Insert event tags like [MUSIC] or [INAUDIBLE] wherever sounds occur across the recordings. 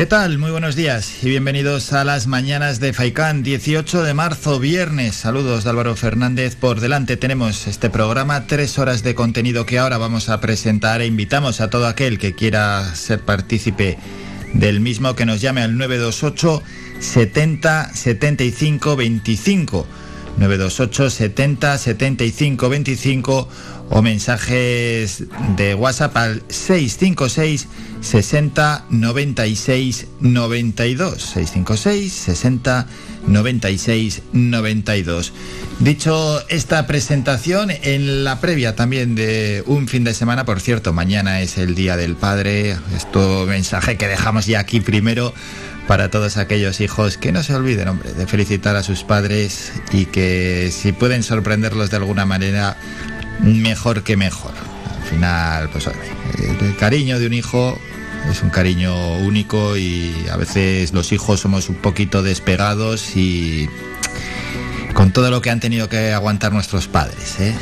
¿Qué tal? Muy buenos días y bienvenidos a las mañanas de Faicán, 18 de marzo, viernes. Saludos de Álvaro Fernández. Por delante tenemos este programa, tres horas de contenido que ahora vamos a presentar e invitamos a todo aquel que quiera ser partícipe del mismo que nos llame al 928 70 75 25. 928 70 75 25 o mensajes de WhatsApp al 656 60 96 92 656 60 96 92 dicho esta presentación en la previa también de un fin de semana por cierto mañana es el día del padre esto mensaje que dejamos ya aquí primero para todos aquellos hijos que no se olviden hombre de felicitar a sus padres y que si pueden sorprenderlos de alguna manera mejor que mejor al final pues el cariño de un hijo es un cariño único y a veces los hijos somos un poquito despegados y con todo lo que han tenido que aguantar nuestros padres. ¿eh?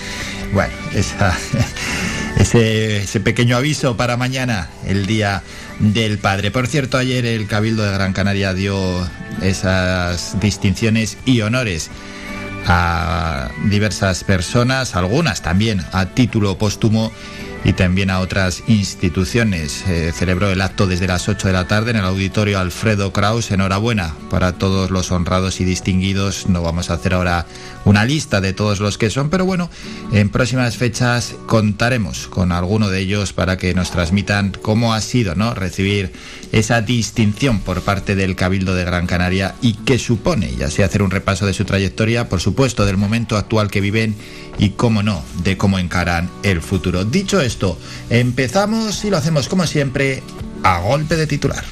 Bueno, [LAUGHS] ese, ese pequeño aviso para mañana, el Día del Padre. Por cierto, ayer el Cabildo de Gran Canaria dio esas distinciones y honores a diversas personas, algunas también a título póstumo y también a otras instituciones. celebró el acto desde las 8 de la tarde en el auditorio Alfredo Kraus. Enhorabuena para todos los honrados y distinguidos. No vamos a hacer ahora una lista de todos los que son, pero bueno, en próximas fechas contaremos con alguno de ellos para que nos transmitan cómo ha sido ¿no? recibir esa distinción por parte del Cabildo de Gran Canaria y qué supone, ya sea hacer un repaso de su trayectoria, por supuesto, del momento actual que viven y, cómo no, de cómo encaran el futuro. Dicho esto, empezamos y lo hacemos como siempre a golpe de titular.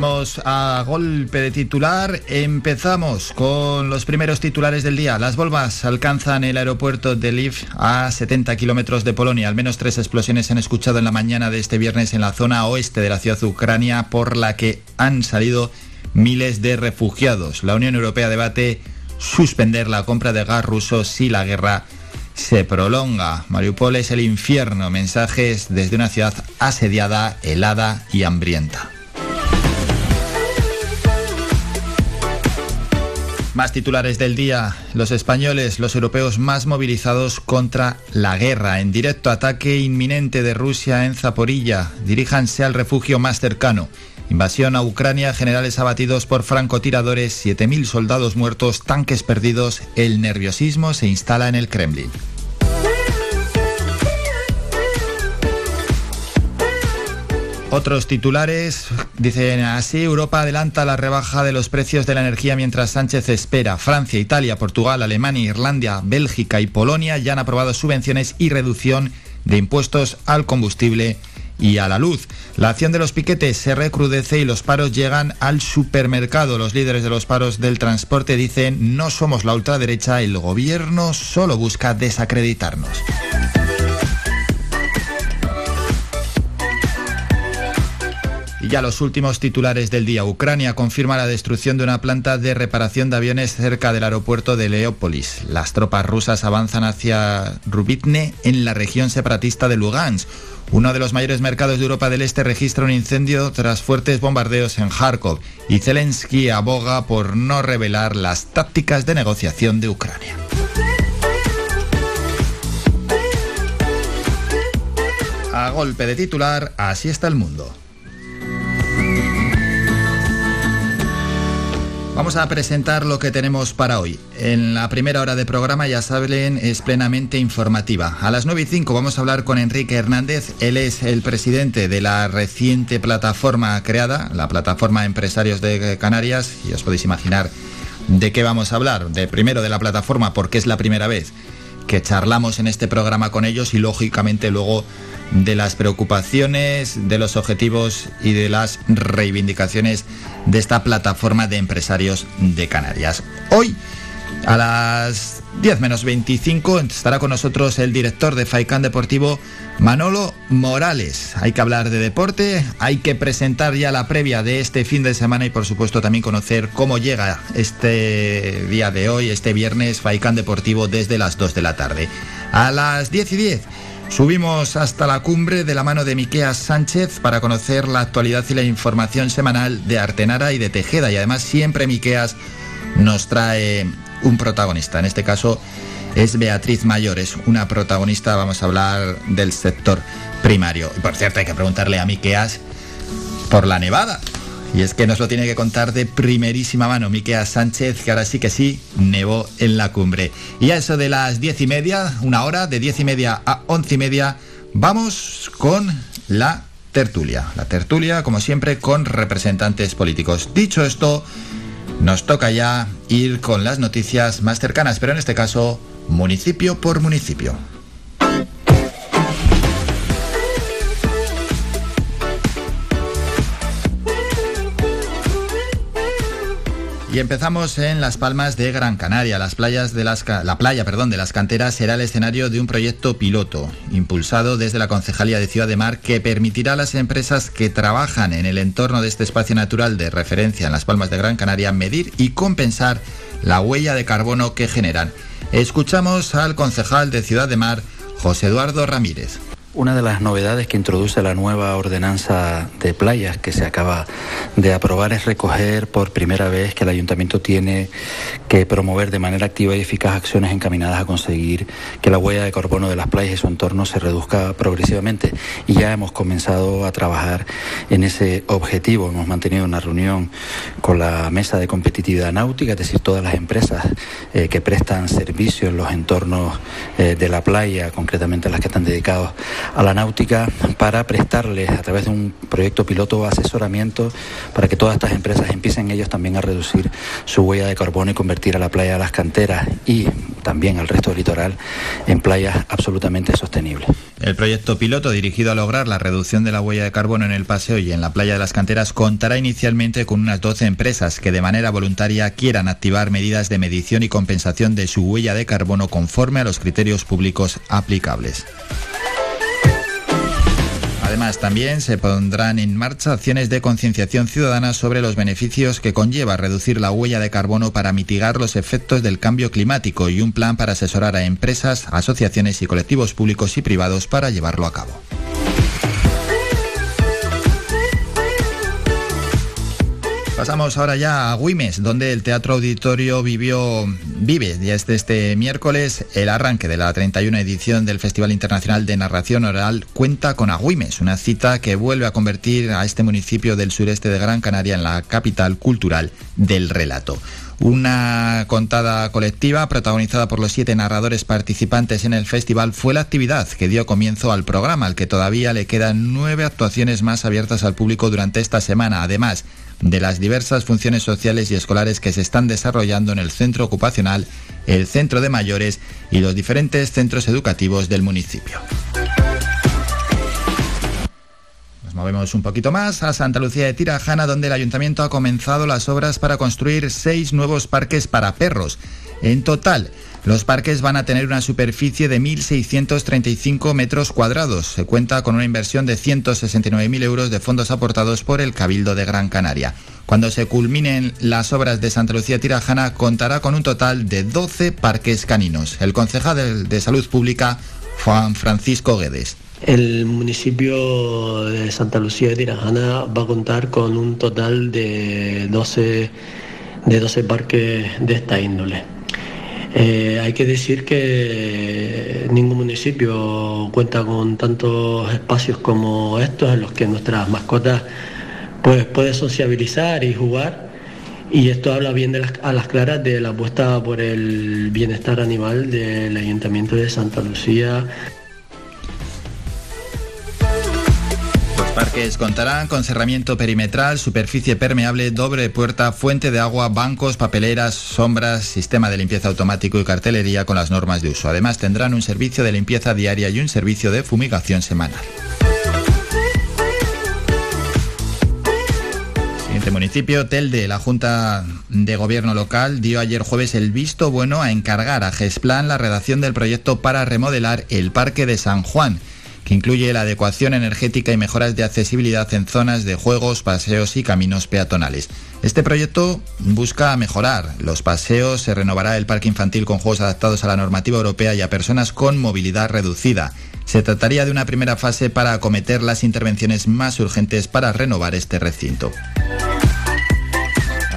Vamos a golpe de titular. Empezamos con los primeros titulares del día. Las bombas alcanzan el aeropuerto de Lviv a 70 kilómetros de Polonia. Al menos tres explosiones se han escuchado en la mañana de este viernes en la zona oeste de la ciudad ucrania, por la que han salido miles de refugiados. La Unión Europea debate suspender la compra de gas ruso si la guerra se prolonga. Mariupol es el infierno. Mensajes desde una ciudad asediada, helada y hambrienta. Más titulares del día. Los españoles, los europeos más movilizados contra la guerra. En directo ataque inminente de Rusia en Zaporilla. Diríjanse al refugio más cercano. Invasión a Ucrania, generales abatidos por francotiradores, 7.000 soldados muertos, tanques perdidos. El nerviosismo se instala en el Kremlin. Otros titulares dicen así, Europa adelanta la rebaja de los precios de la energía mientras Sánchez espera. Francia, Italia, Portugal, Alemania, Irlanda, Bélgica y Polonia ya han aprobado subvenciones y reducción de impuestos al combustible y a la luz. La acción de los piquetes se recrudece y los paros llegan al supermercado. Los líderes de los paros del transporte dicen no somos la ultraderecha, el gobierno solo busca desacreditarnos. Ya los últimos titulares del día. Ucrania confirma la destrucción de una planta de reparación de aviones cerca del aeropuerto de Leópolis. Las tropas rusas avanzan hacia Rubitne en la región separatista de Lugansk. Uno de los mayores mercados de Europa del Este registra un incendio tras fuertes bombardeos en Kharkov y Zelensky aboga por no revelar las tácticas de negociación de Ucrania. A golpe de titular, así está el mundo. Vamos a presentar lo que tenemos para hoy. En la primera hora de programa, ya saben, es plenamente informativa. A las 9 y 5 vamos a hablar con Enrique Hernández. Él es el presidente de la reciente plataforma creada, la plataforma Empresarios de Canarias. Y os podéis imaginar de qué vamos a hablar. De primero de la plataforma, porque es la primera vez que charlamos en este programa con ellos y lógicamente luego de las preocupaciones, de los objetivos y de las reivindicaciones de esta plataforma de empresarios de Canarias. Hoy, a las 10 menos 25, estará con nosotros el director de FAICAN Deportivo, Manolo Morales. Hay que hablar de deporte, hay que presentar ya la previa de este fin de semana y por supuesto también conocer cómo llega este día de hoy, este viernes, FAICAN Deportivo desde las 2 de la tarde. A las 10 y 10 Subimos hasta la cumbre de la mano de Miqueas Sánchez para conocer la actualidad y la información semanal de Artenara y de Tejeda. Y además siempre Miqueas nos trae un protagonista. En este caso es Beatriz Mayores, una protagonista, vamos a hablar del sector primario. Y por cierto, hay que preguntarle a Miqueas por la nevada. Y es que nos lo tiene que contar de primerísima mano Miquea Sánchez, que ahora sí que sí, nevó en la cumbre. Y a eso de las diez y media, una hora, de diez y media a once y media, vamos con la tertulia. La tertulia, como siempre, con representantes políticos. Dicho esto, nos toca ya ir con las noticias más cercanas, pero en este caso, municipio por municipio. Y empezamos en Las Palmas de Gran Canaria. Las playas de las, la playa perdón, de las canteras será el escenario de un proyecto piloto impulsado desde la Concejalía de Ciudad de Mar que permitirá a las empresas que trabajan en el entorno de este espacio natural de referencia en Las Palmas de Gran Canaria medir y compensar la huella de carbono que generan. Escuchamos al concejal de Ciudad de Mar, José Eduardo Ramírez. Una de las novedades que introduce la nueva ordenanza de playas que se acaba de aprobar es recoger por primera vez que el ayuntamiento tiene que promover de manera activa y eficaz acciones encaminadas a conseguir que la huella de carbono de las playas y su entorno se reduzca progresivamente. Y ya hemos comenzado a trabajar en ese objetivo. Hemos mantenido una reunión con la mesa de competitividad náutica, es decir, todas las empresas eh, que prestan servicio en los entornos eh, de la playa, concretamente las que están dedicados a la náutica para prestarles a través de un proyecto piloto asesoramiento para que todas estas empresas empiecen ellos también a reducir su huella de carbono y convertir a la playa de las canteras y también al resto del litoral en playas absolutamente sostenibles. El proyecto piloto dirigido a lograr la reducción de la huella de carbono en el paseo y en la playa de las canteras contará inicialmente con unas 12 empresas que de manera voluntaria quieran activar medidas de medición y compensación de su huella de carbono conforme a los criterios públicos aplicables. Además, también se pondrán en marcha acciones de concienciación ciudadana sobre los beneficios que conlleva reducir la huella de carbono para mitigar los efectos del cambio climático y un plan para asesorar a empresas, asociaciones y colectivos públicos y privados para llevarlo a cabo. Pasamos ahora ya a Güimes, donde el Teatro Auditorio vivió, vive desde este miércoles el arranque de la 31 edición del Festival Internacional de Narración Oral Cuenta con Agüimes, una cita que vuelve a convertir a este municipio del sureste de Gran Canaria en la capital cultural del relato. Una contada colectiva protagonizada por los siete narradores participantes en el festival fue la actividad que dio comienzo al programa, al que todavía le quedan nueve actuaciones más abiertas al público durante esta semana. Además, de las diversas funciones sociales y escolares que se están desarrollando en el centro ocupacional, el centro de mayores y los diferentes centros educativos del municipio. Nos movemos un poquito más a Santa Lucía de Tirajana, donde el ayuntamiento ha comenzado las obras para construir seis nuevos parques para perros. En total, los parques van a tener una superficie de 1.635 metros cuadrados. Se cuenta con una inversión de 169.000 euros de fondos aportados por el Cabildo de Gran Canaria. Cuando se culminen las obras de Santa Lucía Tirajana, contará con un total de 12 parques caninos. El concejal de Salud Pública, Juan Francisco Guedes. El municipio de Santa Lucía Tirajana va a contar con un total de 12, de 12 parques de esta índole. Eh, hay que decir que ningún municipio cuenta con tantos espacios como estos en los que nuestras mascotas pues, pueden sociabilizar y jugar Y esto habla bien de a las claras de la apuesta por el bienestar animal del Ayuntamiento de Santa Lucía. Contarán con cerramiento perimetral, superficie permeable, doble puerta, fuente de agua, bancos, papeleras, sombras, sistema de limpieza automático y cartelería con las normas de uso. Además tendrán un servicio de limpieza diaria y un servicio de fumigación semanal. Siguiente municipio, Telde. La Junta de Gobierno local dio ayer jueves el visto bueno a encargar a GESPLAN la redacción del proyecto para remodelar el Parque de San Juan que incluye la adecuación energética y mejoras de accesibilidad en zonas de juegos, paseos y caminos peatonales. Este proyecto busca mejorar los paseos, se renovará el parque infantil con juegos adaptados a la normativa europea y a personas con movilidad reducida. Se trataría de una primera fase para acometer las intervenciones más urgentes para renovar este recinto.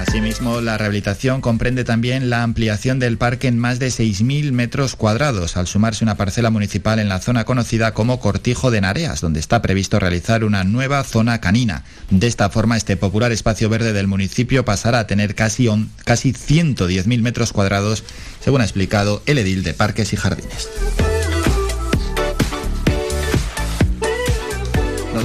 Asimismo, la rehabilitación comprende también la ampliación del parque en más de 6.000 metros cuadrados, al sumarse una parcela municipal en la zona conocida como Cortijo de Nareas, donde está previsto realizar una nueva zona canina. De esta forma, este popular espacio verde del municipio pasará a tener casi, casi 110.000 metros cuadrados, según ha explicado el edil de Parques y Jardines.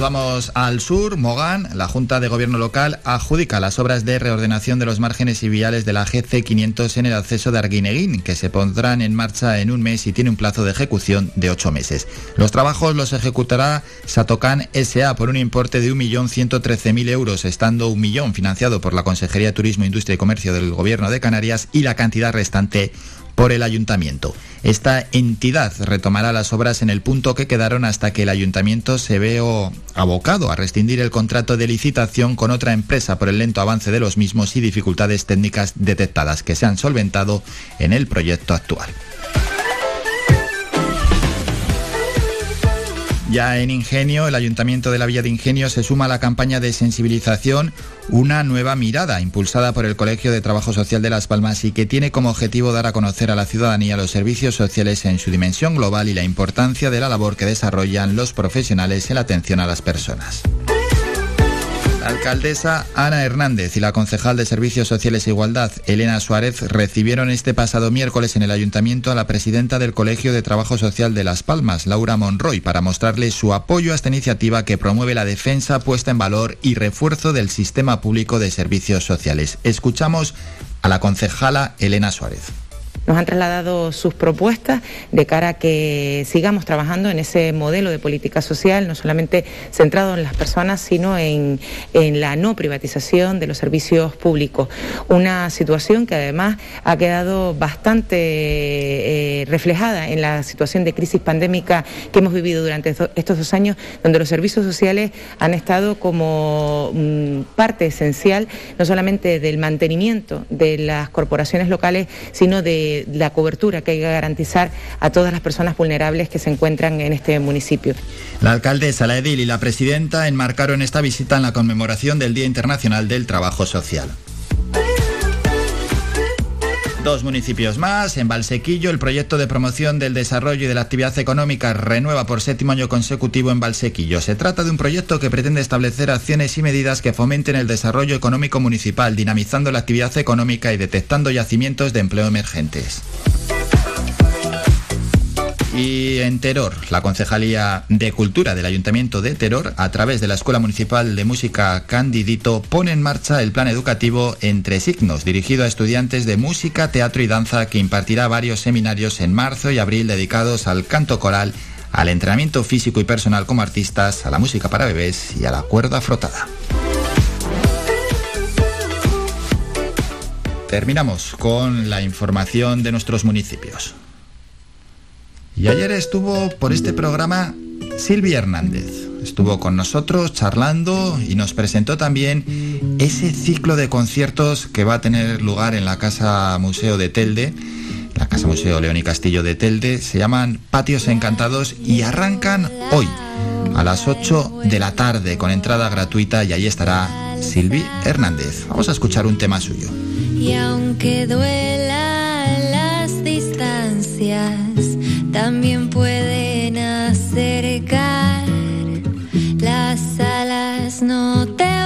Vamos al sur, Mogán. La Junta de Gobierno local adjudica las obras de reordenación de los márgenes y viales de la GC 500 en el acceso de Arguineguín, que se pondrán en marcha en un mes y tiene un plazo de ejecución de ocho meses. Los trabajos los ejecutará Satocan SA por un importe de 1.113.000 euros, estando un millón financiado por la Consejería de Turismo, Industria y Comercio del Gobierno de Canarias y la cantidad restante por el ayuntamiento. Esta entidad retomará las obras en el punto que quedaron hasta que el ayuntamiento se veo abocado a rescindir el contrato de licitación con otra empresa por el lento avance de los mismos y dificultades técnicas detectadas que se han solventado en el proyecto actual. Ya en Ingenio, el Ayuntamiento de la Villa de Ingenio se suma a la campaña de sensibilización Una nueva mirada, impulsada por el Colegio de Trabajo Social de Las Palmas y que tiene como objetivo dar a conocer a la ciudadanía los servicios sociales en su dimensión global y la importancia de la labor que desarrollan los profesionales en la atención a las personas alcaldesa Ana Hernández y la concejal de Servicios Sociales e Igualdad, Elena Suárez, recibieron este pasado miércoles en el ayuntamiento a la presidenta del Colegio de Trabajo Social de Las Palmas, Laura Monroy, para mostrarle su apoyo a esta iniciativa que promueve la defensa, puesta en valor y refuerzo del sistema público de servicios sociales. Escuchamos a la concejala Elena Suárez nos han trasladado sus propuestas de cara a que sigamos trabajando en ese modelo de política social, no solamente centrado en las personas, sino en, la no privatización de los servicios públicos. Una situación que además ha quedado bastante eh, reflejada en la situación de crisis pandémica que hemos vivido durante estos dos años, donde los servicios sociales han estado como mm, parte esencial no solamente del mantenimiento de las corporaciones locales, sino de la cobertura que hay que garantizar a todas las personas vulnerables que se encuentran en este municipio. La alcaldesa, la edil y la presidenta enmarcaron esta visita en la conmemoración del Día Internacional del Trabajo Social. Dos municipios más. En Valsequillo, el proyecto de promoción del desarrollo y de la actividad económica renueva por séptimo año consecutivo en Valsequillo. Se trata de un proyecto que pretende establecer acciones y medidas que fomenten el desarrollo económico municipal, dinamizando la actividad económica y detectando yacimientos de empleo emergentes. Y en Teror, la Concejalía de Cultura del Ayuntamiento de Teror, a través de la Escuela Municipal de Música Candidito, pone en marcha el plan educativo Entre Signos, dirigido a estudiantes de música, teatro y danza, que impartirá varios seminarios en marzo y abril dedicados al canto coral, al entrenamiento físico y personal como artistas, a la música para bebés y a la cuerda frotada. Terminamos con la información de nuestros municipios. Y ayer estuvo por este programa Silvia Hernández. Estuvo con nosotros charlando y nos presentó también ese ciclo de conciertos que va a tener lugar en la Casa Museo de Telde, la Casa Museo León y Castillo de Telde. Se llaman Patios Encantados y arrancan hoy a las 8 de la tarde con entrada gratuita y ahí estará Silvi Hernández. Vamos a escuchar un tema suyo. Y aunque duela las distancias, también pueden acercar las alas. No te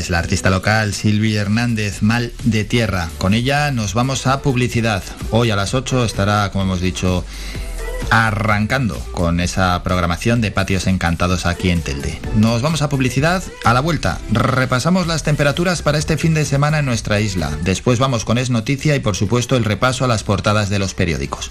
es la artista local Silvia Hernández, Mal de Tierra. Con ella nos vamos a publicidad. Hoy a las 8 estará, como hemos dicho, arrancando con esa programación de patios encantados aquí en Telde. Nos vamos a publicidad a la vuelta. Repasamos las temperaturas para este fin de semana en nuestra isla. Después vamos con Es Noticia y por supuesto el repaso a las portadas de los periódicos.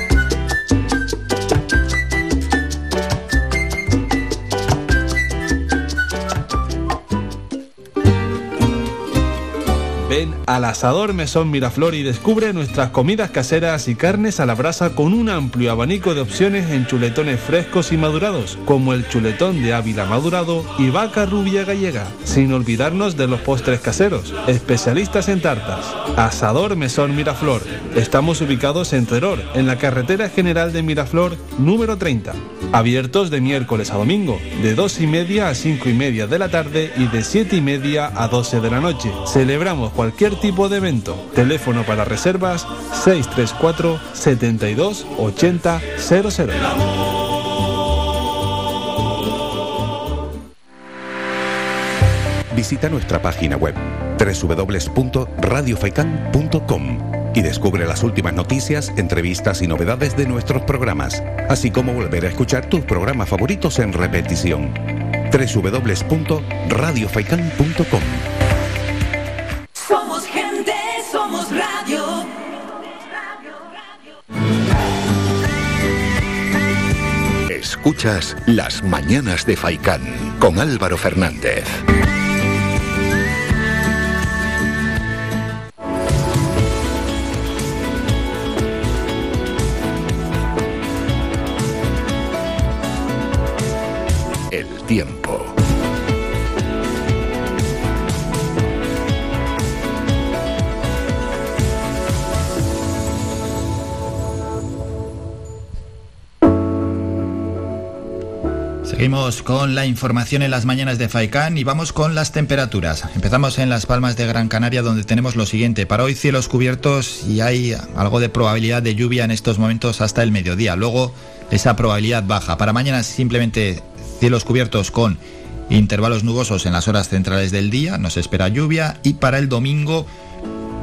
Al asador Mesón Miraflor y descubre nuestras comidas caseras y carnes a la brasa con un amplio abanico de opciones en chuletones frescos y madurados, como el chuletón de Ávila madurado y vaca rubia gallega, sin olvidarnos de los postres caseros, especialistas en tartas. Asador Mesón Miraflor. Estamos ubicados en Terror, en la carretera general de Miraflor número 30. Abiertos de miércoles a domingo, de 2 y media a 5 y media de la tarde y de 7 y media a 12 de la noche. Celebramos cualquier tipo de evento. Teléfono para reservas 634 72 80 00. Visita nuestra página web www.radiofaikan.com y descubre las últimas noticias, entrevistas y novedades de nuestros programas, así como volver a escuchar tus programas favoritos en repetición. www.radiofaikan.com Somos gente, somos radio. Escuchas Las Mañanas de Faicán con Álvaro Fernández. Tiempo. Seguimos con la información en las mañanas de Faicán y vamos con las temperaturas. Empezamos en Las Palmas de Gran Canaria donde tenemos lo siguiente. Para hoy cielos cubiertos y hay algo de probabilidad de lluvia en estos momentos hasta el mediodía. Luego esa probabilidad baja. Para mañana simplemente cielos cubiertos con intervalos nubosos en las horas centrales del día. Nos espera lluvia y para el domingo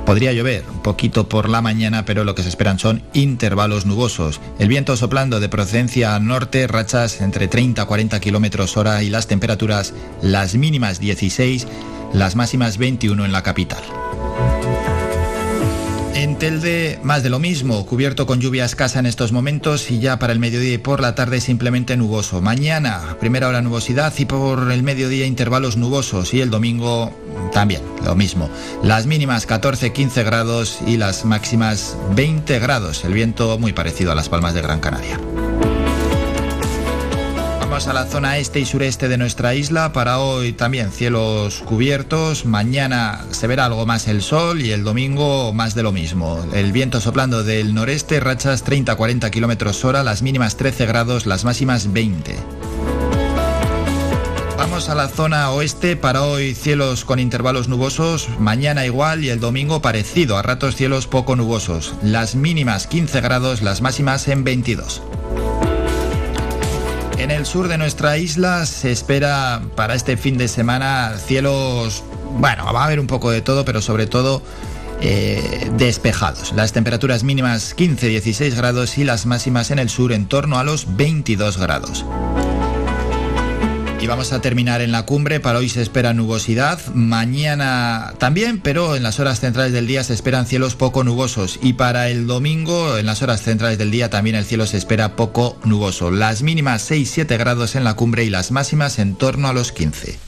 Podría llover un poquito por la mañana, pero lo que se esperan son intervalos nubosos. El viento soplando de procedencia norte, rachas entre 30 a 40 kilómetros hora y las temperaturas, las mínimas 16, las máximas 21 en la capital. En Telde, más de lo mismo, cubierto con lluvia escasa en estos momentos y ya para el mediodía y por la tarde simplemente nuboso. Mañana, primera hora nubosidad y por el mediodía intervalos nubosos y el domingo también lo mismo. Las mínimas 14-15 grados y las máximas 20 grados. El viento muy parecido a las palmas de Gran Canaria. Vamos a la zona este y sureste de nuestra isla. Para hoy también cielos cubiertos. Mañana se verá algo más el sol y el domingo más de lo mismo. El viento soplando del noreste, rachas 30-40 kilómetros hora, las mínimas 13 grados, las máximas 20. Vamos a la zona oeste. Para hoy cielos con intervalos nubosos. Mañana igual y el domingo parecido. A ratos cielos poco nubosos. Las mínimas 15 grados, las máximas en 22. En el sur de nuestra isla se espera para este fin de semana cielos, bueno, va a haber un poco de todo, pero sobre todo eh, despejados. Las temperaturas mínimas 15-16 grados y las máximas en el sur en torno a los 22 grados. Y vamos a terminar en la cumbre. Para hoy se espera nubosidad. Mañana también, pero en las horas centrales del día se esperan cielos poco nubosos. Y para el domingo, en las horas centrales del día, también el cielo se espera poco nuboso. Las mínimas 6-7 grados en la cumbre y las máximas en torno a los 15.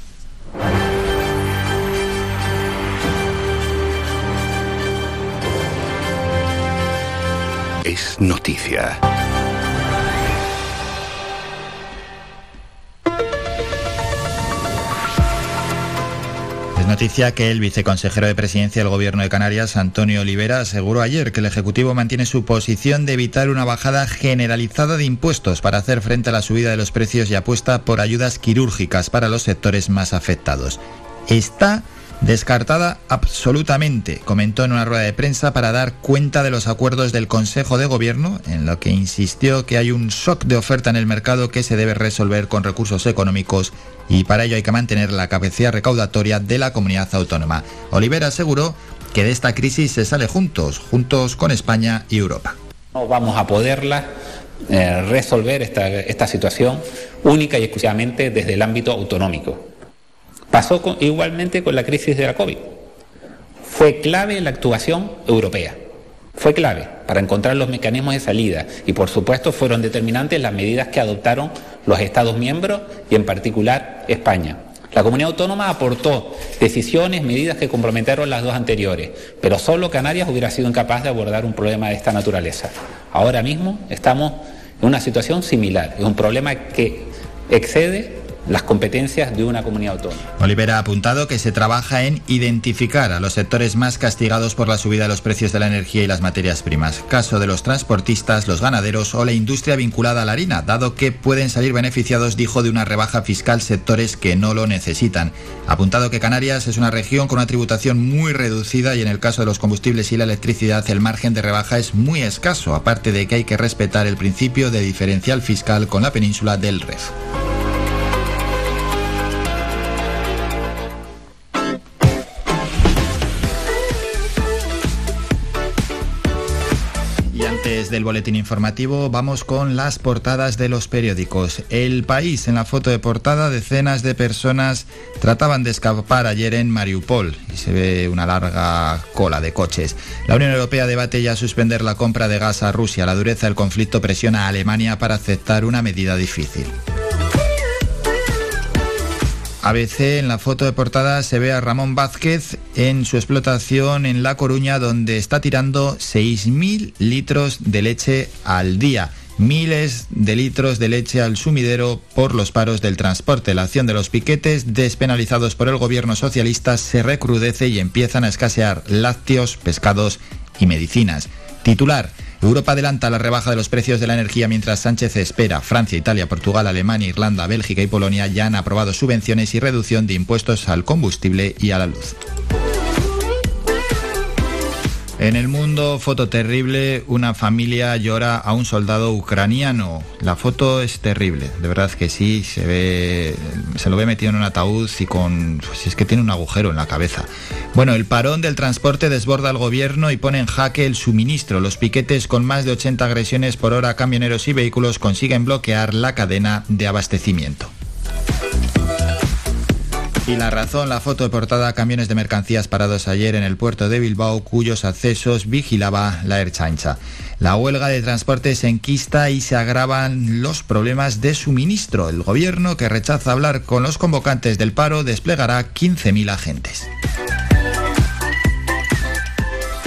Es noticia. Noticia que el viceconsejero de presidencia del gobierno de Canarias, Antonio Olivera, aseguró ayer que el Ejecutivo mantiene su posición de evitar una bajada generalizada de impuestos para hacer frente a la subida de los precios y apuesta por ayudas quirúrgicas para los sectores más afectados. Está Descartada absolutamente, comentó en una rueda de prensa para dar cuenta de los acuerdos del Consejo de Gobierno, en lo que insistió que hay un shock de oferta en el mercado que se debe resolver con recursos económicos y para ello hay que mantener la capacidad recaudatoria de la comunidad autónoma. Olivera aseguró que de esta crisis se sale juntos, juntos con España y Europa. No vamos a poderla eh, resolver esta, esta situación única y exclusivamente desde el ámbito autonómico Pasó igualmente con la crisis de la COVID. Fue clave la actuación europea. Fue clave para encontrar los mecanismos de salida y por supuesto fueron determinantes las medidas que adoptaron los Estados miembros y en particular España. La comunidad autónoma aportó decisiones, medidas que comprometieron las dos anteriores, pero solo Canarias hubiera sido incapaz de abordar un problema de esta naturaleza. Ahora mismo estamos en una situación similar, es un problema que excede las competencias de una comunidad autónoma. Olivera ha apuntado que se trabaja en identificar a los sectores más castigados por la subida de los precios de la energía y las materias primas, caso de los transportistas, los ganaderos o la industria vinculada a la harina, dado que pueden salir beneficiados, dijo, de una rebaja fiscal sectores que no lo necesitan. Ha apuntado que Canarias es una región con una tributación muy reducida y en el caso de los combustibles y la electricidad el margen de rebaja es muy escaso, aparte de que hay que respetar el principio de diferencial fiscal con la península del Ref. Del boletín informativo vamos con las portadas de los periódicos. El país, en la foto de portada, decenas de personas trataban de escapar ayer en Mariupol y se ve una larga cola de coches. La Unión Europea debate ya suspender la compra de gas a Rusia. La dureza del conflicto presiona a Alemania para aceptar una medida difícil. ABC en la foto de portada se ve a Ramón Vázquez en su explotación en La Coruña donde está tirando 6.000 litros de leche al día. Miles de litros de leche al sumidero por los paros del transporte. La acción de los piquetes despenalizados por el gobierno socialista se recrudece y empiezan a escasear lácteos, pescados y medicinas. Titular. Europa adelanta la rebaja de los precios de la energía mientras Sánchez espera. Francia, Italia, Portugal, Alemania, Irlanda, Bélgica y Polonia ya han aprobado subvenciones y reducción de impuestos al combustible y a la luz. En el mundo, foto terrible, una familia llora a un soldado ucraniano. La foto es terrible, de verdad que sí, se ve, se lo ve metido en un ataúd y con, pues es que tiene un agujero en la cabeza. Bueno, el parón del transporte desborda al gobierno y pone en jaque el suministro. Los piquetes con más de 80 agresiones por hora a camioneros y vehículos consiguen bloquear la cadena de abastecimiento. Y la razón, la foto de portada, camiones de mercancías parados ayer en el puerto de Bilbao, cuyos accesos vigilaba la Erchancha. La huelga de transporte se enquista y se agravan los problemas de suministro. El gobierno, que rechaza hablar con los convocantes del paro, desplegará 15.000 agentes.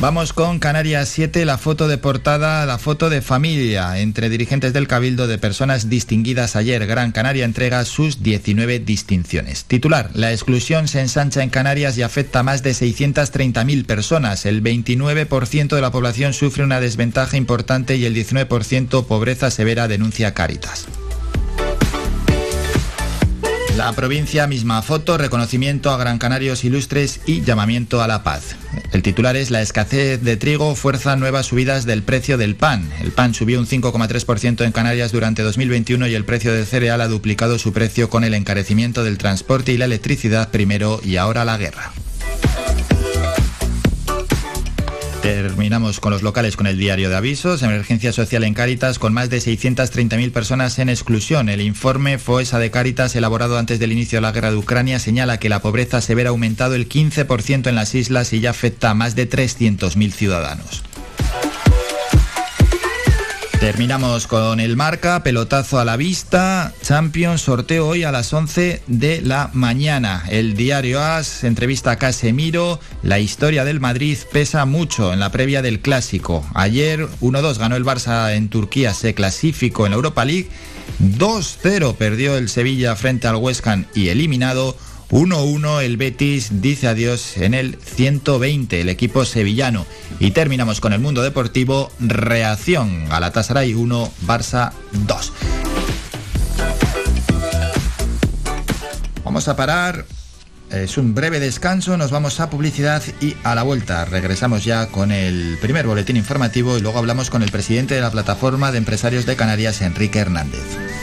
Vamos con Canarias 7, la foto de portada, la foto de familia entre dirigentes del Cabildo de personas distinguidas ayer. Gran Canaria entrega sus 19 distinciones. Titular, la exclusión se ensancha en Canarias y afecta a más de 630.000 personas. El 29% de la población sufre una desventaja importante y el 19% pobreza severa, denuncia Cáritas. La provincia, misma foto, reconocimiento a Gran Canarios ilustres y llamamiento a la paz. El titular es La escasez de trigo fuerza nuevas subidas del precio del pan. El pan subió un 5,3% en Canarias durante 2021 y el precio del cereal ha duplicado su precio con el encarecimiento del transporte y la electricidad primero y ahora la guerra. Terminamos con los locales con el diario de avisos. Emergencia social en Cáritas con más de 630.000 personas en exclusión. El informe FOESA de Cáritas, elaborado antes del inicio de la guerra de Ucrania, señala que la pobreza severa ha aumentado el 15% en las islas y ya afecta a más de 300.000 ciudadanos. Terminamos con el marca, pelotazo a la vista, Champions, sorteo hoy a las 11 de la mañana. El diario AS, entrevista a Casemiro, la historia del Madrid pesa mucho en la previa del clásico. Ayer 1-2 ganó el Barça en Turquía, se clasificó en Europa League, 2-0 perdió el Sevilla frente al West Ham y eliminado. 1-1 el Betis dice adiós en el 120 el equipo sevillano. Y terminamos con el mundo deportivo, reacción a la Galatasaray 1, Barça 2. Vamos a parar es un breve descanso, nos vamos a publicidad y a la vuelta regresamos ya con el primer boletín informativo y luego hablamos con el presidente de la plataforma de empresarios de Canarias, Enrique Hernández.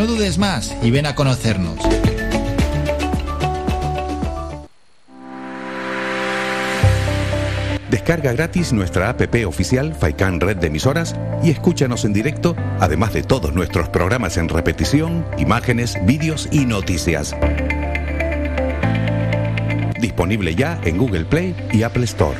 No dudes más y ven a conocernos. Descarga gratis nuestra app oficial Faikan Red de Emisoras y escúchanos en directo, además de todos nuestros programas en repetición, imágenes, vídeos y noticias. Disponible ya en Google Play y Apple Store.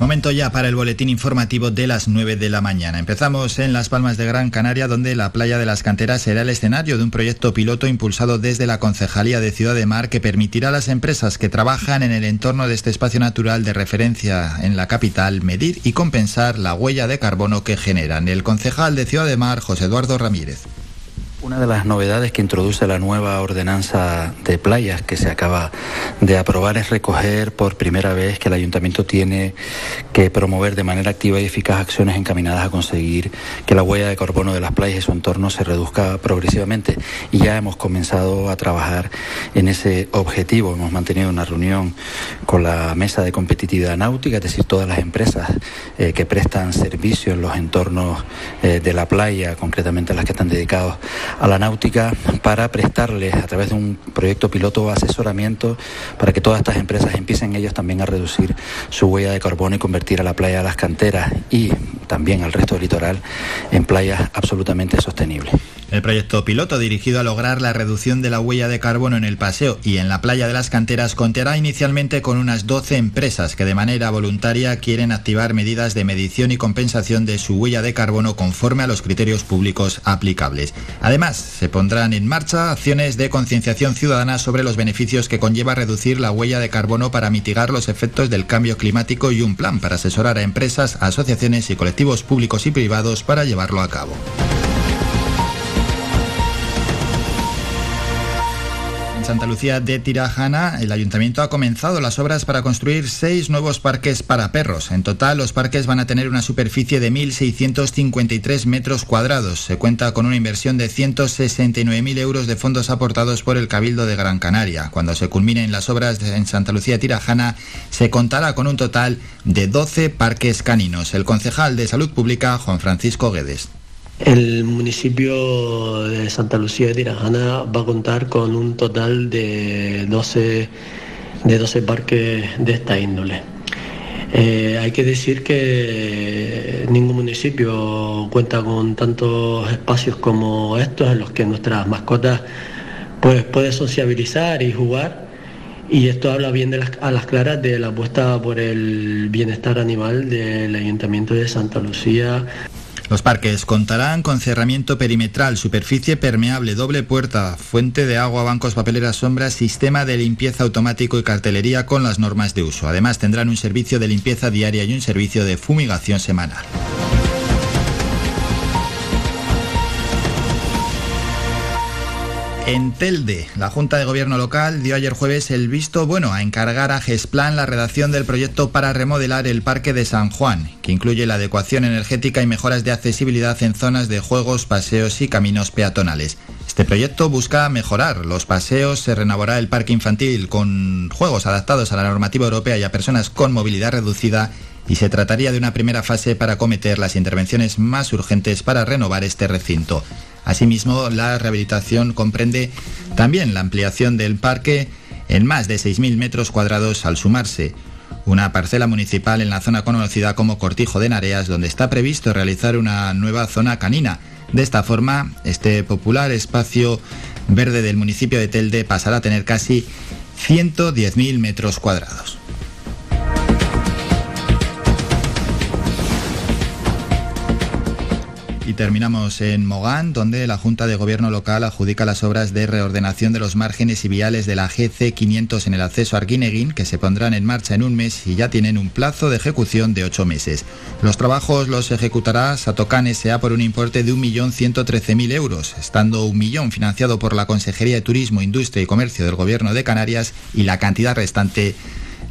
Momento ya para el boletín informativo de las 9 de la mañana. Empezamos en Las Palmas de Gran Canaria, donde la playa de las canteras será el escenario de un proyecto piloto impulsado desde la Concejalía de Ciudad de Mar que permitirá a las empresas que trabajan en el entorno de este espacio natural de referencia en la capital medir y compensar la huella de carbono que generan. El concejal de Ciudad de Mar, José Eduardo Ramírez. Una de las novedades que introduce la nueva ordenanza de playas que se acaba de aprobar es recoger por primera vez que el ayuntamiento tiene que promover de manera activa y eficaz acciones encaminadas a conseguir que la huella de carbono de las playas y su entorno se reduzca progresivamente. Y ya hemos comenzado a trabajar en ese objetivo. Hemos mantenido una reunión con la mesa de competitividad náutica, es decir, todas las empresas eh, que prestan servicio en los entornos eh, de la playa, concretamente las que están dedicados a la náutica para prestarles a través de un proyecto piloto asesoramiento para que todas estas empresas empiecen ellos también a reducir su huella de carbono y convertir a la playa de las canteras y también al resto del litoral en playas absolutamente sostenibles. El proyecto piloto dirigido a lograr la reducción de la huella de carbono en el paseo y en la playa de las canteras contará inicialmente con unas 12 empresas que de manera voluntaria quieren activar medidas de medición y compensación de su huella de carbono conforme a los criterios públicos aplicables. Además, se pondrán en marcha acciones de concienciación ciudadana sobre los beneficios que conlleva reducir la huella de carbono para mitigar los efectos del cambio climático y un plan para asesorar a empresas, asociaciones y colectivos públicos y privados para llevarlo a cabo. En Santa Lucía de Tirajana, el ayuntamiento ha comenzado las obras para construir seis nuevos parques para perros. En total, los parques van a tener una superficie de 1.653 metros cuadrados. Se cuenta con una inversión de 169.000 euros de fondos aportados por el Cabildo de Gran Canaria. Cuando se culminen las obras en Santa Lucía de Tirajana, se contará con un total de 12 parques caninos. El concejal de Salud Pública, Juan Francisco Guedes. El municipio de Santa Lucía de Tirajana va a contar con un total de 12, de 12 parques de esta índole. Eh, hay que decir que ningún municipio cuenta con tantos espacios como estos en los que nuestras mascotas pues, pueden sociabilizar y jugar. Y esto habla bien de las- a las claras de la apuesta por el bienestar animal del Ayuntamiento de Santa Lucía. Los parques contarán con cerramiento perimetral, superficie permeable, doble puerta, fuente de agua, bancos, papeleras, sombras, sistema de limpieza automático y cartelería con las normas de uso. Además tendrán un servicio de limpieza diaria y un servicio de fumigación semanal. En Telde, la Junta de Gobierno local dio ayer jueves el visto bueno a encargar a GESPLAN la redacción del proyecto para remodelar el Parque de San Juan, que incluye la adecuación energética y mejoras de accesibilidad en zonas de juegos, paseos y caminos peatonales. Este proyecto busca mejorar los paseos, se renovará el parque infantil con juegos adaptados a la normativa europea y a personas con movilidad reducida y se trataría de una primera fase para acometer las intervenciones más urgentes para renovar este recinto. Asimismo, la rehabilitación comprende también la ampliación del parque en más de 6.000 metros cuadrados al sumarse una parcela municipal en la zona conocida como Cortijo de Nareas, donde está previsto realizar una nueva zona canina. De esta forma, este popular espacio verde del municipio de Telde pasará a tener casi 110.000 metros cuadrados. Y terminamos en Mogán, donde la Junta de Gobierno local adjudica las obras de reordenación de los márgenes y viales de la GC 500 en el acceso a Arguineguín, que se pondrán en marcha en un mes y ya tienen un plazo de ejecución de ocho meses. Los trabajos los ejecutará Satocan S.A. por un importe de 1.113.000 euros, estando un millón financiado por la Consejería de Turismo, Industria y Comercio del Gobierno de Canarias y la cantidad restante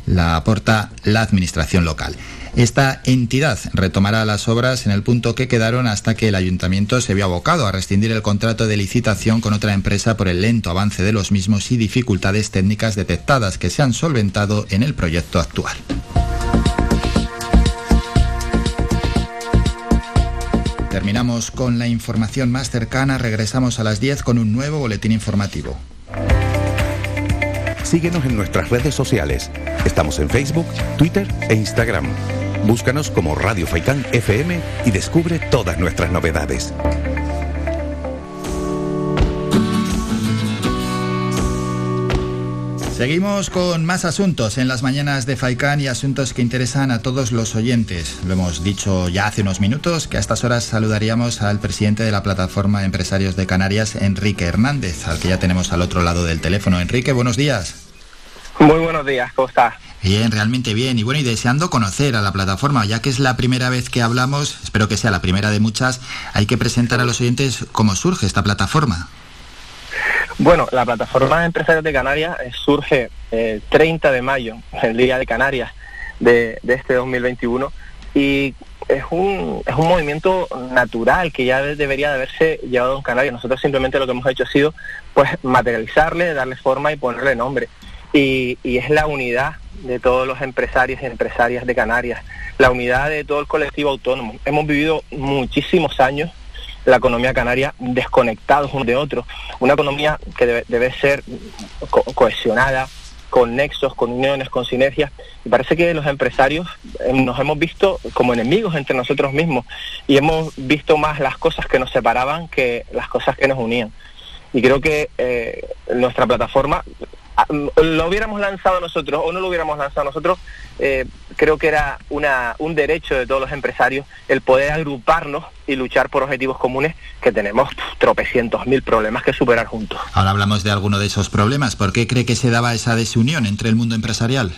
la aporta la Administración local. Esta entidad retomará las obras en el punto que quedaron hasta que el ayuntamiento se vio abocado a rescindir el contrato de licitación con otra empresa por el lento avance de los mismos y dificultades técnicas detectadas que se han solventado en el proyecto actual. Terminamos con la información más cercana, regresamos a las 10 con un nuevo boletín informativo. Síguenos en nuestras redes sociales. Estamos en Facebook, Twitter e Instagram. Búscanos como Radio Faicán FM y descubre todas nuestras novedades. Seguimos con más asuntos en las mañanas de Faicán y asuntos que interesan a todos los oyentes. Lo hemos dicho ya hace unos minutos que a estas horas saludaríamos al presidente de la plataforma de Empresarios de Canarias, Enrique Hernández, al que ya tenemos al otro lado del teléfono. Enrique, buenos días. Muy buenos días, ¿cómo estás? Bien, realmente bien. Y bueno, y deseando conocer a la plataforma, ya que es la primera vez que hablamos, espero que sea la primera de muchas, hay que presentar a los oyentes cómo surge esta plataforma. Bueno, la plataforma de empresarios de Canarias eh, surge el 30 de mayo, el Día de Canarias de, este 2021, y es un, es un movimiento natural que ya debería de haberse llevado en Canarias. Nosotros simplemente lo que hemos hecho ha sido pues materializarle, darle forma y ponerle nombre. Y, y es la unidad de todos los empresarios y empresarias de Canarias, la unidad de todo el colectivo autónomo. Hemos vivido muchísimos años la economía canaria desconectados uno de otro, una economía que debe, ser cohesionada, con nexos, con uniones, con sinergias. Y parece que los empresarios eh, nos hemos visto como enemigos entre nosotros mismos y hemos visto más las cosas que nos separaban que las cosas que nos unían. Y creo que eh, nuestra plataforma lo hubiéramos lanzado nosotros o no lo hubiéramos lanzado nosotros, eh, creo que era una, un derecho de todos los empresarios el poder agruparnos y luchar por objetivos comunes que tenemos tropecientos mil problemas que superar juntos. Ahora hablamos de alguno de esos problemas. ¿Por qué cree que se daba esa desunión entre el mundo empresarial?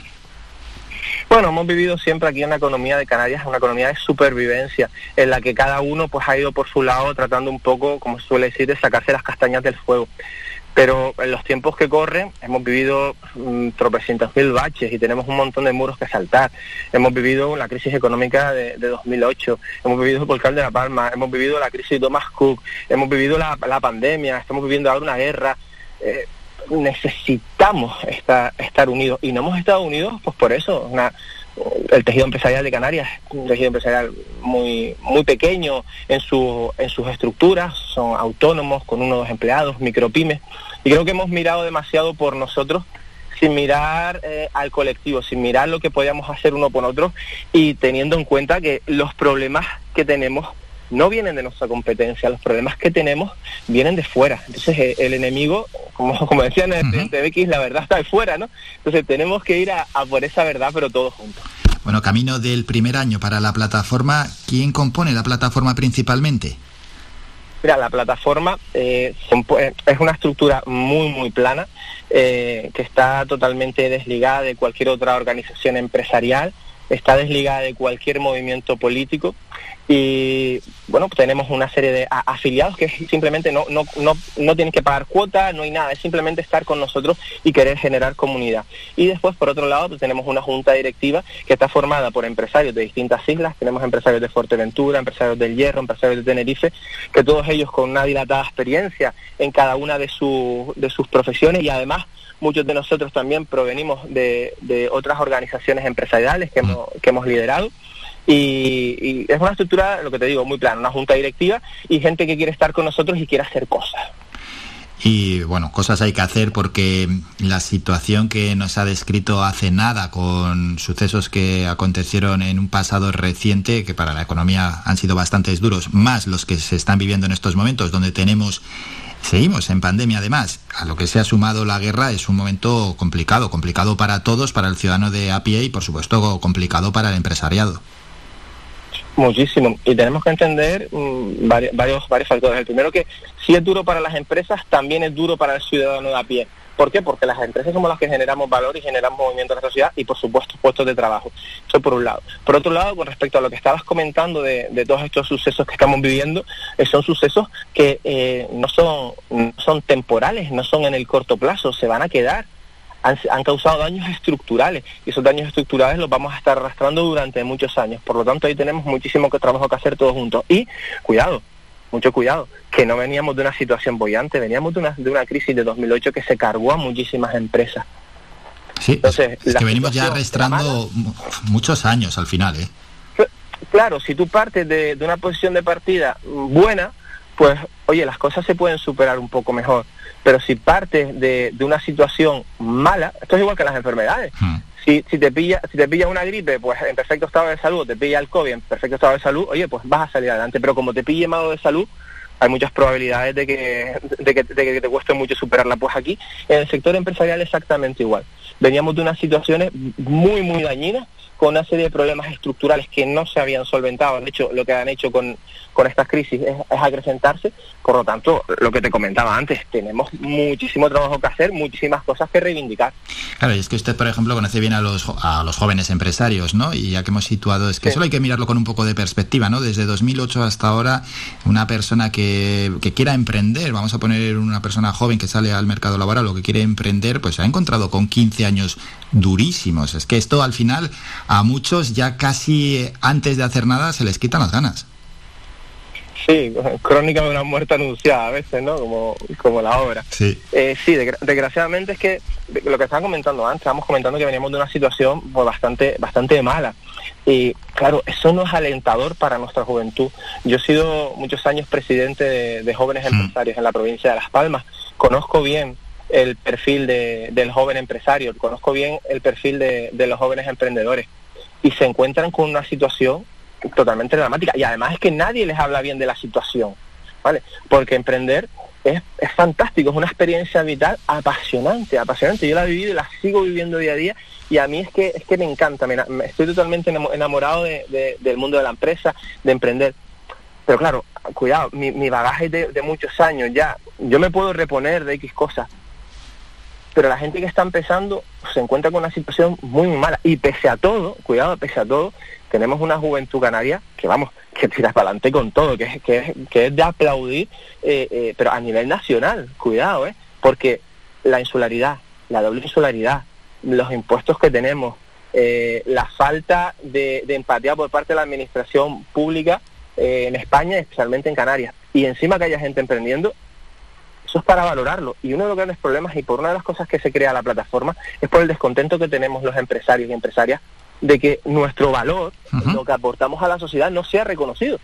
Bueno, hemos vivido siempre aquí en la economía de Canarias, una economía de supervivencia, en la que cada uno pues ha ido por su lado tratando un poco, como se suele decir, de sacarse las castañas del fuego. Pero en los tiempos que corren hemos vivido mm, tropecientos mil baches y tenemos un montón de muros que saltar. Hemos vivido la crisis económica de, 2008, hemos vivido el volcán de La Palma, hemos vivido la crisis de Thomas Cook, hemos vivido la, pandemia, estamos viviendo ahora una guerra. Eh, necesitamos estar, estar unidos y no hemos estado unidos pues por eso. Una, el tejido empresarial de Canarias un tejido empresarial muy muy pequeño en su en sus estructuras son autónomos con uno o dos empleados micropymes y creo que hemos mirado demasiado por nosotros sin mirar eh, al colectivo sin mirar lo que podíamos hacer uno por otro y teniendo en cuenta que los problemas que tenemos no vienen de nuestra competencia, los problemas que tenemos vienen de fuera. Entonces eh, el, enemigo, como, [LAUGHS] como decían en el la verdad está de fuera, ¿no? Entonces tenemos que ir a, por esa verdad, pero todos juntos. Bueno, camino del primer año para la plataforma, ¿quién compone la plataforma principalmente? Mira, la plataforma eh, eh, es una estructura muy, muy plana, eh, que está totalmente desligada de cualquier otra organización empresarial, está desligada de cualquier movimiento político y bueno, pues tenemos una serie de afiliados que simplemente no, no, no, no tienen que pagar cuota, no hay nada, es simplemente estar con nosotros y querer generar comunidad. Y después, por otro lado, pues tenemos una junta directiva que está formada por empresarios de distintas islas, tenemos empresarios de Fuerteventura, empresarios del Hierro, empresarios de Tenerife, que todos ellos con una dilatada experiencia en cada una de, de sus profesiones. Y además muchos de nosotros también provenimos de, de otras organizaciones empresariales que hemos, que hemos liderado y, es una estructura, lo que te digo, muy plana, una junta directiva y gente que quiere estar con nosotros y quiere hacer cosas. Y bueno, cosas hay que hacer porque la situación que nos ha descrito hace nada con sucesos que acontecieron en un pasado reciente, que para la economía han sido bastante duros, más los que se están viviendo en estos momentos, donde tenemos Seguimos en pandemia además. A lo que se ha sumado la guerra es un momento complicado, complicado para todos, para el ciudadano de a pie y por supuesto complicado para el empresariado. Muchísimo. Y tenemos que entender mm, varios, varios, factores. El primero que si es duro para las empresas, también es duro para el ciudadano de a pie. ¿Por qué? Porque las empresas somos las que generamos valor y generamos movimiento en la sociedad y, por supuesto, puestos de trabajo. Eso por un lado. Por otro lado, con respecto a lo que estabas comentando de, todos estos sucesos que estamos viviendo, eh, son sucesos que eh, no, son, no son temporales, no son en el corto plazo, se van a quedar han, causado daños estructurales y esos daños estructurales los vamos a estar arrastrando durante muchos años. Por lo tanto, ahí tenemos muchísimo trabajo que hacer todos juntos. Y cuidado, mucho cuidado, que no veníamos de una situación bollante, veníamos de una, de una crisis de 2008 que se cargó a muchísimas empresas. Sí, Entonces, es que venimos ya arrastrando muchos años al final, ¿eh? Claro, si tú partes de, de una posición de partida buena, pues oye, las cosas se pueden superar un poco mejor. Pero si partes de, una situación mala, esto es igual que las enfermedades. Hmm. Si, si, te pilla, si te pilla una gripe, pues en perfecto estado de salud, te pilla el COVID en perfecto estado de salud, oye, pues vas a salir adelante. Pero como te pille malo de salud, hay muchas probabilidades de que, de que, de que te cueste mucho superarla. Pues aquí, en el sector empresarial exactamente igual. Veníamos de unas situaciones muy, muy dañinas con una serie de problemas estructurales que no se habían solventado. De hecho, lo que han hecho con, con estas crisis es, acrecentarse. Por lo tanto, lo que te comentaba antes, tenemos muchísimo trabajo que hacer, muchísimas cosas que reivindicar. Claro, y es que usted, por ejemplo, conoce bien a los, a los jóvenes empresarios, ¿no? Y ya que hemos situado, es que solo hay que mirarlo con un poco de perspectiva, ¿no? Desde 2008 hasta ahora, una persona que, que quiera emprender, vamos a poner una persona joven que sale al mercado laboral o que quiere emprender, pues se ha encontrado con 15 años durísimos. Es que esto al final a muchos ya casi antes de hacer nada se les quitan las ganas. Sí, crónica de una muerte anunciada a veces, ¿no? Como, como la obra. Sí, eh, sí desgraciadamente es que lo que estaba comentando antes, estábamos comentando que veníamos de una situación pues, bastante, bastante mala. Y claro, eso no es alentador para nuestra juventud. Yo he sido muchos años presidente de, jóvenes hmm. empresarios en la provincia de Las Palmas. Conozco bien el perfil de, del joven empresario, conozco bien el perfil de, de los jóvenes emprendedores y se encuentran con una situación totalmente dramática. Y además es que nadie les habla bien de la situación, ¿vale? Porque emprender es, es, fantástico, es una experiencia vital apasionante, apasionante. Yo la he vivido y la sigo viviendo día a día y a mí es que, es que me encanta, me, estoy totalmente enamorado de, del mundo de la empresa, de emprender. Pero claro, cuidado, mi, mi bagaje de, de muchos años ya, yo me puedo reponer de X cosas, pero la gente que está empezando se encuentra con una situación muy mala y pese a todo, cuidado, pese a todo, tenemos una juventud canaria que vamos, [LAUGHS] que tira para adelante con todo, que es, que que es de aplaudir, eh, eh, pero a nivel nacional, cuidado, ¿eh? porque la insularidad, la doble insularidad, los impuestos que tenemos, eh, la falta de, de, empatía por parte de la administración pública en España, especialmente en Canarias, y encima que haya gente emprendiendo, eso es para valorarlo. Y uno de los grandes problemas, y por una de las cosas que se crea la plataforma, es por el descontento que tenemos los empresarios y empresarias de que nuestro valor, lo que aportamos a la sociedad, no sea reconocido.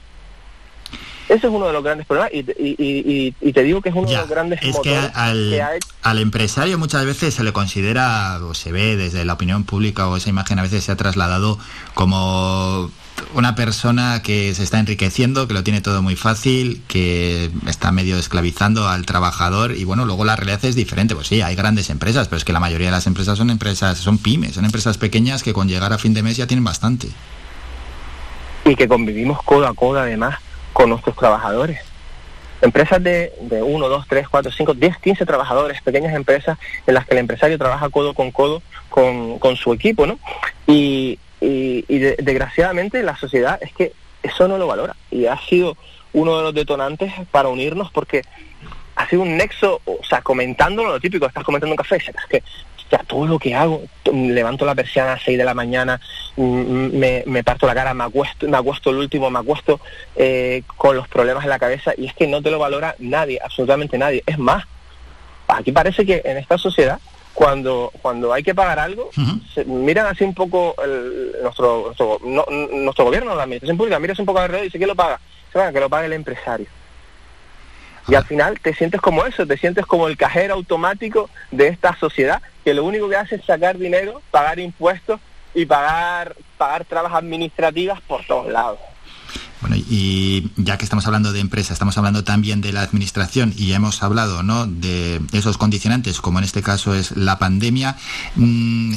Ese es uno de los grandes problemas y, te digo que es uno de los grandes es que al, al empresario muchas veces se le considera o se ve desde la opinión pública o esa imagen a veces se ha trasladado como una persona que se está enriqueciendo, que lo tiene todo muy fácil, que está medio esclavizando al trabajador y bueno, luego la realidad es diferente. Pues sí, hay grandes empresas, pero es que la mayoría de las empresas son empresas, son pymes, son empresas pequeñas que con llegar a fin de mes ya tienen bastante. Y que convivimos codo a codo además con nuestros trabajadores. Empresas de, de 1, 2, 3, 4, 5, 10, 15 trabajadores, pequeñas empresas en las que el empresario trabaja codo con codo con, con su equipo, ¿no? Y, y, desgraciadamente la sociedad es que eso no lo valora y ha sido uno de los detonantes para unirnos porque ha sido un nexo, o sea, comentándolo lo típico, estás comentando un café, es que ya todo lo que hago, levanto la persiana a 6 de la mañana, mm, mm, me, me, parto la cara, me acuesto, me acuesto el último, me acuesto eh, con los problemas en la cabeza y es que no te lo valora nadie, absolutamente nadie. Es más, aquí parece que en esta sociedad cuando cuando hay que pagar algo, miran así un poco nuestro nuestro, nuestro gobierno, la administración pública, miras un poco alrededor y dice, ¿quién lo paga? Se va, que lo pague el empresario. Y al final te sientes como eso, te sientes como el cajero automático de esta sociedad que lo único que hace es sacar dinero, pagar impuestos y pagar, pagar trabas administrativas por todos lados. Bueno, y ya que estamos hablando de empresa, estamos hablando también de la administración y hemos hablado ¿no? de esos condicionantes, como en este caso es la pandemia. Mm,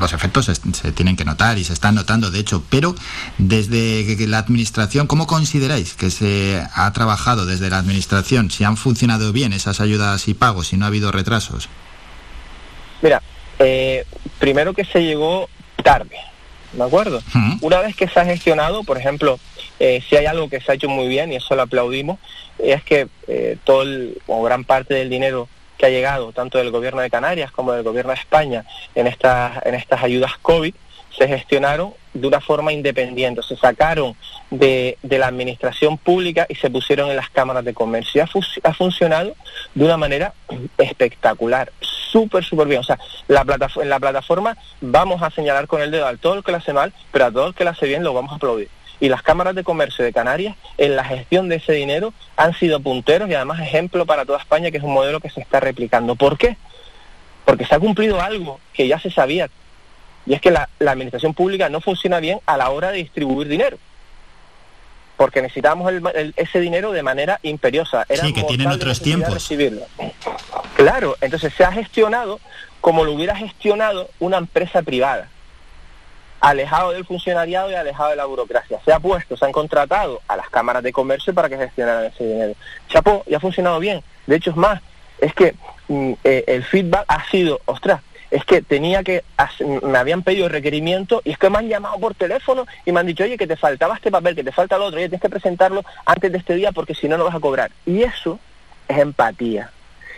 los efectos se, tienen que notar y se están notando, de hecho, pero desde la administración, ¿cómo consideráis que se ha trabajado desde la administración? ¿Si han funcionado bien esas ayudas y pagos, si no ha habido retrasos? Mira, eh, primero que se llegó tarde, ¿de acuerdo? Una vez que se ha gestionado, por ejemplo, eh, si hay algo que se ha hecho muy bien, y eso lo aplaudimos, es que eh, todo o gran parte del dinero que ha llegado, tanto del gobierno de Canarias como del gobierno de España, en estas, en estas ayudas COVID, se gestionaron de una forma independiente, se sacaron de, la administración pública y se pusieron en las cámaras de comercio. Ha, ha funcionado de una manera espectacular, súper, súper bien. O sea, la en la plataforma vamos a señalar con el dedo a todo el que lo hace mal, pero a todo el que lo hace bien lo vamos a aplaudir. Y las cámaras de comercio de Canarias, en la gestión de ese dinero, han sido punteros y además ejemplo para toda España, que es un modelo que se está replicando. ¿Por qué? Porque se ha cumplido algo que ya se sabía, y es que la, administración pública no funciona bien a la hora de distribuir dinero. Porque necesitamos ese dinero de manera imperiosa. sí, que tienen otros tiempos. Recibirlo. Claro, entonces se ha gestionado como lo hubiera gestionado una empresa privada, alejado del funcionariado y alejado de la burocracia. Se ha puesto, se han contratado a las cámaras de comercio para que gestionaran ese dinero. Chapo, y ha funcionado bien. De hecho, es más, es que mm, eh, el feedback ha sido, ostras, es que tenía que, me habían pedido requerimiento y es que me han llamado por teléfono y me han dicho, oye, que te faltaba este papel, que te falta el otro, oye, tienes que presentarlo antes de este día porque si no, no vas a cobrar. Y eso es empatía.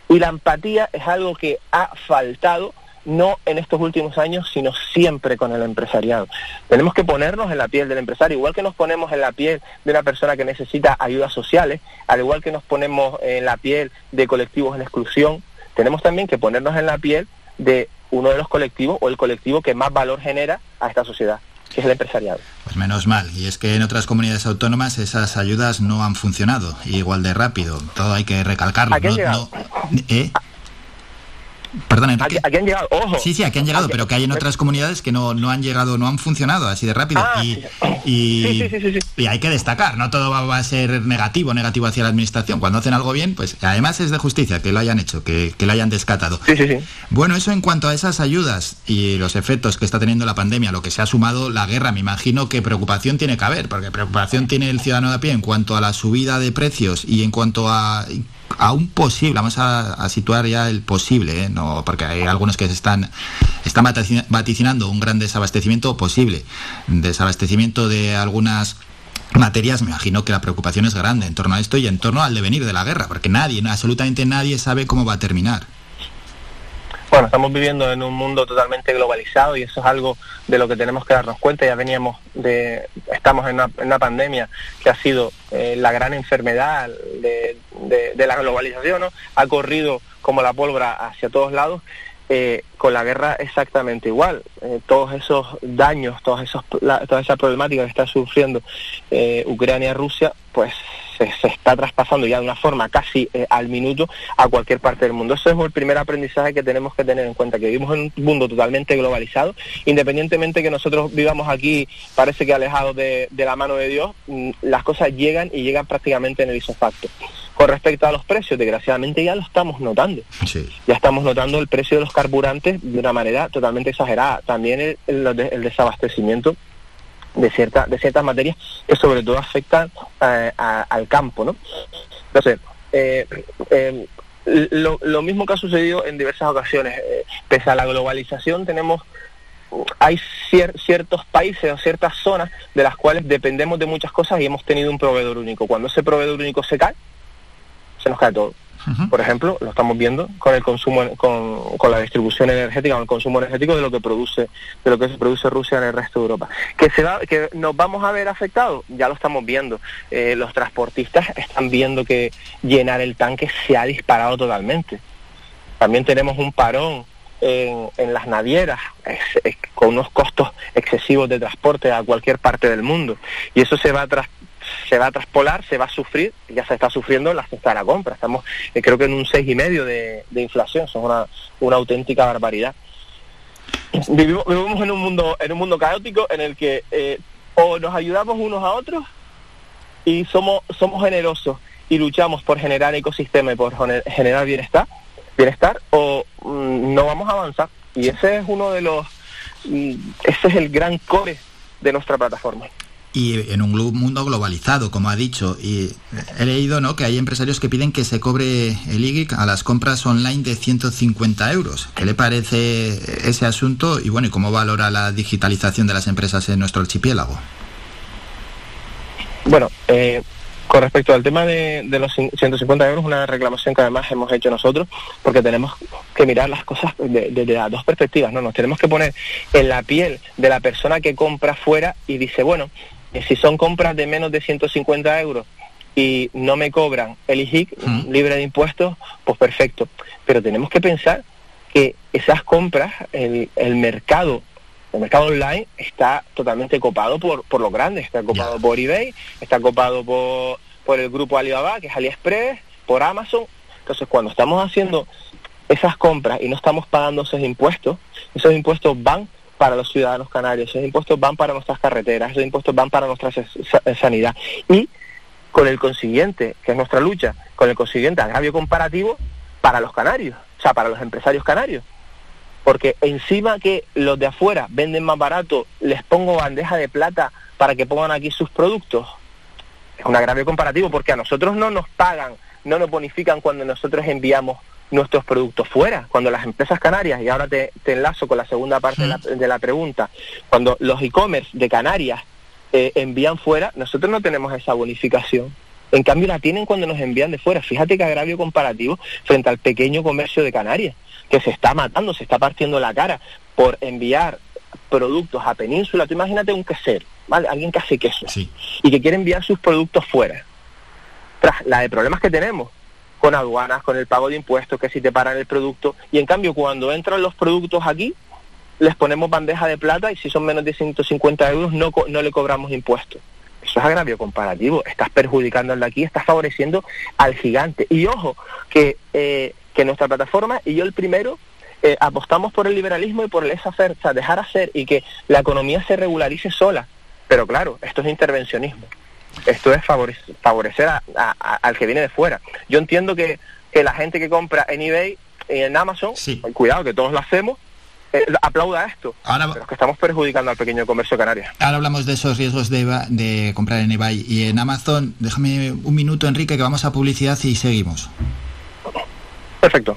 Y la empatía es algo que ha faltado no en estos últimos años, sino siempre con el empresariado. Tenemos que ponernos en la piel del empresario, igual que nos ponemos en la piel de una persona que necesita ayudas sociales, al igual que nos ponemos en la piel de colectivos en exclusión, tenemos también que ponernos en la piel de uno de los colectivos o el colectivo que más valor genera a esta sociedad que es el empresariado. Pues menos mal, y es que en otras comunidades autónomas esas ayudas no han funcionado igual de rápido, todo hay que recalcarlo. no, ¿eh? Perdón, Aquí, han llegado, ojo. Sí, sí, aquí han llegado, pero que hay en otras comunidades que no, no han llegado, no han funcionado así de rápido. Ah, y, y, y, hay que destacar, no todo va, a ser negativo, negativo hacia la administración. Cuando hacen algo bien, pues además es de justicia que lo hayan hecho, que, que lo hayan descatado. Sí, sí, sí. Bueno, eso en cuanto a esas ayudas y los efectos que está teniendo la pandemia, lo que se ha sumado la guerra, me imagino que preocupación tiene que haber, porque preocupación tiene el ciudadano de a pie en cuanto a la subida de precios y en cuanto a a un posible, vamos a, situar ya el posible, ¿eh? no, porque hay algunos que se están, están vaticinando un gran desabastecimiento posible, desabastecimiento de algunas materias, me imagino que la preocupación es grande en torno a esto y en torno al devenir de la guerra, porque nadie, absolutamente nadie sabe cómo va a terminar. Bueno, estamos viviendo en un mundo totalmente globalizado y eso es algo de lo que tenemos que darnos cuenta. Ya veníamos de, estamos en una, pandemia que ha sido eh, la gran enfermedad de, la globalización, ¿no? Ha corrido como la pólvora hacia todos lados eh, con la guerra exactamente igual. Eh, todos esos daños, todos esos, toda esa problemática que está sufriendo eh, Ucrania y Rusia, pues se, está traspasando ya de una forma casi al minuto a cualquier parte del mundo. Eso es el primer aprendizaje que tenemos que tener en cuenta, que vivimos en un mundo totalmente globalizado, independientemente que nosotros vivamos aquí, parece que alejados de, de la mano de Dios, mm, las cosas llegan y llegan prácticamente en el isofacto. Con respecto a los precios, desgraciadamente ya lo estamos notando. Ya estamos notando el precio de los carburantes de una manera totalmente exagerada. También el, el, desabastecimiento de, cierta, de ciertas materias que sobre todo afectan eh, al campo. ¿no? Entonces, eh, eh, lo, mismo que ha sucedido en diversas ocasiones. pese a la globalización, tenemos hay ciertos países o ciertas zonas de las cuales dependemos de muchas cosas y hemos tenido un proveedor único. Cuando ese proveedor único se cae, se nos cae todo. Por ejemplo, lo estamos viendo con el consumo, con, con, la distribución energética, con el consumo energético de lo que produce, de lo que se produce Rusia en el resto de Europa. Que se va, que nos vamos a ver afectados, ya lo estamos viendo. Eh, los transportistas están viendo que llenar el tanque se ha disparado totalmente. También tenemos un parón en, en, las navieras con unos costos excesivos de transporte a cualquier parte del mundo y eso se va a tras, se va a traspolar, se va a sufrir, ya se está sufriendo la cesta de la compra. Estamos eh, creo que en un seis y medio de, inflación, son una, una auténtica barbaridad. Vivimos, en un mundo, en un mundo caótico en el que eh, o nos ayudamos unos a otros y somos, somos generosos y luchamos por generar ecosistema y por generar bienestar, bienestar o mm, no vamos a avanzar. Y ese es uno de los, mm, ese es el gran core de nuestra plataforma y en un mundo globalizado, como ha dicho. Y he leído ¿no? que hay empresarios que piden que se cobre el IGIC a las compras online de 150 euros. ¿Qué le parece ese asunto y bueno, y cómo valora la digitalización de las empresas en nuestro archipiélago? Bueno, eh, con respecto al tema de, los 150 euros, una reclamación que además hemos hecho nosotros, porque tenemos que mirar las cosas desde las dos perspectivas, ¿no? Nos tenemos que poner en la piel de la persona que compra fuera y dice, bueno, si son compras de menos de 150 euros y no me cobran el IHIC libre de impuestos, pues perfecto. Pero tenemos que pensar que esas compras, el, el mercado el mercado online está totalmente copado por, por los grandes, está copado por eBay, está copado por, por el grupo Alibaba, que es AliExpress, por Amazon. Entonces, cuando estamos haciendo esas compras y no estamos pagando esos impuestos, esos impuestos van para los ciudadanos canarios, esos impuestos van para nuestras carreteras, esos impuestos van para nuestra sanidad. Y con el consiguiente, que es nuestra lucha, con el consiguiente agravio comparativo para los canarios, o sea, para los empresarios canarios. Porque encima que los de afuera venden más barato, les pongo bandeja de plata para que pongan aquí sus productos. Es un agravio comparativo porque a nosotros no nos pagan, no nos bonifican cuando nosotros enviamos nuestros productos fuera. Cuando las empresas canarias, y ahora te, enlazo con la segunda parte de, la, pregunta, cuando los e-commerce de Canarias eh, envían fuera, nosotros no tenemos esa bonificación. En cambio la tienen cuando nos envían de fuera. Fíjate que agravio comparativo frente al pequeño comercio de Canarias, que se está matando, se está partiendo la cara por enviar productos a Península. Tú imagínate un quesero, ¿vale? Alguien que hace queso y que quiere enviar sus productos fuera. Tras la de problemas que tenemos, con aduanas, con el pago de impuestos, que si te paran el producto. Y en cambio, cuando entran los productos aquí, les ponemos bandeja de plata y si son menos de 150 euros no, no le cobramos impuestos. Eso es agravio comparativo. Estás perjudicando al de aquí, estás favoreciendo al gigante. Y ojo, que, eh, que nuestra plataforma, y yo el primero, eh, apostamos por el liberalismo y por el esa o sea, dejar hacer y que la economía se regularice sola. Pero claro, esto es intervencionismo. Esto es favorecer, al que viene de fuera. Yo entiendo que, la gente que compra en eBay y en Amazon, cuidado que todos lo hacemos, eh, aplauda esto. pero que estamos perjudicando al pequeño comercio canario. Ahora hablamos de esos riesgos de, de comprar en eBay y en Amazon. Déjame un minuto, Enrique, que vamos a publicidad y seguimos. Perfecto.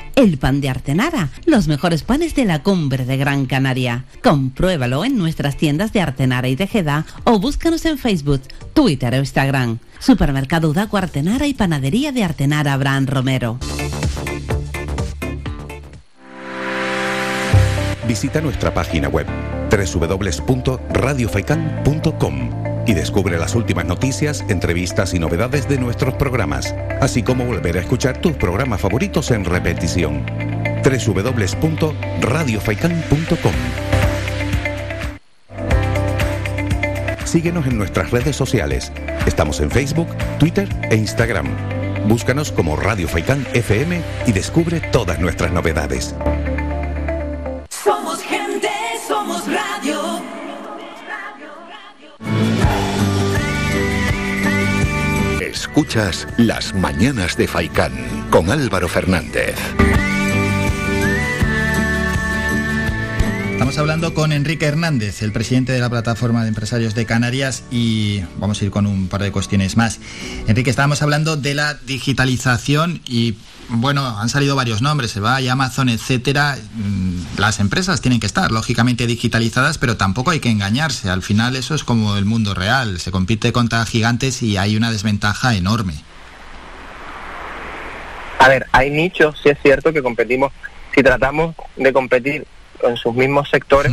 el pan de Artenara, los mejores panes de la cumbre de Gran Canaria. Compruébalo en nuestras tiendas de Artenara y Tejeda o búscanos en Facebook, Twitter o Instagram. Supermercado Udaco Artenara y Panadería de Artenara Abraham Romero. Visita nuestra página web www.radiofaikan.com y descubre las últimas noticias, entrevistas y novedades de nuestros programas, así como volver a escuchar tus programas favoritos en repetición. www.radiofaikan.com Síguenos en nuestras redes sociales. Estamos en Facebook, Twitter e Instagram. Búscanos como Radio Faikán FM y descubre todas nuestras novedades. Escuchas Las Mañanas de Faicán con Álvaro Fernández. Estamos hablando con Enrique Hernández, el presidente de la plataforma de empresarios de Canarias y vamos a ir con un par de cuestiones más. Enrique, estábamos hablando de la digitalización y bueno, han salido varios nombres, se va Amazon, etcétera. Mm, Las empresas tienen que estar lógicamente digitalizadas, pero tampoco hay que engañarse. Al final eso es como el mundo real, se compite contra gigantes y hay una desventaja enorme. A ver, hay nichos, sí es cierto que competimos, si tratamos de competir en sus mismos sectores,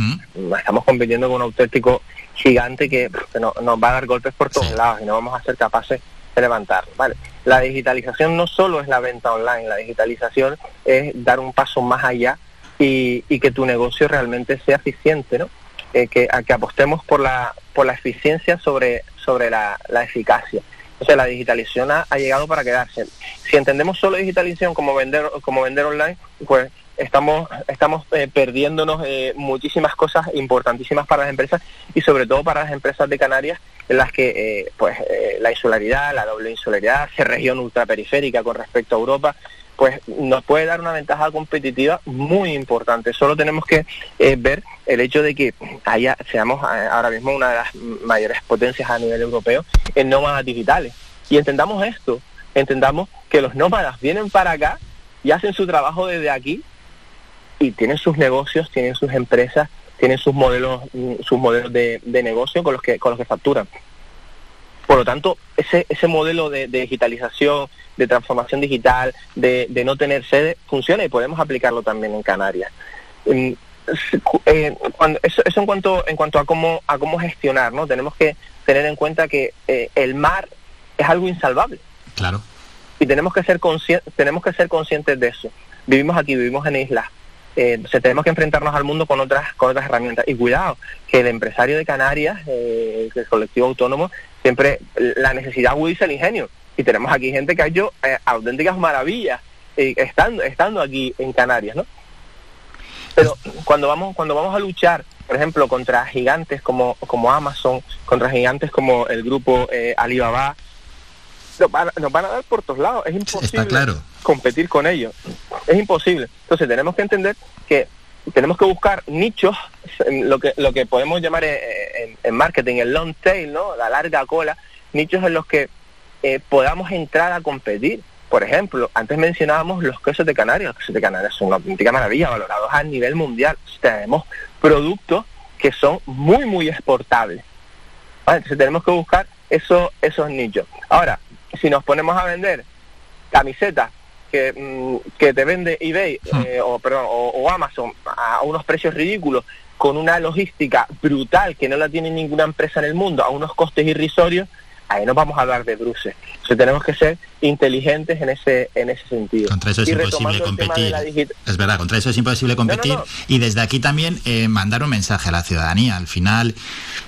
estamos compitiendo con un auténtico gigante que, que no- nos va a dar golpes por todos lados y no vamos a ser capaces de levantarlo. Vale. La digitalización no solo es la venta online, la digitalización es dar un paso más allá y, y que tu negocio realmente sea eficiente, ¿no? Eh, que, a que apostemos por la, por la eficiencia sobre, sobre la, la eficacia. O sea, la digitalización ha, ha llegado para quedarse. Si entendemos solo digitalización como vender, como vender online, pues estamos, estamos eh, perdiéndonos eh, muchísimas cosas importantísimas para las empresas y sobre todo para las empresas de Canarias en las que eh, pues eh, la insularidad, la doble insularidad, ser región ultraperiférica con respecto a Europa, pues nos puede dar una ventaja competitiva muy importante. Solo tenemos que eh, ver el hecho de que haya, seamos eh, ahora mismo una de las mayores potencias a nivel europeo en nómadas digitales. Y entendamos esto, entendamos que los nómadas vienen para acá y hacen su trabajo desde aquí y tienen sus negocios, tienen sus empresas, tienen sus modelos, mm, sus modelos de, de negocio con los que con los que facturan. Por lo tanto, ese, ese modelo de, de digitalización, de transformación digital, de, de no tener sede, funciona y podemos aplicarlo también en Canarias. Eh, cuando- eso, eso en cuanto en cuanto a cómo a cómo gestionar, ¿no? Tenemos que tener en cuenta que eh, el mar es algo insalvable Claro. y tenemos que ser tenemos que ser conscientes de eso. Vivimos aquí, vivimos en islas. Eh, tenemos que enfrentarnos al mundo con otras con otras herramientas. Y cuidado, que el empresario de Canarias, eh, el colectivo autónomo, siempre la necesidad agudiza el ingenio. Y tenemos aquí gente que ha hecho eh, auténticas maravillas eh, estando estando aquí en Canarias, ¿no? Pero cuando vamos cuando vamos a luchar, por ejemplo, contra gigantes como como Amazon, contra gigantes como el grupo eh, Alibaba, nos van, nos van a dar por todos lados. Es imposible claro. Competir con ellos. Es imposible. Entonces tenemos que entender que tenemos que buscar nichos, lo que lo que podemos llamar eh, en, en marketing el long tail, ¿no? La larga cola, nichos en los que eh, podamos entrar a competir. Por ejemplo, antes mencionábamos los quesos de Canarias. Los quesos de Canarias son una auténtica maravilla, valorados a nivel mundial. Tenemos productos que son muy, muy exportables. ¿vale? Entonces tenemos que buscar eso, esos nichos. Ahora, si nos ponemos a vender camisetas que, mm, que te vende eBay eh, o, perdón, o, o Amazon a unos precios ridículos, con una logística brutal que no la tiene ninguna empresa en el mundo, a unos costes irrisorios, ahí no vamos a hablar de bruces. Entonces tenemos que ser inteligentes en ese en ese sentido. Contra eso es Y imposible competir. Es verdad, contra eso es imposible competir. no. Y desde aquí también eh, mandar un mensaje a la ciudadanía. Al final,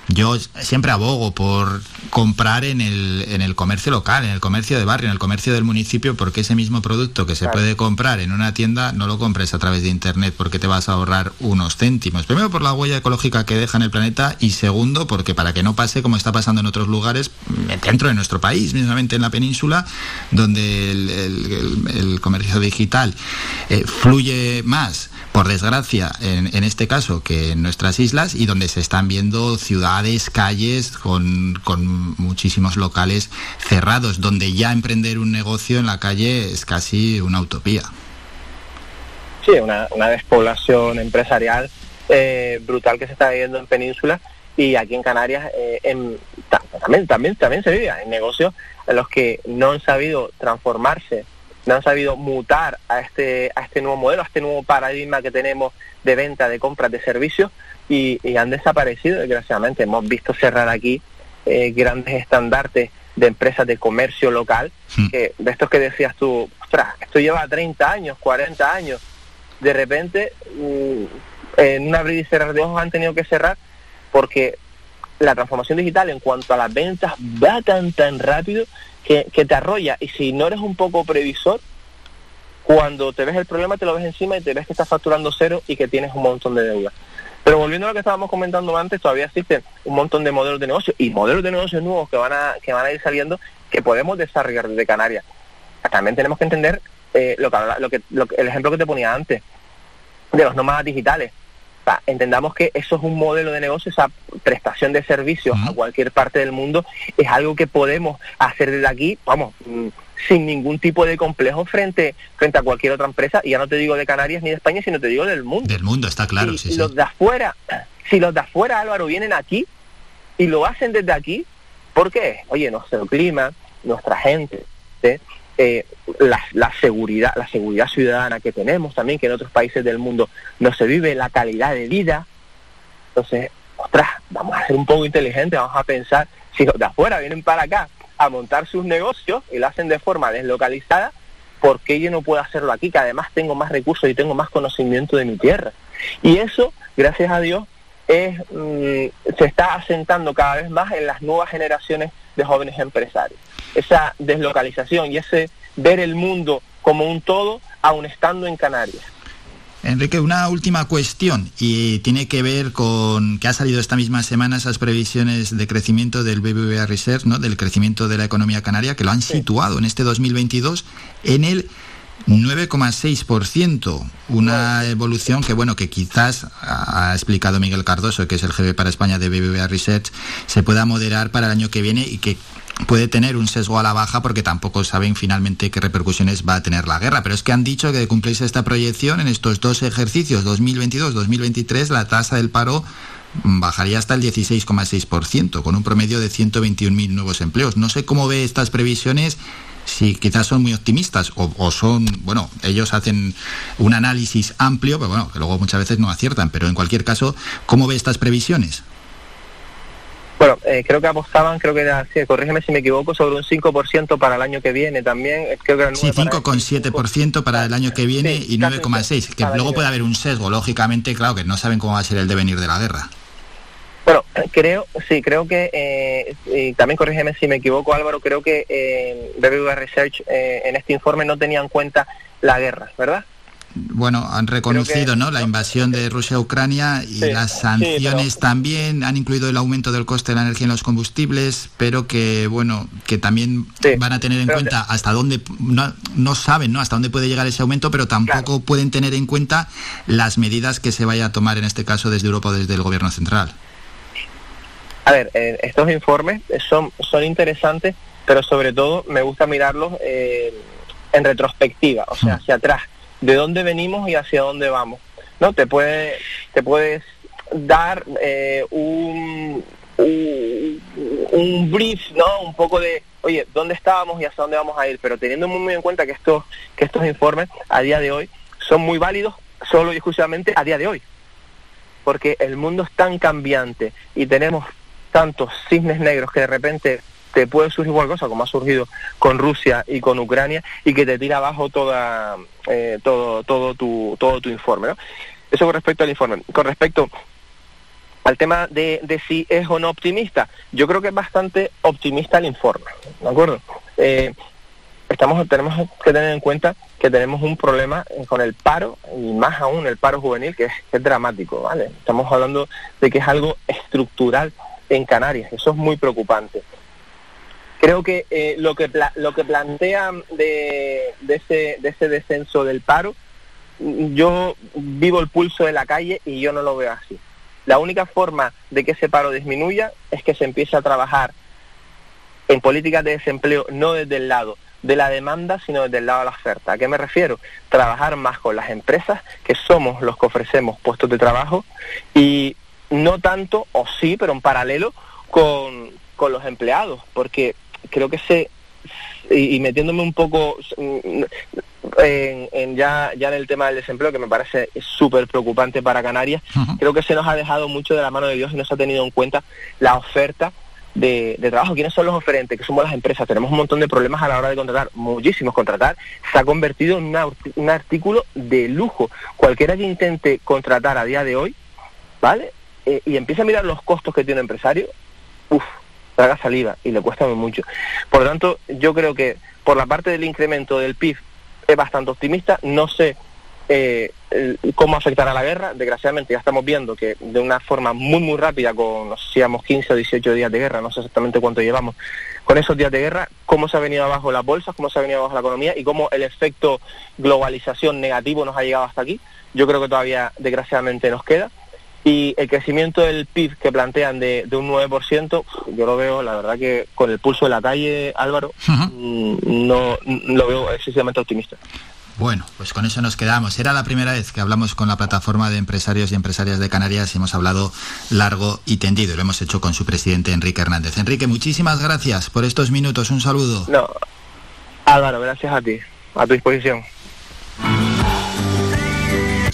yo siempre abogo por comprar en el, en el comercio local, en el comercio de barrio, en el comercio del municipio, porque ese mismo producto que se Claro. puede comprar en una tienda no lo compres a través de internet porque te vas a ahorrar unos céntimos. Primero por la huella ecológica que deja en el planeta y segundo porque para que no pase como está pasando en otros lugares, dentro de nuestro país, mismamente en la península, donde el, comercio digital eh, fluye más por desgracia, en, este caso, que en nuestras islas y donde se están viendo ciudades, calles con, muchísimos locales cerrados, donde ya emprender un negocio en la calle es casi una utopía. Sí, una, despoblación empresarial eh, brutal que se está viviendo en Península y aquí en Canarias eh, en, también, también, también se vive en negocios en los que no han sabido transformarse no han sabido mutar a este, a este nuevo modelo, a este nuevo paradigma que tenemos de venta, de compras, de servicios, y, han desaparecido, desgraciadamente. Hemos visto cerrar aquí eh, grandes estandartes de empresas de comercio local, hmm. que, de estos que decías tú, ostras, esto lleva 30 años, 40 años, de repente, mm, en un abrir y cerrar de ojos han tenido que cerrar porque la transformación digital en cuanto a las ventas va tan, tan rápido que, te arrolla. Y si no eres un poco previsor, cuando te ves el problema te lo ves encima y te ves que estás facturando cero y que tienes un montón de deuda. Pero volviendo a lo que estábamos comentando antes, todavía existen un montón de modelos de negocio y modelos de negocios nuevos que van a, que van a ir saliendo que podemos desarrollar desde Canarias. También tenemos que entender eh, lo, que, el ejemplo que te ponía antes de los nómadas digitales entendamos que eso es un modelo de negocio, esa prestación de servicios a cualquier parte del mundo es algo que podemos hacer desde aquí, vamos, mm, sin ningún tipo de complejo frente frente a cualquier otra empresa, y ya no te digo de Canarias ni de España, sino te digo del mundo. Del mundo, está claro, si los de afuera, si los de afuera, Álvaro, vienen aquí y lo hacen desde aquí, ¿por qué? Oye, nuestro clima, nuestra gente, eh, la, seguridad, la seguridad ciudadana que tenemos también, que en otros países del mundo no se vive, la calidad de vida. Entonces, ostras, vamos a ser un poco inteligentes, vamos a pensar, si los de afuera vienen para acá a montar sus negocios y lo hacen de forma deslocalizada, ¿por qué yo no puedo hacerlo aquí? Que además tengo más recursos y tengo más conocimiento de mi tierra. Y eso, gracias a Dios, es, mm, se está asentando cada vez más en las nuevas generaciones de jóvenes empresarios esa deslocalización y ese ver el mundo como un todo, aun estando en Canarias. Enrique, una última cuestión y tiene que ver con que ha salido esta misma semana esas previsiones de crecimiento del BBVA Research, ¿no? del crecimiento de la economía canaria, que lo han situado en este 2022 en el 9,6%, una evolución que bueno que quizás ha explicado Miguel Cardoso, que es el jefe para España de BBVA Research, se pueda moderar para el año que viene y que puede tener un sesgo a la baja porque tampoco saben finalmente qué repercusiones va a tener la guerra. Pero es que han dicho que de cumplirse esta proyección en estos dos ejercicios, 2022-2023, la tasa del paro bajaría hasta el 16,6%, con un promedio de 121.000 nuevos empleos. No sé cómo ve estas previsiones, si quizás son muy optimistas o, o, son, bueno, ellos hacen un análisis amplio, pero bueno, que luego muchas veces no aciertan, pero en cualquier caso, ¿cómo ve estas previsiones? Bueno, eh, creo que apostaban, creo que era, sí, corrígeme si me equivoco, sobre un 5% para el año que viene también. Creo que sí, 5,7% para el año que viene y 9,6%, que luego puede haber un sesgo, lógicamente, claro, que no saben cómo va a ser el devenir de la guerra. Bueno, creo, sí, creo que, eh, y también corrígeme si me equivoco Álvaro, creo que eh, BBVA Research eh, en este informe no tenía en cuenta la guerra, ¿verdad? bueno, han reconocido ¿no? la invasión de Rusia a Ucrania y las sanciones también han incluido el aumento del coste de la energía en los combustibles, pero que bueno, que también van a tener en cuenta hasta dónde no, no, saben, ¿no? hasta dónde puede llegar ese aumento, pero tampoco pueden tener en cuenta las medidas que se vaya a tomar en este caso desde Europa o desde el gobierno central. A ver, eh, estos informes son son interesantes, pero sobre todo me gusta mirarlos eh, en retrospectiva, o sea, hmm. hacia atrás de dónde venimos y hacia dónde vamos. ¿no? Te, puede, te puedes dar eh, un, un, brief, ¿no? Un poco de, oye, ¿dónde estábamos y hacia dónde vamos a ir? Pero teniendo muy, en cuenta que estos, que estos informes a día de hoy son muy válidos solo y exclusivamente a día de hoy. Porque el mundo es tan cambiante y tenemos tantos cisnes negros que de repente te puede surgir igual cosa, como ha surgido con Rusia y con Ucrania, y que te tira abajo toda, eh, todo, todo, tu, todo tu informe. ¿no? Eso con respecto al informe. Con respecto al tema de, de, si es o no optimista, yo creo que es bastante optimista el informe, ¿de acuerdo? Eh, estamos, tenemos que tener en cuenta que tenemos un problema con el paro, y más aún el paro juvenil, que es, que es dramático, ¿vale? Estamos hablando de que es algo estructural en Canarias, eso es muy preocupante. Creo que eh, lo que lo que plantean de, ese, de ese descenso del paro, yo vivo el pulso de la calle y yo no lo veo así. La única forma de que ese paro disminuya es que se empiece a trabajar en políticas de desempleo no desde el lado de la demanda, sino desde el lado de la oferta. ¿A qué me refiero? Trabajar más con las empresas, que somos los que ofrecemos puestos de trabajo, y no tanto, o sí, pero en paralelo, con, con los empleados, porque creo que se y, metiéndome un poco en, ya, ya en el tema del desempleo, que me parece súper preocupante para Canarias, creo que se nos ha dejado mucho de la mano de Dios y no se ha tenido en cuenta la oferta de, trabajo. ¿Quiénes son los oferentes? Que somos las empresas. Tenemos un montón de problemas a la hora de contratar, muchísimos contratar. Se ha convertido en un artículo de lujo. Cualquiera que intente contratar a día de hoy, ¿vale? Eh, y empieza a mirar los costos que tiene un empresario, uff, traga saliva y le cuesta mucho. Por lo tanto, yo creo que por la parte del incremento del PIB es bastante optimista. No sé eh, cómo afectará la guerra. Desgraciadamente ya estamos viendo que de una forma muy muy rápida, con no sé 15 o 18 días de guerra, no sé exactamente cuánto llevamos, con esos días de guerra, cómo se ha venido abajo las bolsas, cómo se ha venido abajo la economía y cómo el efecto globalización negativo nos ha llegado hasta aquí. Yo creo que todavía desgraciadamente nos queda. Y el crecimiento del PIB que plantean de, un 9%, yo lo veo, la verdad que con el pulso de la calle, Álvaro, mm, no lo veo excesivamente optimista. Bueno, pues con eso nos quedamos. Era la primera vez que hablamos con la plataforma de empresarios y empresarias de Canarias y hemos hablado largo y tendido. Lo hemos hecho con su presidente Enrique Hernández. Enrique, muchísimas gracias por estos minutos. Un saludo. No, Álvaro, gracias a ti. A tu disposición.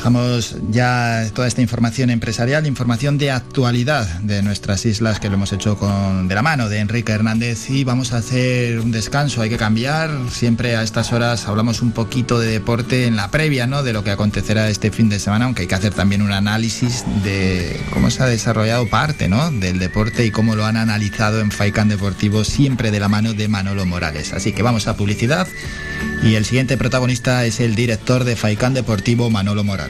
Dejamos ya toda esta información empresarial, información de actualidad de nuestras islas que lo hemos hecho con de la mano de Enrique Hernández y vamos a hacer un descanso, hay que cambiar, siempre a estas horas hablamos un poquito de deporte en la previa, ¿no? de lo que acontecerá este fin de semana, aunque hay que hacer también un análisis de cómo se ha desarrollado parte, ¿no? del deporte y cómo lo han analizado en Faikan Deportivo siempre de la mano de Manolo Morales. Así que vamos a publicidad y el siguiente protagonista es el director de Faikan Deportivo Manolo Morales.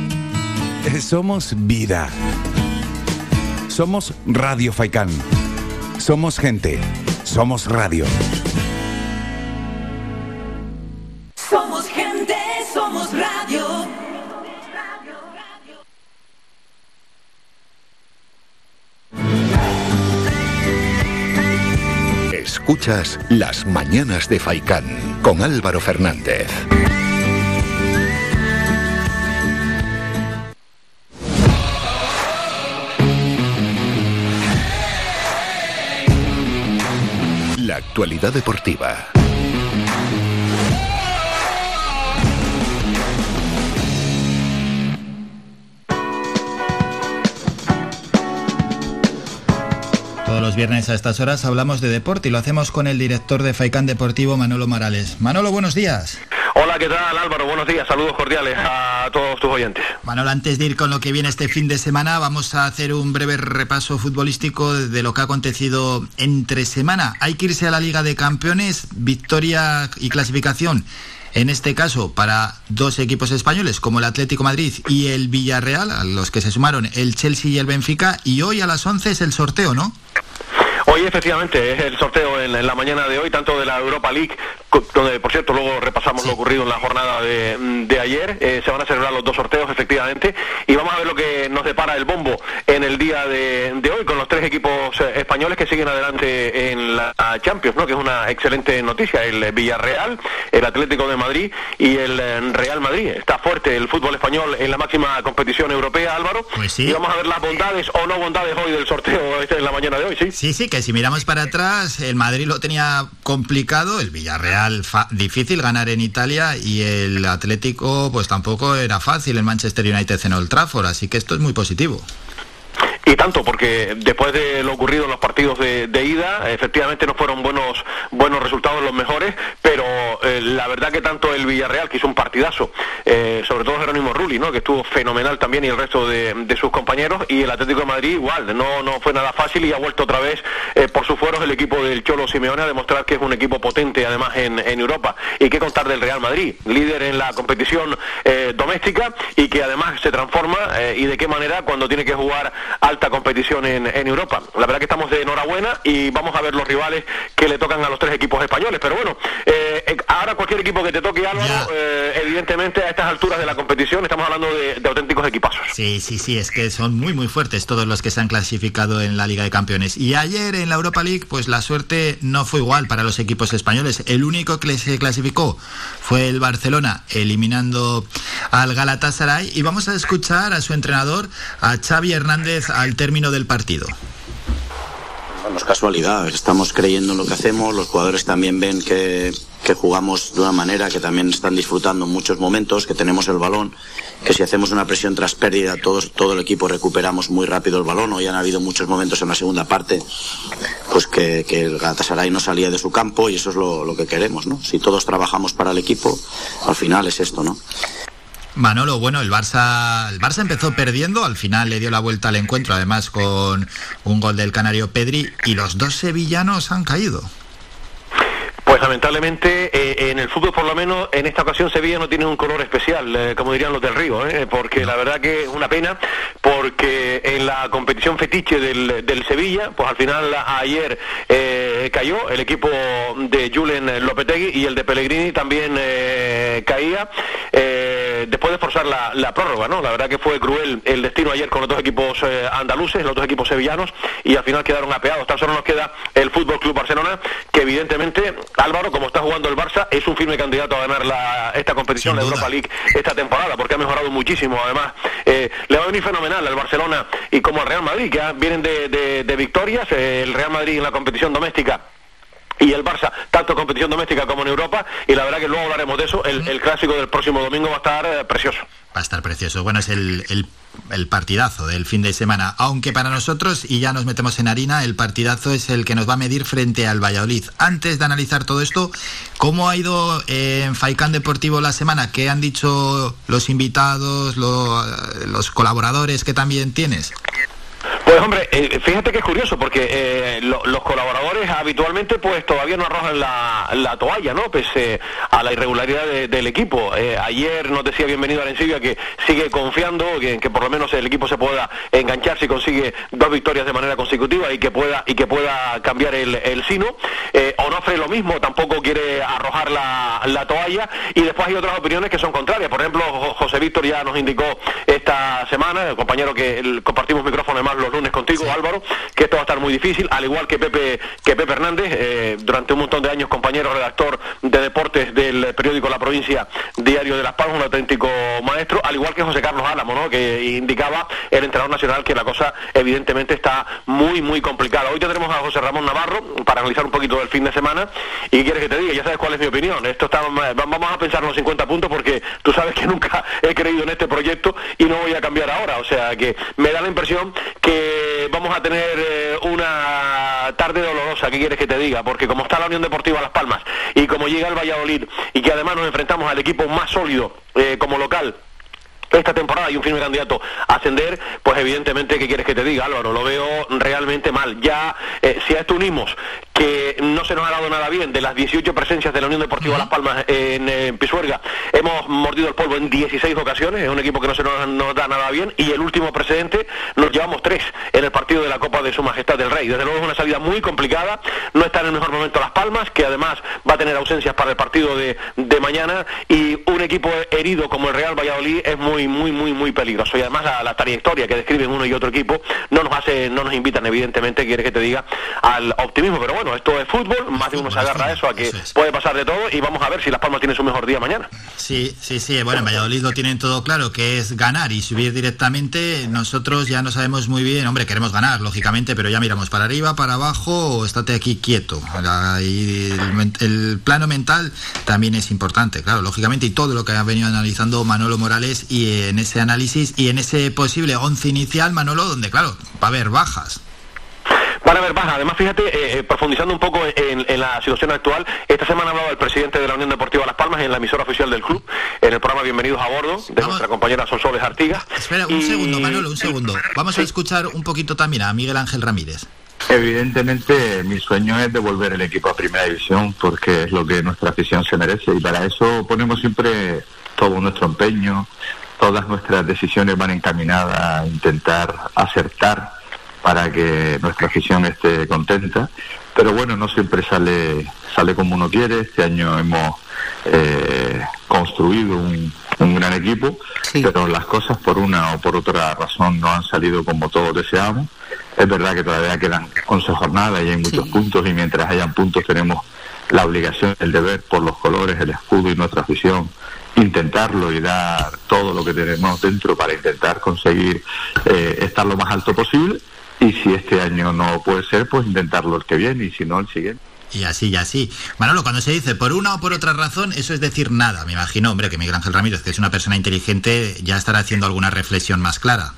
Somos vida. Somos Radio Faikán. Somos gente. Somos radio. Somos gente, somos radio. Escuchas Las Mañanas de Faikán con Álvaro Fernández. Actualidad deportiva. Todos los viernes a estas horas hablamos de deporte y lo hacemos con el director de Faicán Deportivo, Manolo Morales. Manolo, buenos días. Hola, ¿qué tal Álvaro? Buenos días, saludos cordiales a todos tus oyentes. Manuel, antes de ir con lo que viene este fin de semana, vamos a hacer un breve repaso futbolístico de lo que ha acontecido entre semana. Hay que irse a la Liga de Campeones, victoria y clasificación. En este caso, para dos equipos españoles como el Atlético Madrid y el Villarreal, a los que se sumaron el Chelsea y el Benfica, y hoy a las 11 es el sorteo, ¿no? Hoy efectivamente es el sorteo en, la mañana de hoy, tanto de la Europa League, donde por cierto luego repasamos lo ocurrido en la jornada de, ayer, eh, se van a celebrar los dos sorteos efectivamente, y vamos a ver lo que nos depara el bombo en el día de, hoy con los tres equipos eh, españoles que siguen adelante en la Champions, ¿no? que es una excelente noticia, el Villarreal, el Atlético de Madrid y el eh, Real Madrid. Está fuerte el fútbol español en la máxima competición europea, Álvaro, pues y vamos a ver las bondades o no bondades hoy del sorteo este en la mañana de hoy, ¿sí? Sí, sí, que si miramos para atrás, el Madrid lo tenía complicado, el Villarreal difícil ganar en Italia y el Atlético pues tampoco era fácil el Manchester United en Old Trafford, así que esto es muy positivo. Y tanto, porque después de lo ocurrido en los partidos de, ida, efectivamente no fueron buenos buenos resultados los mejores, pero eh, la verdad que tanto el Villarreal, que hizo un partidazo, eh, sobre todo Jerónimo Rulli, ¿no? que estuvo fenomenal también, y el resto de, sus compañeros, y el Atlético de Madrid igual, no, no fue nada fácil y ha vuelto otra vez eh, por sus fueros el equipo del Cholo Simeone a demostrar que es un equipo potente además en, en Europa. Y qué contar del Real Madrid, líder en la competición doméstica y que además se transforma y de qué manera cuando tiene que jugar alta competición en, en, Europa. La verdad que estamos de enhorabuena y vamos a ver los rivales que le tocan a los tres equipos españoles. Pero bueno, eh, eh, ahora cualquier equipo que te toque, Álvaro, eh, evidentemente a estas alturas de la competición estamos hablando de, auténticos equipazos. Sí, sí, sí, es que son muy, muy fuertes todos los que se han clasificado en la Liga de Campeones. Y ayer en la Europa League, pues la suerte no fue igual para los equipos españoles. El único que se clasificó fue el Barcelona, eliminando al Galatasaray. Y vamos a escuchar a su entrenador, a Xavi Hernández, al término del partido. Bueno, es casualidad, estamos creyendo en lo que hacemos, los jugadores también ven que, jugamos de una manera, que también están disfrutando muchos momentos, que tenemos el balón, que si hacemos una presión tras pérdida, todos, todo el equipo recuperamos muy rápido el balón. Hoy han habido muchos momentos en la segunda parte, pues que, el Galatasaray no salía de su campo y eso es lo que queremos, ¿no? Si todos trabajamos para el equipo, al final es esto, ¿no? Manolo, bueno, el Barça, el Barça empezó perdiendo, al final le dio la vuelta al encuentro, además con un gol del canario Pedri, y los dos sevillanos han caído. Pues lamentablemente eh, en el fútbol por lo menos en esta ocasión Sevilla no tiene un color especial, eh, como dirían los del Río, eh, porque la verdad que es una pena, porque en la competición fetiche del, del Sevilla, pues al final ayer cayó el equipo de Julen Lopetegui y el de Pellegrini también caía después de forzar la, prórroga, ¿no? La verdad que fue cruel el destino ayer con los dos equipos eh, andaluces, los dos equipos sevillanos, y al final quedaron apeados. Tan solo nos queda el Fútbol Club Barcelona, que evidentemente, Álvaro, como está jugando el Barça, es un firme candidato a ganar la, esta competición, la Europa League, esta temporada, porque ha mejorado muchísimo. Además, eh, le va a venir fenomenal al Barcelona y como al Real Madrid, que vienen de, victorias. Eh, el Real Madrid en la competición doméstica y el Barça, tanto en competición doméstica como en Europa, y la verdad que luego hablaremos de eso, el, clásico del próximo domingo va a estar eh, precioso. Va a estar precioso. Bueno, es el, el, partidazo del fin de semana, aunque para nosotros, y ya nos metemos en harina, el partidazo es el que nos va a medir frente al Valladolid. Antes de analizar todo esto, ¿cómo ha ido eh, en Faicán Deportivo la semana? ¿Qué han dicho los invitados, los colaboradores que también tienes? Pues hombre, eh, fíjate que es curioso porque eh, los colaboradores habitualmente pues todavía no arrojan la, toalla, ¿no? Pese a la irregularidad del equipo. Eh, ayer nos decía bienvenido a Arencibia que sigue confiando que, que por lo menos el equipo se pueda enganchar si consigue dos victorias de manera consecutiva y que pueda y que pueda cambiar el, el sino. Onofre lo mismo, tampoco quiere arrojar la, la toalla y después hay otras opiniones que son contrarias. Por ejemplo, José Víctor ya nos indicó esta semana, el compañero que compartimos micrófono además los lunes contigo, Álvaro, que esto va a estar muy difícil, al igual que Pepe, que Pepe Hernández, eh, durante un montón de años compañero redactor de deportes del periódico La Provincia, Diario de Las Palmas, un auténtico maestro, al igual que José Carlos Álamo, ¿no? que indicaba el entrenador nacional que la cosa evidentemente está muy, muy complicada. Hoy tendremos a José Ramón Navarro para analizar un poquito del fin de semana y quieres que te diga, ya sabes cuál es mi opinión. Esto está, vamos a pensar los 50 puntos porque tú sabes que nunca he creído en este proyecto y no voy a cambiar ahora. O sea que me da la impresión que vamos a tener eh, una tarde dolorosa ¿qué quieres que te diga? Porque como está la Unión Deportiva Las Palmas y como llega el Valladolid y que además nos enfrentamos al equipo más sólido eh, como local esta temporada y un firme candidato a ascender, pues evidentemente, ¿qué quieres que te diga, Álvaro? Lo veo realmente mal. Ya, eh, si a esto unimos que no se nos ha dado nada bien de las 18 presencias de la Unión Deportiva Las Palmas en, Pisuerga, hemos mordido el polvo en 16 ocasiones, es un equipo que no se nos, da nada bien, y el último precedente nos llevamos tres en el partido de la Copa de Su Majestad del Rey. Desde luego es una salida muy complicada, no está en el mejor momento Las Palmas, que además va a tener ausencias para el partido de, de mañana, y un equipo herido como el Real Valladolid es muy muy, muy, muy, peligroso. Y además la, trayectoria que describen uno y otro equipo no nos hace, no nos invitan, evidentemente, quiere que te diga, al optimismo. Pero bueno, esto es fútbol, más de uno se agarra a eso, a que puede pasar de todo y vamos a ver si Las Palmas tiene su mejor día mañana. Sí, sí, sí. Bueno, en Valladolid lo tienen todo claro, que es ganar y subir directamente. Nosotros ya no sabemos muy bien, hombre, queremos ganar, lógicamente, pero ya miramos para arriba, para abajo, o estate aquí quieto. Y el, el plano mental también es importante, claro, lógicamente, y todo lo que ha venido analizando Manolo Morales y en ese análisis y en ese posible once inicial, Manolo, donde claro, va a haber bajas. Van a haber bajas. Además, fíjate, eh, eh, profundizando un poco en, la situación actual, esta semana hablaba el presidente de la Unión Deportiva Las Palmas en la emisora oficial del club, en el programa Bienvenidos a Bordo, de nuestra compañera Sonsoles Artigas. Espera, un segundo, Manolo, un segundo. Vamos a escuchar un poquito también a Miguel Ángel Ramírez. Evidentemente, mi sueño es devolver el equipo a Primera División porque es lo que nuestra afición se merece y para eso ponemos siempre todo nuestro empeño, todas nuestras decisiones van encaminadas a intentar acertar para que nuestra afición esté contenta. Pero bueno, no siempre sale, sale como uno quiere. Este año hemos eh, construido un, gran equipo, pero las cosas por una o por otra razón no han salido como todos deseamos. Es verdad que todavía quedan 11 jornadas y hay muchos puntos y mientras hayan puntos tenemos la obligación, el deber por los colores, el escudo y nuestra afición intentarlo y dar todo lo que tenemos dentro para intentar conseguir eh, estar lo más alto posible y si este año no puede ser, pues intentarlo el que viene y si no, el siguiente. Y así, y así. Manolo, cuando se dice por una o por otra razón, eso es decir nada. Me imagino, hombre, que Miguel Ángel Ramírez, que es una persona inteligente, ya estará haciendo alguna reflexión más clara.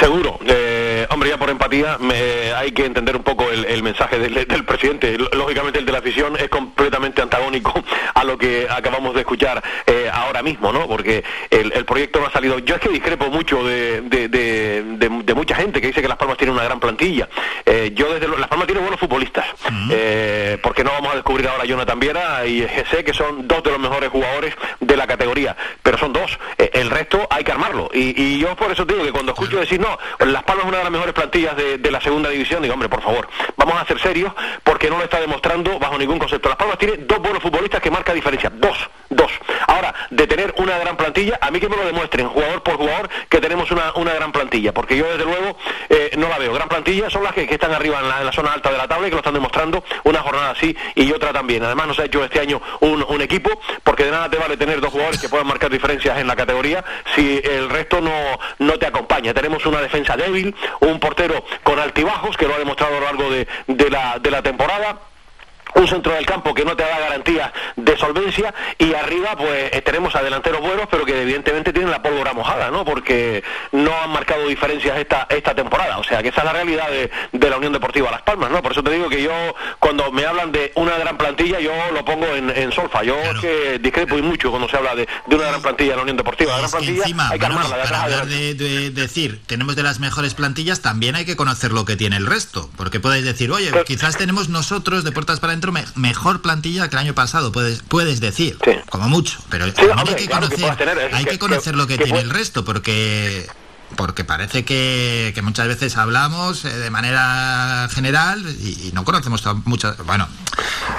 Seguro. Eh, hombre, ya por empatía me, hay que entender un poco el, mensaje del, presidente. Lógicamente el de la afición es completamente antagónico [LAUGHS] a lo que acabamos de escuchar eh, ahora mismo, ¿no? Porque el, proyecto no ha salido. Yo es que discrepo mucho de, de, mucha gente que dice que Las Palmas tiene una gran plantilla. Eh, yo desde Las Palmas tiene buenos futbolistas. Eh, porque no vamos a descubrir ahora a Jonathan Viera y sé que son dos de los mejores jugadores de la categoría, pero son dos. el resto hay que armarlo. Y, y yo por eso digo que cuando escucho decir no, las Palmas es una de las mejores plantillas de, la segunda división. Digo, hombre, por favor, vamos a ser serios porque no lo está demostrando bajo ningún concepto. Las Palmas tiene dos buenos futbolistas que marca diferencia. Dos, dos. Ahora, de tener una gran plantilla, a mí que me lo demuestren, jugador por jugador, que tenemos una, una gran plantilla. Porque yo, desde luego, eh, no la veo. Gran plantilla son las que, están arriba en la, zona alta de la tabla y que lo están demostrando una jornada así y otra también. Además, nos ha hecho este año un, un equipo porque de nada te vale tener dos jugadores que puedan marcar diferencias en la categoría si el resto no, no te acompaña. Tenemos una defensa débil, un portero con altibajos, que lo ha demostrado a lo largo de, la temporada un centro del campo que no te da garantía de solvencia y arriba pues eh, tenemos a delanteros buenos pero que evidentemente tienen la pólvora mojada, ¿no? Porque no han marcado diferencias esta esta temporada, o sea que esa es la realidad de, la Unión Deportiva Las Palmas, ¿no? Por eso te digo que yo cuando me hablan de una gran plantilla yo lo pongo en, solfa, yo es que discrepo y mucho cuando se habla de, una gran plantilla de la Unión Deportiva, la gran plantilla hay que armarla de para hablar de, decir tenemos de las mejores plantillas también hay que conocer lo que tiene el resto, porque podéis decir, oye, quizás tenemos nosotros de puertas para dentro mejor plantilla que el año pasado, puedes, puedes decir, como mucho, pero hay que conocer, hay que, conocer lo que, tiene el resto, porque porque parece que, muchas veces hablamos eh, de manera general y, no conocemos muchas bueno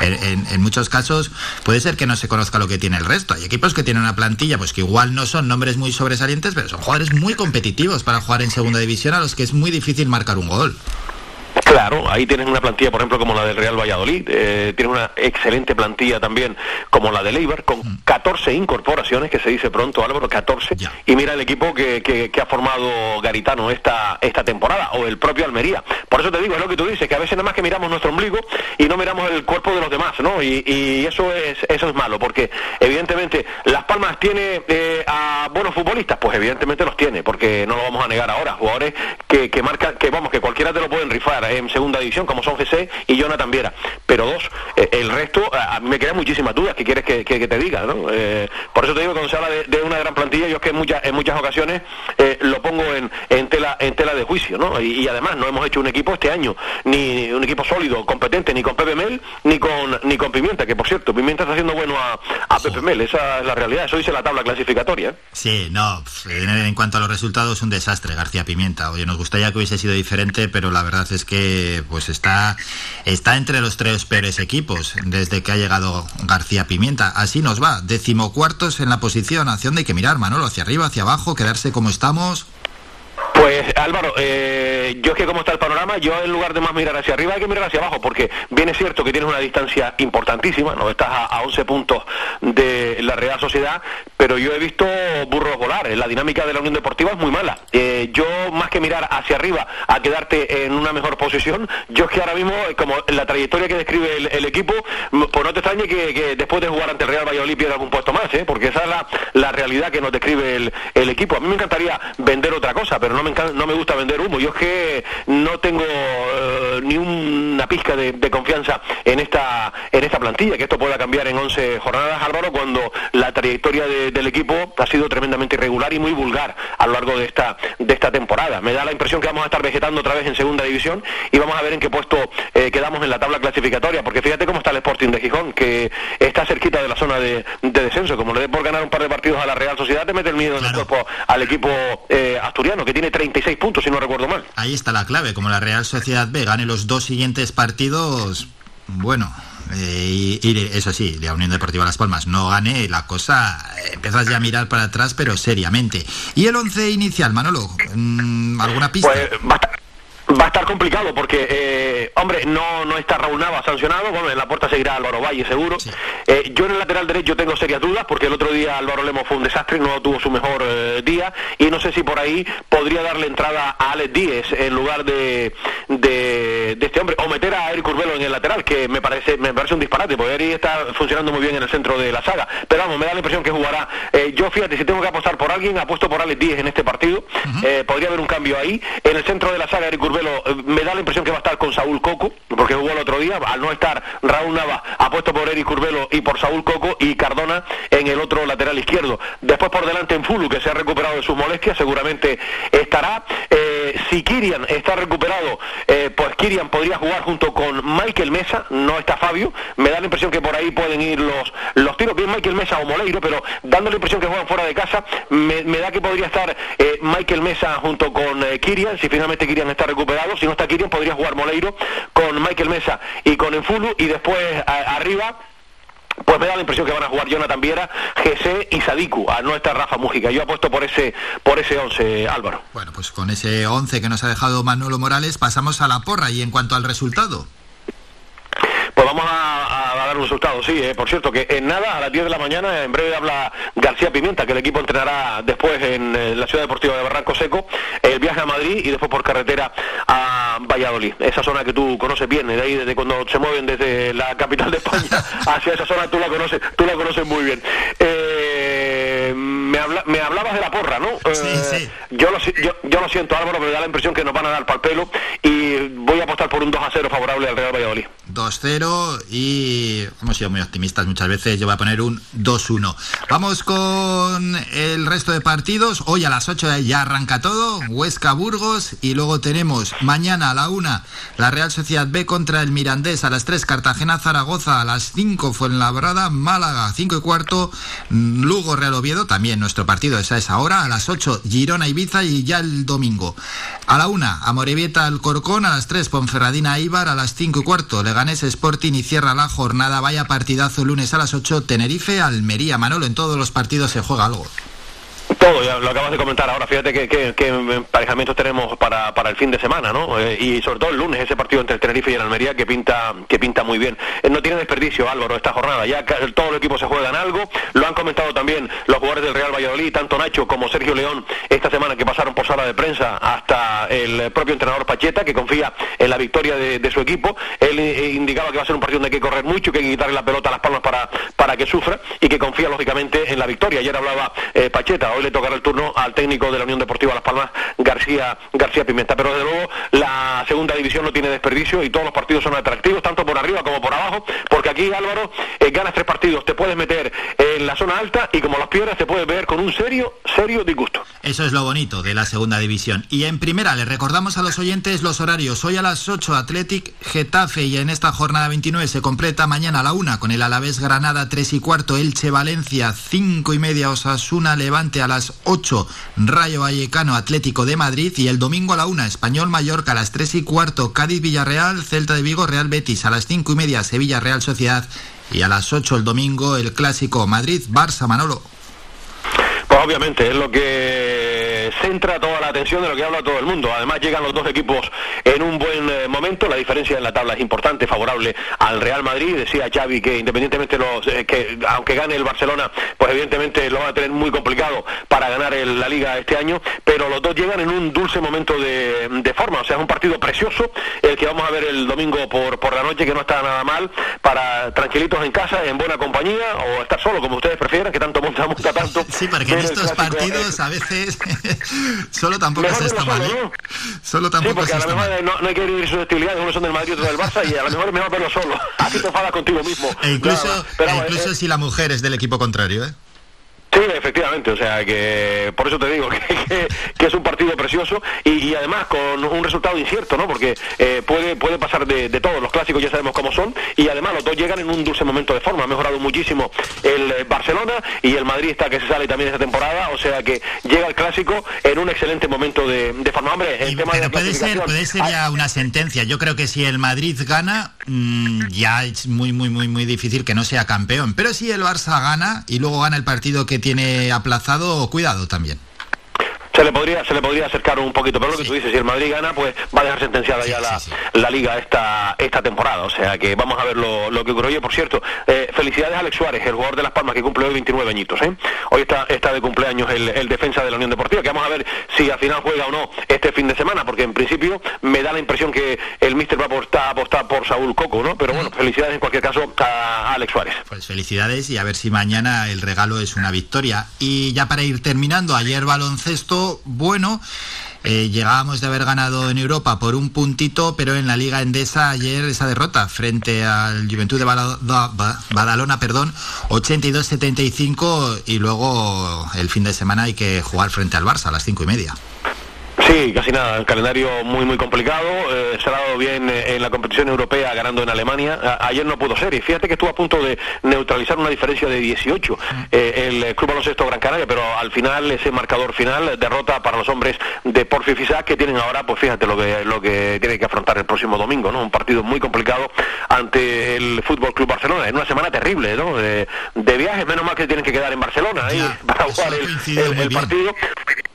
en, en, muchos casos puede ser que no se conozca lo que tiene el resto. Hay equipos que tienen una plantilla pues que igual no son nombres muy sobresalientes pero son jugadores muy competitivos para jugar en segunda división a los que es muy difícil marcar un gol Claro, ahí tienes una plantilla, por ejemplo, como la del Real Valladolid, eh, tiene una excelente plantilla también como la de Leibar, con 14 incorporaciones, que se dice pronto, Álvaro, 14, y mira el equipo que, que, ha formado Garitano esta, esta temporada, o el propio Almería. Por eso te digo, es lo que tú dices, que a veces nada más que miramos nuestro ombligo y no miramos el cuerpo de los demás, ¿no? Y, y eso es eso es malo, porque evidentemente Las Palmas tiene eh, a buenos futbolistas, pues evidentemente los tiene, porque no lo vamos a negar ahora, jugadores que, que marcan, que vamos, que cualquiera te lo pueden rifar, ¿eh? En segunda división, como son GC y Jonathan Viera. Pero dos, eh, el resto, a, mí me quedan muchísimas dudas que quieres que, te diga, ¿no? Eh, por eso te digo, cuando se habla de, una gran plantilla, yo es que en muchas, en muchas ocasiones eh, lo pongo en, en, tela, en tela de juicio, ¿no? Y, además no hemos hecho un equipo este año, ni un equipo sólido, competente, ni con Pepe Mel, ni con, ni con Pimienta, que por cierto, Pimienta está haciendo bueno a, a Pepe Mel, esa es la realidad, eso dice la tabla clasificatoria. Sí, no, en, cuanto a los resultados, un desastre, García Pimienta. Oye, nos gustaría que hubiese sido diferente, pero la verdad es que pues está, está entre los tres peores equipos desde que ha llegado García Pimienta. Así nos va, decimocuartos en la posición, dónde hay que mirar, Manolo, hacia arriba, hacia abajo, quedarse como estamos. Pues Álvaro, eh, yo es que como está el panorama, yo en lugar de más mirar hacia arriba hay que mirar hacia abajo, porque bien es cierto que tienes una distancia importantísima, no estás a, 11 puntos de la Real Sociedad, pero yo he visto burros volar, la dinámica de la Unión Deportiva es muy mala. Eh, yo más que mirar hacia arriba a quedarte en una mejor posición, yo es que ahora mismo, como la trayectoria que describe el, equipo, pues no te extrañe que, después de jugar ante el Real Valladolid pierda algún puesto más, ¿eh? porque esa es la, realidad que nos describe el, equipo. A mí me encantaría vender otra cosa, pero no me no me gusta vender humo. Yo es que no tengo eh, ni una pizca de, confianza en esta en esta plantilla, que esto pueda cambiar en 11 jornadas, Álvaro, cuando la trayectoria del equipo ha sido tremendamente irregular y muy vulgar a lo largo de esta de esta temporada. Me da la impresión que vamos a estar vegetando otra vez en segunda división y vamos a ver en qué puesto eh, quedamos en la tabla clasificatoria, porque fíjate cómo está el Sporting de Gijón, que está cerquita de la zona de, descenso. Como le dé por ganar un par de partidos a la Real Sociedad, te mete el miedo en el cuerpo al equipo eh, asturiano, que tiene 36 puntos, si no recuerdo mal. Ahí está la clave, como la Real Sociedad B gane los dos siguientes partidos, bueno, eh, y, eso sí, la Unión Deportiva Las Palmas no gane, la cosa eh, empiezas ya a mirar para atrás, pero seriamente. ¿Y el once inicial, Manolo? Mm, ¿Alguna pista? Pues, estar complicado porque, eh, hombre, no, no está Raúl Nava sancionado, bueno, en la puerta seguirá Álvaro Valle seguro. Eh, yo en el lateral derecho tengo serias dudas porque el otro día Álvaro Lemos fue un desastre, no tuvo su mejor eh, día y no sé si por ahí podría darle entrada a Alex Díez en lugar de, de, este hombre o meter a Eric Urbelo en el lateral, que me parece me parece un disparate, porque Eric está funcionando muy bien en el centro de la saga. Pero vamos, me da la impresión que jugará. yo fíjate, si tengo que apostar por alguien, apuesto por Alex Díez en este partido. podría haber un cambio ahí. En el centro de la saga, Eric Urbelo eh, me da la impresión que va a estar con Saúl Coco, porque jugó el otro día, al no estar Raúl Nava, apuesto por Eric Curbelo y por Saúl Coco y Cardona en el otro lateral izquierdo. Después por delante en Fulu, que se ha recuperado de sus molestias, seguramente estará. Eh, si Kirian está recuperado, eh, pues Kirian podría jugar junto con Michael Mesa, no está Fabio. Me da la impresión que por ahí pueden ir los, los tiros, bien Michael Mesa o Moleiro, pero dando la impresión que juegan fuera de casa, me, da que podría estar Michael Mesa junto con Kirian, si finalmente Kirian está recuperado, si no está Kirian podría jugar Moleiro con Michael Mesa y con Enfulu y después arriba pues me da la impresión que van a jugar Jonathan Viera, GC y Sadiku, a no estar Rafa Mújica. Yo apuesto por ese por ese 11, Álvaro. Bueno, pues con ese 11 que nos ha dejado Manolo Morales pasamos a la porra y en cuanto al resultado. Pues vamos a, dar un resultado, sí. Eh. Por cierto, que en nada, a las 10 de la mañana, en breve habla García Pimienta, que el equipo entrenará después en eh, la ciudad deportiva de Barranco Seco, el viaje a Madrid y después por carretera a Valladolid. Esa zona que tú conoces bien, de ahí desde cuando se mueven desde la capital de España [LAUGHS] hacia esa zona, tú la conoces, tú la conoces muy bien. Eh, me, me hablabas de la porra, ¿no? Yo, lo, yo, yo, lo siento, Álvaro, pero me da la impresión que nos van a dar pal pelo y voy a apostar por un 2 a 0 favorable al Real Valladolid. 2-0 y hemos sido muy optimistas muchas veces. Yo voy a poner un 2-1. Vamos con el resto de partidos. Hoy a las 8 ya arranca todo. Huesca Burgos y luego tenemos mañana a la 1 la Real Sociedad B contra el Mirandés. A las 3 Cartagena Zaragoza. A las 5 Fuenlabrada Málaga. 5 y cuarto Lugo Real Oviedo. También nuestro partido es esa hora. A las 8 Girona Ibiza y ya el domingo. A la 1 Amorebieta Alcorcón. A las 3 Ponferradina Ibar. A las 5 y cuarto Legal Leganés Sporting y cierra la jornada. Vaya partidazo lunes a las 8. Tenerife, Almería. Manolo, en todos los partidos se juega algo. Todo, ya lo acabas de comentar ahora. Fíjate que, que, emparejamientos tenemos para, para, el fin de semana, ¿no? Eh, y sobre todo el lunes, ese partido entre el Tenerife y el Almería que pinta, que pinta muy bien. Eh, no tiene desperdicio, Álvaro, esta jornada. Ya todo el equipo se juega en algo. Lo han comentado también los jugadores del Real Valladolid, tanto Nacho como Sergio León, esta semana que pasaron por sala de prensa hasta el propio entrenador Pacheta, que confía en la victoria de, su equipo. Él eh, indicaba que va a ser un partido donde hay que correr mucho, que hay que quitarle la pelota a las palmas para, para que sufra y que confía lógicamente en la victoria. Ayer hablaba Pacheta, le tocará el turno al técnico de la Unión Deportiva Las Palmas, García, García Pimenta. Pero desde luego la segunda división no tiene desperdicio y todos los partidos son atractivos, tanto por arriba como por abajo, porque aquí Álvaro eh, ganas tres partidos, te puedes meter en la zona alta y como las piedras te puedes ver con un serio, serio disgusto. Eso es lo bonito de la segunda división. Y en primera, le recordamos a los oyentes los horarios. Hoy a las 8 Athletic Getafe y en esta jornada 29 se completa mañana a la 1 con el Alavés Granada 3 y cuarto, Elche Valencia 5 y media, Osasuna Levante a las 8, Rayo Vallecano Atlético de Madrid y el domingo a la 1 Español Mallorca a las 3 y cuarto, Cádiz Villarreal, Celta de Vigo Real Betis a las 5 y media, Sevilla Real Sociedad y a las 8 el domingo el clásico Madrid-Barça Manolo. Pues obviamente es lo que centra toda la atención de lo que habla todo el mundo. Además llegan los dos equipos en un buen eh, momento, la diferencia en la tabla es importante, favorable al Real Madrid. Decía Xavi que independientemente los eh, que aunque gane el Barcelona, pues evidentemente lo va a tener muy complicado para ganar la liga este año, pero los dos llegan en un dulce momento de, forma, o sea, es un partido precioso el que vamos a ver el domingo por, por la noche que no está nada mal para tranquilitos en casa, en buena compañía o estar solo como ustedes prefieran, que tanto monta, monta tanto. Sí, porque en estos partidos a veces Solo tampoco se está mal. ¿eh? Solo tampoco sí, porque a lo mejor no, hay que ir sus hostilidades, uno son del Madrid y otro del Barça, y a lo mejor es mejor verlo solo. [LAUGHS] Así te enfadas contigo mismo. E incluso, e incluso eh, si la mujer es del equipo contrario, ¿eh? Sí, efectivamente, o sea que por eso te digo [LAUGHS] que, que, es un partido precioso y, además con un resultado incierto, ¿no? Porque eh, puede puede pasar de, de todos los clásicos, ya sabemos cómo son y además los dos llegan en un dulce momento de forma. Ha mejorado muchísimo el eh, Barcelona y el Madrid está que se sale también esta temporada, o sea que llega el clásico en un excelente momento de, forma. Hombre, el tema pero puede ser puede ser ya una sentencia. Yo creo que si el Madrid gana mm, ya es muy muy muy muy difícil que no sea campeón. Pero si el Barça gana y luego gana el partido que tiene aplazado, cuidado también se le podría se le podría acercar un poquito pero lo que tú dices si el Madrid gana pues va a dejar sentenciada ya la, la, liga esta esta temporada o sea que vamos a ver lo, lo que ocurrió por cierto eh, felicidades a Alex Suárez el jugador de Las Palmas que cumple hoy 29 añitos ¿eh? hoy está está de cumpleaños el, el, defensa de la Unión Deportiva que vamos a ver si al final juega o no este fin de semana porque en principio me da la impresión que el míster va a apostar, apostar por Saúl Coco ¿no? pero bueno felicidades en cualquier caso a Alex Suárez. Pues felicidades y a ver si mañana el regalo es una victoria. Y ya para ir terminando ayer baloncesto bueno. Eh, llegábamos de haber ganado en Europa por un puntito, pero en la Liga Endesa ayer esa derrota frente al Juventud de Badalona, perdón, 82-75 y luego el fin de semana hay que jugar frente al Barça a las cinco y media. Sí, casi nada. El calendario muy, muy complicado. Eh, se ha dado bien eh, en la competición europea ganando en Alemania. ayer no pudo ser. Y fíjate que estuvo a punto de neutralizar una diferencia de 18 eh, el Club Baloncesto Gran Canaria, pero al final, ese marcador final, derrota para los hombres de Porfi Fisac, que tienen ahora, pues fíjate lo que, lo que tienen que afrontar el próximo domingo, ¿no? Un partido muy complicado ante el Fútbol Club Barcelona. En una semana terrible, ¿no? De, viajes, menos mal que tienen que quedar en Barcelona ahí para jugar el partido.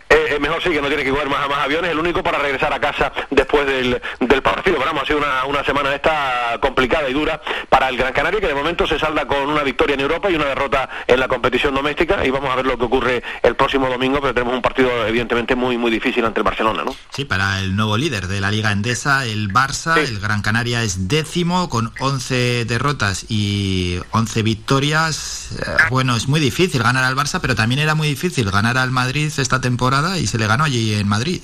Eh, mejor sí que no tiene que coger más, más aviones, el único para regresar a casa después del, del partido. Pero vamos, ha sido una, una semana esta complicada y dura para el Gran Canaria, que de momento se salda con una victoria en Europa y una derrota en la competición doméstica. Y vamos a ver lo que ocurre el próximo domingo, pero tenemos un partido evidentemente muy, muy difícil ante el Barcelona, ¿no? Sí, para el nuevo líder de la Liga Endesa, el Barça, el Gran Canaria es décimo con 11 derrotas y 11 victorias. Eh, bueno, es muy difícil ganar al Barça, pero también era muy difícil ganar al Madrid esta temporada y se le ganó allí en Madrid.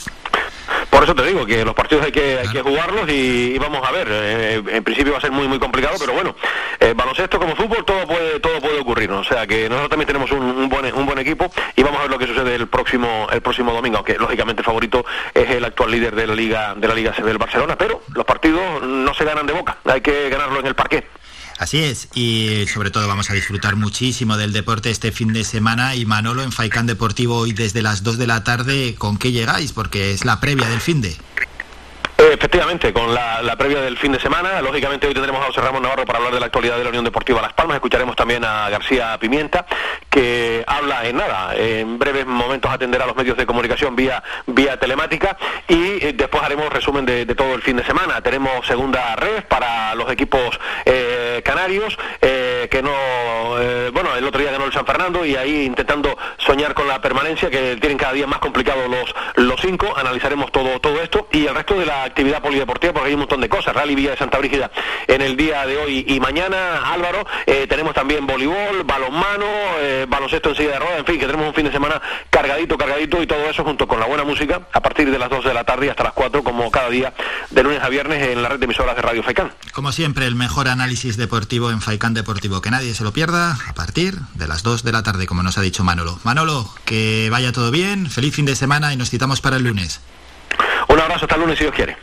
Por eso te digo que los partidos hay que, hay que jugarlos y, vamos a ver. Eh, en principio va a ser muy muy complicado, pero bueno, eh, baloncesto como fútbol todo puede todo puede ocurrir. O sea que nosotros también tenemos un, buen un buen equipo y vamos a ver lo que sucede el próximo el próximo domingo. Aunque lógicamente el favorito es el actual líder de la liga de la liga del Barcelona, pero los partidos no se ganan de boca. Hay que ganarlo en el parque. Así es, y sobre todo vamos a disfrutar muchísimo del deporte este fin de semana y Manolo en Faicán Deportivo hoy desde las 2 de la tarde, ¿con qué llegáis? Porque es la previa del fin de... Efectivamente, con la, previa del fin de semana, lógicamente hoy tendremos a José Ramón Navarro para hablar de la actualidad de la Unión Deportiva Las Palmas, escucharemos también a García Pimienta, que habla en nada, en breves momentos atenderá a los medios de comunicación vía, vía telemática y eh, después haremos resumen de, todo el fin de semana. Tenemos segunda red para los equipos eh, canarios, eh, que no, bueno, el otro día ganó el San Fernando y ahí intentando soñar con la permanencia, que tienen cada día más complicado los, los cinco, analizaremos todo, todo esto y el resto de la actividad polideportiva, porque hay un montón de cosas. Rally Villa de Santa Brígida en el día de hoy y mañana, Álvaro. Eh, tenemos también voleibol, balonmano, eh, baloncesto en silla de ruedas, en fin, que tenemos un fin de semana cargadito, cargadito y todo eso junto con la buena música a partir de las 2 de la tarde hasta las 4, como cada día, de lunes a viernes en la red de emisoras de Radio Faicán. Como siempre, el mejor análisis deportivo en Faicán Deportivo. Que nadie se lo pierda a partir de las 2 de la tarde, como nos ha dicho Manolo. Manolo, que vaya todo bien, feliz fin de semana y nos citamos para el lunes. Un abrazo hasta el lunes si Dios quiere.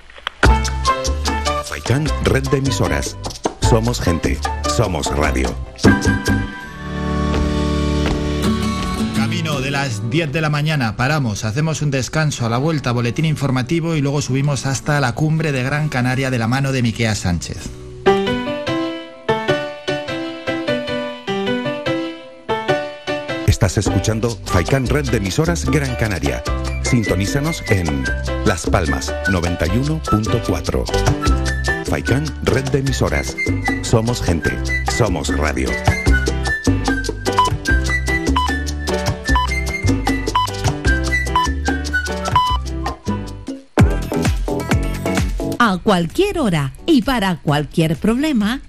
Faikán, red de emisoras. Somos gente, somos radio. Camino de las 10 de la mañana, paramos, hacemos un descanso a la vuelta, boletín informativo y luego subimos hasta la cumbre de Gran Canaria de la mano de Miquea Sánchez. Estás escuchando Faikán Red de Emisoras Gran Canaria. Sintonízanos en Las Palmas 91.4. Faikán Red de Emisoras. Somos gente, somos radio. A cualquier hora y para cualquier problema,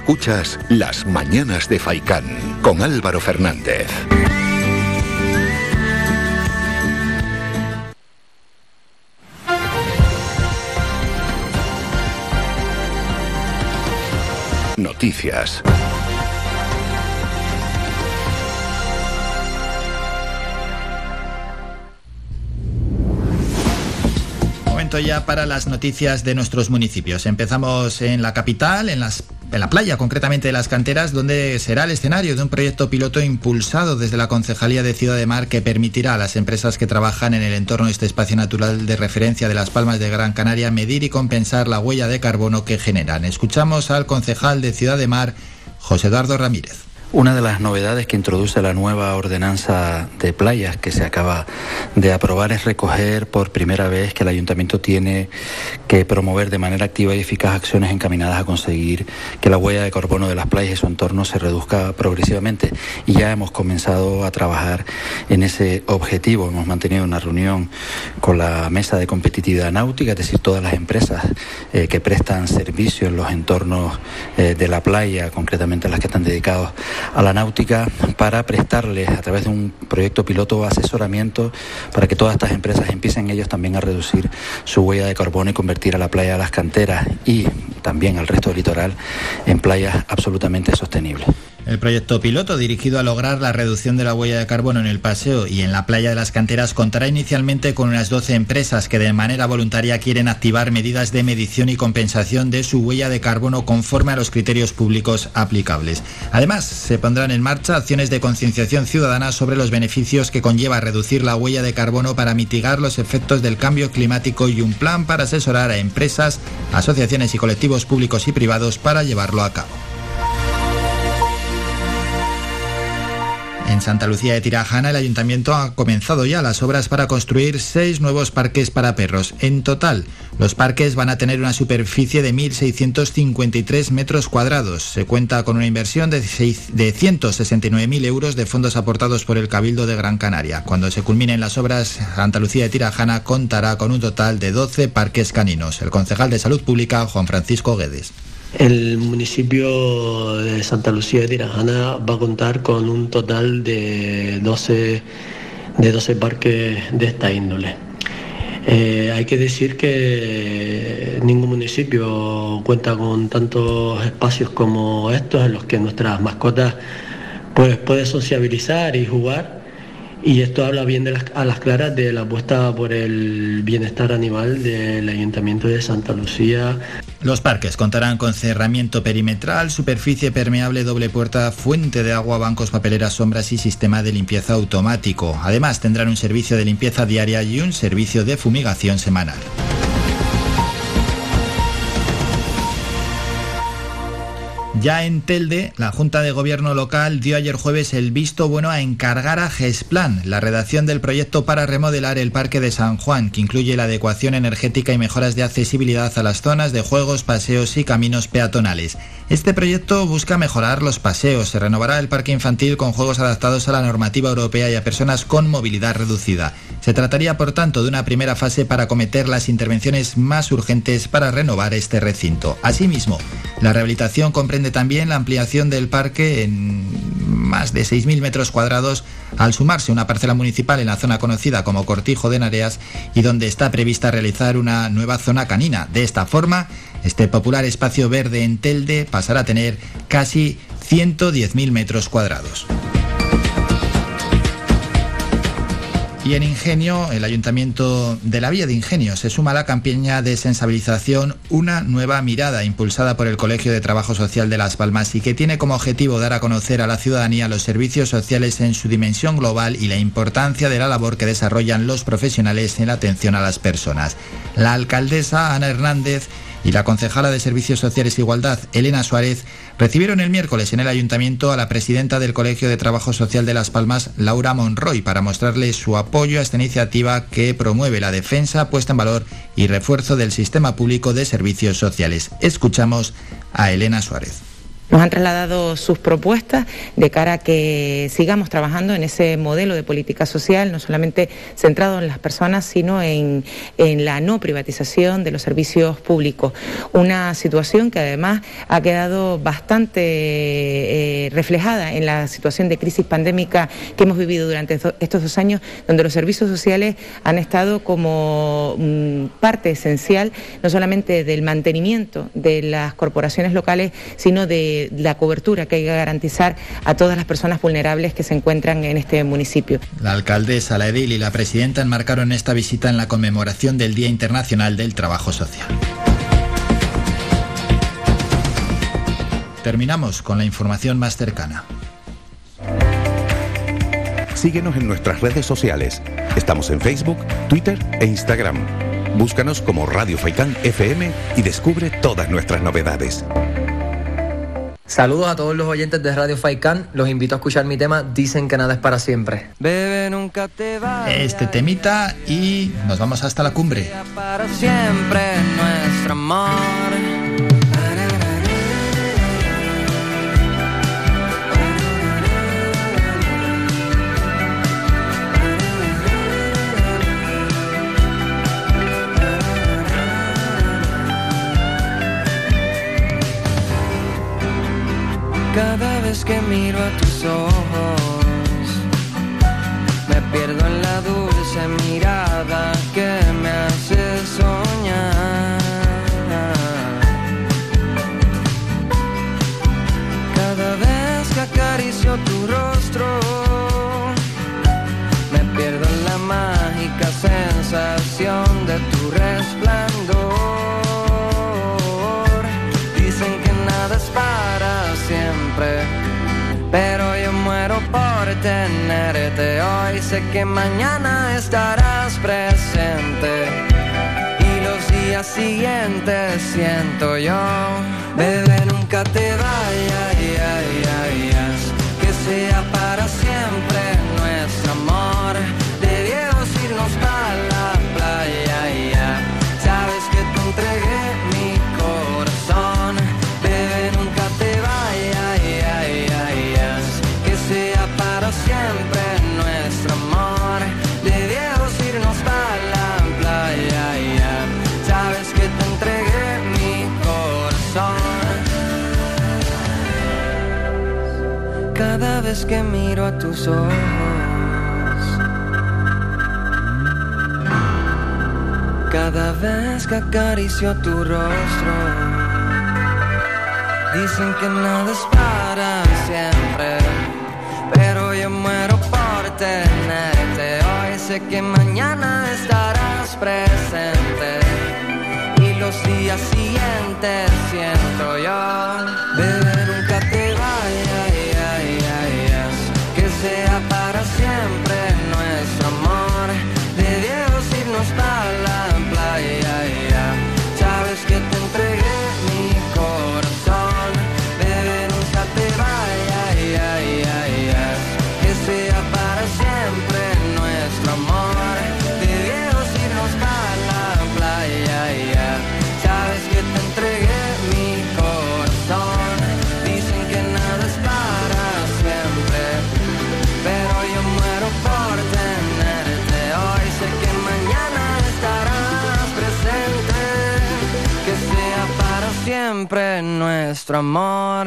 Escuchas Las Mañanas de Faicán con Álvaro Fernández. Noticias. Momento ya para las noticias de nuestros municipios. Empezamos en la capital, en las en la playa, concretamente de las canteras, donde será el escenario de un proyecto piloto impulsado desde la Concejalía de Ciudad de Mar que permitirá a las empresas que trabajan en el entorno de este espacio natural de referencia de las Palmas de Gran Canaria medir y compensar la huella de carbono que generan. Escuchamos al concejal de Ciudad de Mar, José Eduardo Ramírez. Una de las novedades que introduce la nueva ordenanza de playas que se acaba de aprobar es recoger por primera vez que el ayuntamiento tiene que promover de manera activa y eficaz acciones encaminadas a conseguir que la huella de carbono de las playas y su entorno se reduzca progresivamente. Y ya hemos comenzado a trabajar en ese objetivo. Hemos mantenido una reunión con la mesa de competitividad náutica, es decir, todas las empresas eh, que prestan servicio en los entornos eh, de la playa, concretamente las que están dedicados a la náutica para prestarles a través de un proyecto piloto asesoramiento para que todas estas empresas empiecen ellos también a reducir su huella de carbono y convertir a la playa de las canteras y también al resto del litoral en playas absolutamente sostenibles. El proyecto piloto, dirigido a lograr la reducción de la huella de carbono en el paseo y en la playa de las canteras, contará inicialmente con unas 12 empresas que de manera voluntaria quieren activar medidas de medición y compensación de su huella de carbono conforme a los criterios públicos aplicables. Además, se pondrán en marcha acciones de concienciación ciudadana sobre los beneficios que conlleva reducir la huella de carbono para mitigar los efectos del cambio climático y un plan para asesorar a empresas, asociaciones y colectivos públicos y privados para llevarlo a cabo. En Santa Lucía de Tirajana el ayuntamiento ha comenzado ya las obras para construir seis nuevos parques para perros. En total, los parques van a tener una superficie de 1.653 metros cuadrados. Se cuenta con una inversión de, de 169.000 euros de fondos aportados por el Cabildo de Gran Canaria. Cuando se culminen las obras, Santa Lucía de Tirajana contará con un total de 12 parques caninos. El concejal de Salud Pública, Juan Francisco Guedes. El municipio de Santa Lucía de Tirajana va a contar con un total de 12, de 12 parques de esta índole. Eh, hay que decir que ningún municipio cuenta con tantos espacios como estos en los que nuestras mascotas pues, pueden sociabilizar y jugar y esto habla bien a las claras de la apuesta por el bienestar animal del Ayuntamiento de Santa Lucía. Los parques contarán con cerramiento perimetral, superficie permeable doble puerta, fuente de agua, bancos, papeleras, sombras y sistema de limpieza automático. Además tendrán un servicio de limpieza diaria y un servicio de fumigación semanal. Ya en Telde, la Junta de Gobierno local dio ayer jueves el visto bueno a encargar a GESPLAN la redacción del proyecto para remodelar el Parque de San Juan, que incluye la adecuación energética y mejoras de accesibilidad a las zonas de juegos, paseos y caminos peatonales. Este proyecto busca mejorar los paseos, se renovará el parque infantil con juegos adaptados a la normativa europea y a personas con movilidad reducida. Se trataría, por tanto, de una primera fase para acometer las intervenciones más urgentes para renovar este recinto. Asimismo, la rehabilitación comprende también la ampliación del parque en más de 6.000 metros cuadrados al sumarse una parcela municipal en la zona conocida como Cortijo de Nareas y donde está prevista realizar una nueva zona canina. De esta forma, este popular espacio verde en Telde pasará a tener casi 110.000 metros cuadrados. Y en Ingenio, el Ayuntamiento de la Villa de Ingenio se suma a la campaña de sensibilización Una nueva mirada, impulsada por el Colegio de Trabajo Social de Las Palmas y que tiene como objetivo dar a conocer a la ciudadanía los servicios sociales en su dimensión global y la importancia de la labor que desarrollan los profesionales en la atención a las personas. La alcaldesa Ana Hernández y la concejala de Servicios Sociales e Igualdad, Elena Suárez, recibieron el miércoles en el ayuntamiento a la presidenta del Colegio de Trabajo Social de Las Palmas, Laura Monroy, para mostrarle su apoyo a esta iniciativa que promueve la defensa, puesta en valor y refuerzo del sistema público de servicios sociales. Escuchamos a Elena Suárez. Nos han trasladado sus propuestas de cara a que sigamos trabajando en ese modelo de política social, no solamente centrado en las personas, sino en, la no privatización de los servicios públicos. Una situación que además ha quedado bastante eh, reflejada en la situación de crisis pandémica que hemos vivido durante estos dos años, donde los servicios sociales han estado como mm, parte esencial no solamente del mantenimiento de las corporaciones locales, sino de la cobertura que hay que garantizar a todas las personas vulnerables que se encuentran en este municipio. La alcaldesa, la edil y la presidenta enmarcaron esta visita en la conmemoración del Día Internacional del Trabajo Social. Terminamos con la información más cercana. Síguenos en nuestras redes sociales. Estamos en Facebook, Twitter e Instagram. Búscanos como Radio Faicán FM y descubre todas nuestras novedades. Saludos a todos los oyentes de Radio Faikan. Los invito a escuchar mi tema Dicen que nada es para siempre. Bebe, nunca te Este temita y nos vamos hasta la cumbre. Para siempre nuestro amor. Que miro a tus ojos, me pierdo en la dulce mirada que me hace soñar. Cada vez que acaricio tu rostro, me pierdo en la mágica sensación tenerte hoy. Sé que mañana estarás presente. Y los días siguientes siento yo. Bebé, nunca te vayas. Que sea para que miro a tus ojos, cada vez que acaricio tu rostro, dicen que nada es para siempre, pero yo muero por tenerte. Hoy sé que mañana estarás presente y los días siguientes siento yo. Nuestro amor.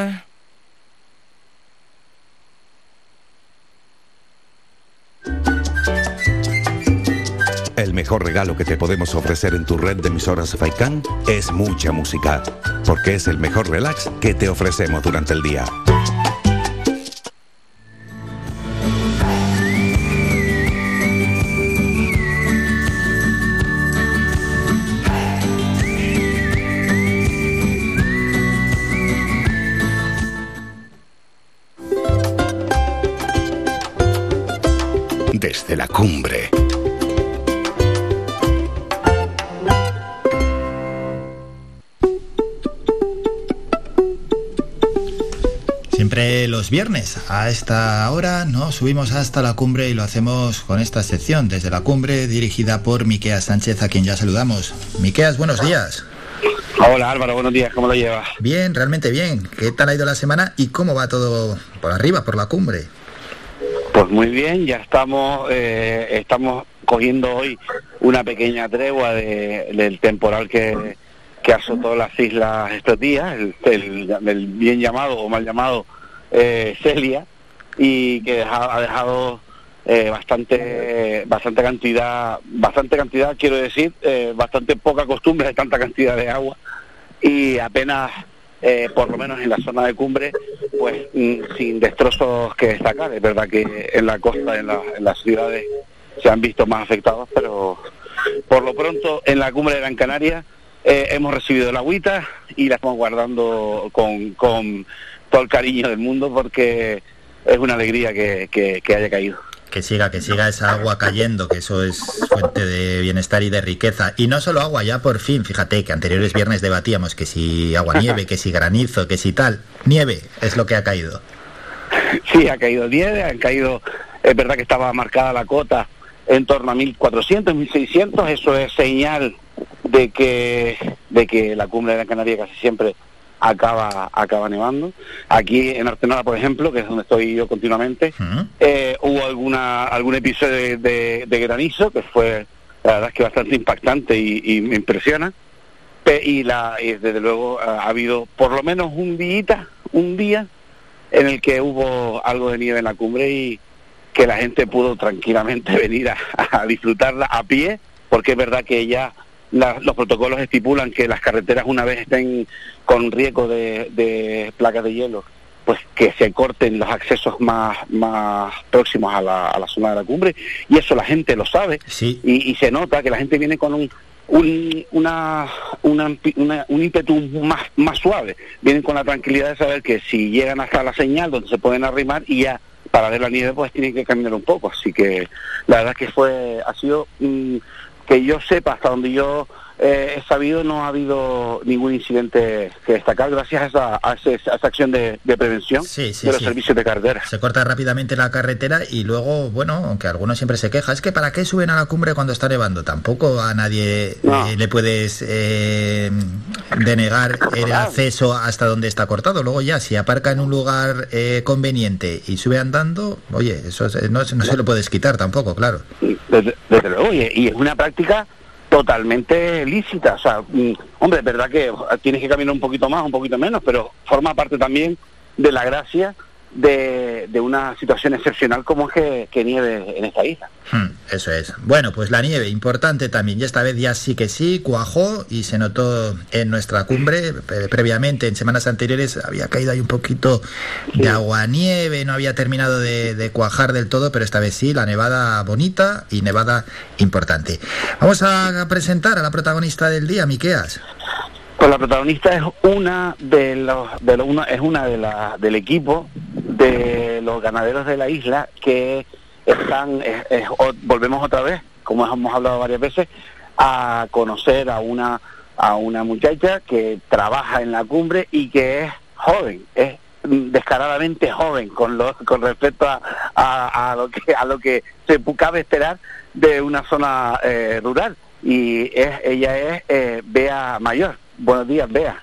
El mejor regalo que te podemos ofrecer en tu red de emisoras Faikán es mucha música, porque es el mejor relax que te ofrecemos durante el día. Desde la cumbre. Siempre los viernes a esta hora no subimos hasta la cumbre y lo hacemos con esta sección desde la cumbre dirigida por Miqueas Sánchez a quien ya saludamos. Miqueas, buenos días. Hola Álvaro, buenos días, ¿cómo lo llevas? Bien, realmente bien. ¿Qué tal ha ido la semana y cómo va todo por arriba, por la cumbre? Pues muy bien, ya estamos eh, estamos cogiendo hoy una pequeña tregua de- del temporal que, azotó las islas estos días, el, bien llamado o mal llamado eh, Celia, y que ha dejado eh, bastante bastante cantidad, bastante cantidad, quiero decir, eh, bastante poca costumbre de tanta cantidad de agua y apenas eh, por lo menos en la zona de cumbre, pues mm, sin destrozos que destacar. Es verdad que en la costa, en, la- en las ciudades, se han visto más afectados, pero por lo pronto en la cumbre de Gran Canaria eh, hemos recibido el agüita y la estamos guardando con, con todo el cariño del mundo porque es una alegría que- que haya caído. Que siga, que siga esa agua cayendo, que eso es fuente de bienestar y de riqueza. Y no solo agua, ya por fin, fíjate que anteriores viernes debatíamos que si agua nieve, que si granizo, que si tal. Nieve es lo que ha caído. Sí, ha caído nieve, han caído, es verdad que estaba marcada la cota en torno a 1400, 1600, eso es señal de que de que la cumbre de la Canaria casi siempre acaba acaba nevando. Aquí en Artenara, por ejemplo, que es donde estoy yo continuamente, eh, hubo alguna algún episodio de, de- de granizo que fue la verdad es que bastante impactante y, y me impresiona. Y, la, y desde luego ha ha habido por lo menos un día, un día en el que hubo algo de nieve en la cumbre y que la gente pudo tranquilamente [LAUGHS] venir a, a disfrutarla a pie, porque es verdad que ya la- los protocolos estipulan que las carreteras una vez estén con riesgo de, de placas de hielo, pues que se corten los accesos más, más próximos a la, a la zona de la cumbre y eso la gente lo sabe y, y se nota que la gente viene con un, un, una, una, una- un ímpetu más, más suave. Vienen con la tranquilidad de saber que si llegan hasta la señal donde se pueden arrimar y ya para ver la nieve pues tienen que caminar un poco. Así que la verdad que fue, ha sido, mm, que yo sepa hasta donde yo eh, he sabido no ha habido ningún incidente que destacar gracias a esa, a esa acción de, de prevención Sí, sí, de los sí. servicios de carretera. Se corta rápidamente la carretera y luego, bueno, aunque algunos siempre se queja, es que ¿para qué suben a la cumbre cuando está nevando? Tampoco a nadie eh, le puedes eh, denegar el acceso hasta donde está cortado. Luego ya, si aparca en un lugar eh, conveniente y sube andando, oye, eso es- no, no se lo puedes quitar tampoco, claro. Desde, desde luego, y, y es una práctica totalmente lícita. O sea, mm, hombre, es verdad que tienes que caminar un poquito más, un poquito menos, pero forma parte también de la gracia de, de una situación excepcional como es que, que nieve en esta isla. Hmm, eso es. Bueno, pues la nieve, importante también. Y esta vez ya sí que sí, cuajó y se notó en nuestra cumbre. Pre- previamente, en semanas anteriores, había caído ahí un poquito de agua-nieve, no había terminado de, de cuajar del todo, pero esta vez sí, la nevada bonita y nevada importante. Vamos a presentar a la protagonista del día, Miqueas. La protagonista es una de los, de lo- una, es una de la, del equipo de los ganaderos de la isla que están, volvemos otra vez, como hemos hablado varias veces, a conocer a una a una muchacha que trabaja en la cumbre y que es joven, es descaradamente joven con lo, con respecto a, a, lo que a lo que se cabe esperar de una zona eh, rural y es ella es eh, Mayor. Buenos días, Bea.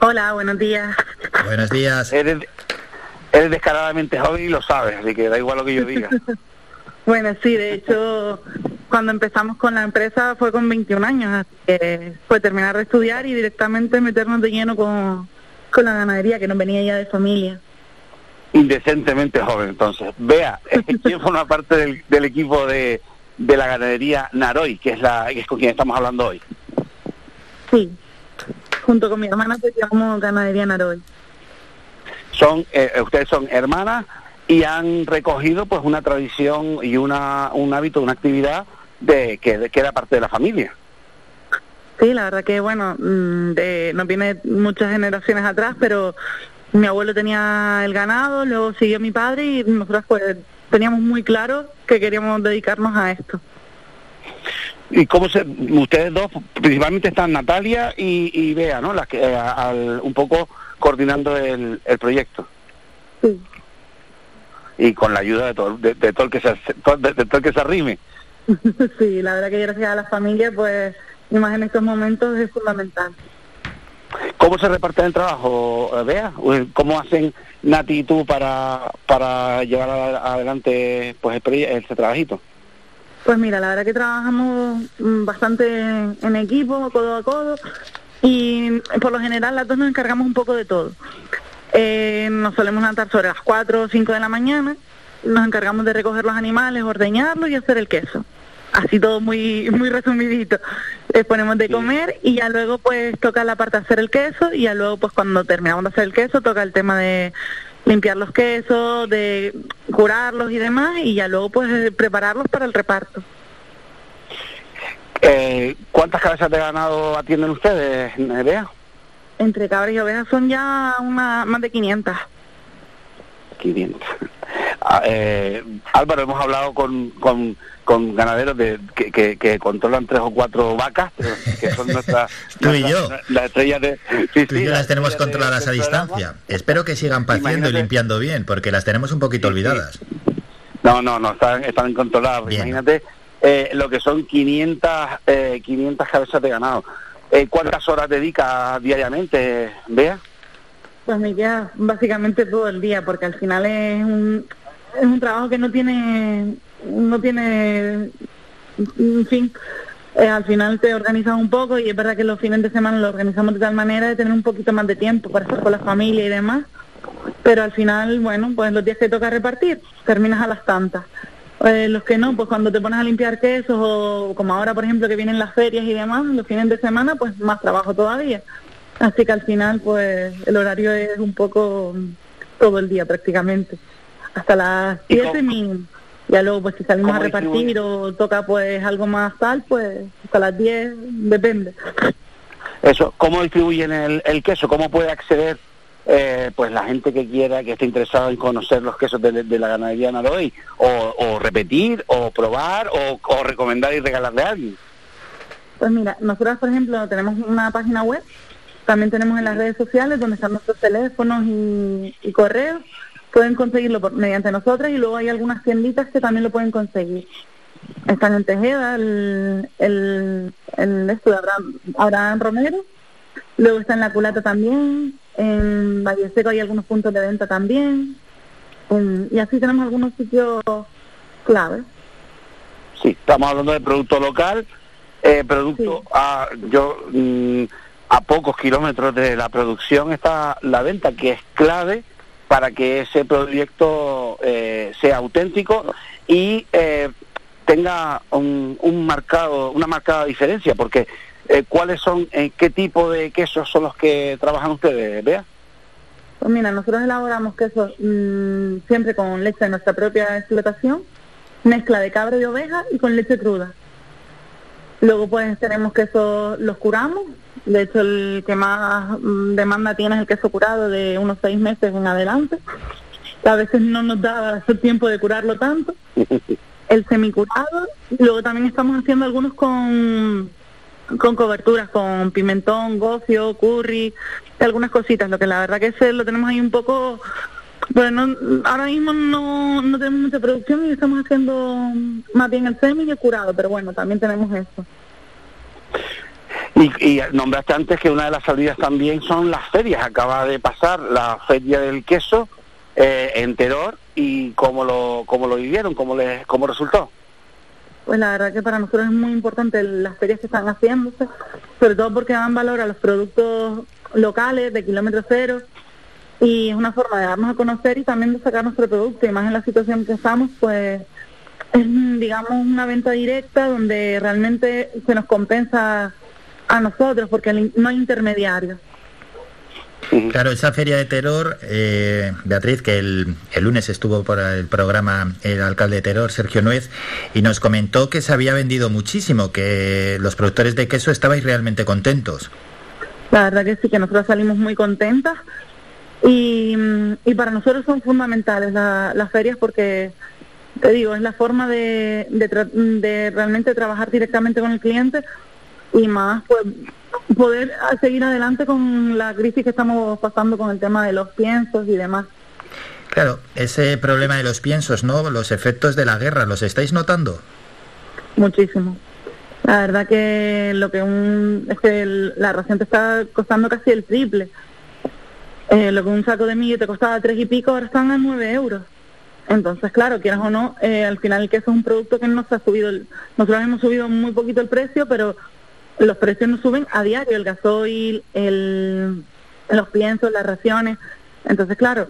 Hola, buenos días. Buenos días. Eres, eres descaradamente joven y lo sabes, así que da igual lo que yo diga. [LAUGHS] Bueno, sí, de hecho, cuando empezamos con la empresa fue con 21 años, así que fue terminar de estudiar y directamente meternos de lleno con, con la ganadería, que nos venía ya de familia. Indecentemente joven, entonces. Bea, ¿quién forma parte del, del equipo de, de la ganadería Naroy, que es, la, que es con quien estamos hablando hoy? Sí, junto con mi hermana pues llevamos ganadería Naroy. Son, eh, ustedes son hermanas y han recogido pues una tradición y una, un hábito, una actividad de que, que era parte de la familia. Sí, la verdad que bueno, mm, de, nos viene muchas generaciones atrás, pero mi abuelo tenía el ganado, luego siguió mi padre y nosotros pues teníamos muy claro que queríamos dedicarnos a esto. ¿Y cómo se, ustedes dos, principalmente están Natalia y, y Bea, ¿no? Las que, eh, al- un poco coordinando el, el proyecto. Sí. Y con la ayuda de todo, de, de todo el que se, de, de todo el que se arrime. [LAUGHS] sí, la verdad que gracias a la familia, pues, más en estos momentos es fundamental. ¿Cómo se reparte el trabajo, eh, Bea? ¿Cómo hacen Nati y tú para, para llevar a- adelante pues el, ese trabajito? Pues mira, la verdad que trabajamos mm, bastante en equipo, codo a codo, y por lo general las dos nos encargamos un poco de todo. Eh, nos solemos levantar sobre las 4 o 5 de la mañana, nos encargamos de recoger los animales, ordeñarlos y hacer el queso. Así todo muy [LAUGHS] muy resumidito. Les ponemos de comer y ya luego pues toca la parte de hacer el queso y ya luego pues cuando terminamos de hacer el queso toca el tema de limpiar los quesos, de curarlos y demás y ya luego pues eh, prepararlos para el reparto. Eh, ¿Cuántas cabezas de ganado atienden ustedes, Bea? Entre cabras y ovejas son ya una, más de 500. 500. Ah, eh, Álvaro, hemos hablado con, con, con ganaderos de, que, que, que controlan tres o cuatro vacas, que son nuestras... [LAUGHS] Tú y yo. Las estrellas de... sí, Tú y sí, yo las tenemos de- controladas a distancia. Espero que sigan paciendo y limpiando bien, porque las tenemos un poquito olvidadas. No, no, no, están, están controladas. Imagínate eh, lo que son 500, eh, 500 cabezas de ganado. Eh, ¿Cuántas horas dedicas diariamente, Bea? Pues me queda básicamente todo el día, porque al final es un, es un trabajo que no tiene, no tiene, en fin, eh, al final te organizas un poco y es verdad que los fines de semana lo organizamos de tal manera de tener un poquito más de tiempo para estar con la familia y demás, pero al final, bueno, pues los días que toca repartir, terminas a las tantas. Eh, los que no, pues cuando te pones a limpiar quesos o como ahora, por ejemplo, que vienen las ferias y demás, los fines de semana, pues más trabajo todavía. Así que al final, pues el horario es un poco todo el día prácticamente. Hasta las 7 mínimo. Ya luego, pues si salimos a repartir o toca pues algo más tal, pues hasta las 10, depende. Eso, ¿cómo distribuyen el, el queso? ¿Cómo puede acceder eh, pues la gente que quiera, que esté interesada en conocer los quesos de, de la ganadería Naroy? O, o repetir, o probar, o, o recomendar y regalarle a alguien. Pues mira, nosotros, por ejemplo, tenemos una página web, también tenemos en las redes sociales donde están nuestros teléfonos y, y correos. Pueden conseguirlo por- mediante nosotras y luego hay algunas tienditas que también lo pueden conseguir. Están en Tejeda, el, el, el esto de Abraham, Abraham Romero. Luego está en La Culata también. En Valle Seco hay algunos puntos de venta también. Y así tenemos algunos sitios claves. Sí, estamos hablando de producto local, eh, producto a, yo, mm, a pocos kilómetros de la producción está la venta, que es clave para que ese proyecto eh, sea auténtico y eh, tenga un, un marcado, una marcada diferencia, porque eh, ¿cuáles son, eh, qué tipo de quesos son los que trabajan ustedes, Bea? Pues mira, nosotros elaboramos quesos mm, siempre con leche de nuestra propia explotación, mezcla de cabra y oveja y con leche cruda. Luego pues tenemos quesos, los curamos, de hecho el que más mm, demanda tiene es el queso curado de unos seis meses en adelante. A veces no nos da el [LAUGHS] tiempo de curarlo tanto. [LAUGHS] El semicurado, y luego también estamos haciendo algunos con con coberturas, con pimentón, gofio, curry, algunas cositas, lo que la verdad que ese lo tenemos ahí un poco, bueno, ahora mismo no, no tenemos mucha producción y estamos haciendo más bien el semi y el curado, pero bueno, también tenemos eso. Y, y nombraste antes que una de las salidas también son las ferias. Acaba de pasar la feria del queso eh, en Teror y cómo lo, cómo lo vivieron, cómo, les, cómo resultó. Pues la verdad que para nosotros es muy importante las ferias que están haciéndose, sobre todo porque dan valor a los productos locales de kilómetro cero y es una forma de darnos a conocer y también de sacar nuestro producto y más en la situación que estamos, pues es digamos una venta directa donde realmente se nos compensa a nosotros porque no hay intermediarios. Claro, esa feria de terror, eh, Beatriz, que el, el lunes estuvo por el programa el alcalde de Terror, Sergio Nuez, y nos comentó que se había vendido muchísimo, que los productores de queso estabais realmente contentos. La verdad que sí, que nosotros salimos muy contentas y, y para nosotros son fundamentales la- las ferias porque, te digo, es la forma de, de, tra- de realmente trabajar directamente con el cliente y más pues poder seguir adelante con la crisis que estamos pasando con el tema de los piensos y demás. Claro, ese problema de los piensos, ¿no? Los efectos de la guerra, ¿los estáis notando? Muchísimo. La verdad que lo que un es que el- la ración te está costando casi el triple. Eh, lo que un saco de millo te costaba tres y pico, ahora están a nueve euros. Entonces, claro, quieras o no, eh, al final el queso es un producto que no se ha subido. el- nosotros hemos subido muy poquito el precio, pero los precios no suben a diario, el gasoil, el, los piensos, las raciones. Entonces, claro,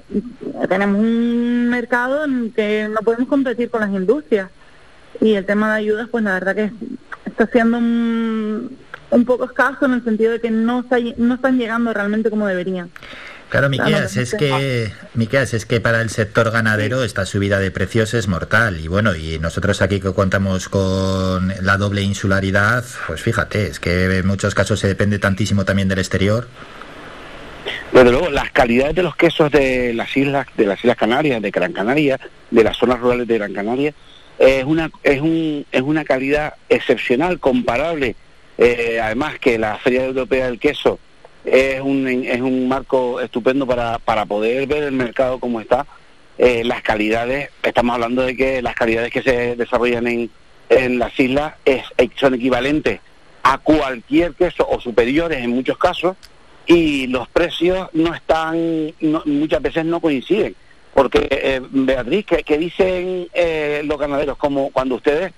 tenemos un mercado en que no podemos competir con las industrias. Y el tema de ayudas, pues la verdad que está siendo un, un poco escaso en el sentido de que no, está, no están llegando realmente como deberían. Claro, Miqueas, es sí. que, Miqueas, es que para el sector ganadero esta subida de precios es mortal. Y bueno, y nosotros aquí que contamos con la doble insularidad, pues fíjate, es que en muchos casos se depende tantísimo también del exterior. Desde luego, las calidades de los quesos de las islas, de las Islas Canarias, de Gran Canaria, de las zonas rurales de Gran Canaria, es una, es un, es una calidad excepcional, comparable. eh, además que la Feria Europea del Queso es un, es un marco estupendo para, para poder ver el mercado como está. Eh, las calidades, estamos hablando de que las calidades que se desarrollan en, en las islas es, son equivalentes a cualquier queso o superiores en muchos casos y los precios no están, no- muchas veces no coinciden. Porque, eh, Beatriz, ¿qué, qué dicen eh, los ganaderos como cuando ustedes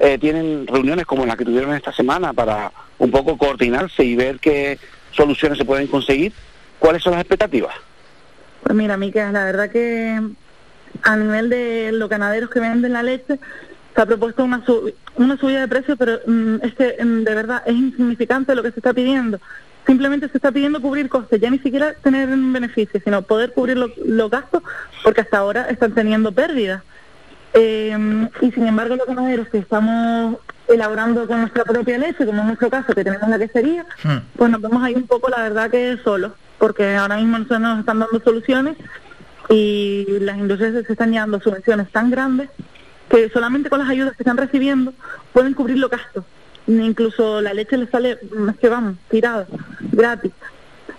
eh, tienen reuniones como las que tuvieron esta semana para un poco coordinarse y ver qué soluciones se pueden conseguir? ¿Cuáles son las expectativas? Pues mira, Mica, la verdad que a nivel de los ganaderos que venden la leche, se ha propuesto una, sub- una subida de precios, pero mm, de verdad es insignificante lo que se está pidiendo. Simplemente se está pidiendo cubrir costes, ya ni siquiera tener un beneficio, sino poder cubrir lo- los gastos, porque hasta ahora están teniendo pérdidas. Eh, y sin embargo, los ganaderos que estamos elaborando con nuestra propia leche, como en nuestro caso, que tenemos la quesería, pues nos vemos ahí un poco, la verdad, que solos, porque ahora mismo no se nos están dando soluciones y las industrias se están llevando subvenciones tan grandes que solamente con las ayudas que están recibiendo pueden cubrir los gastos. incluso la leche les sale, es que vamos, tirada, gratis.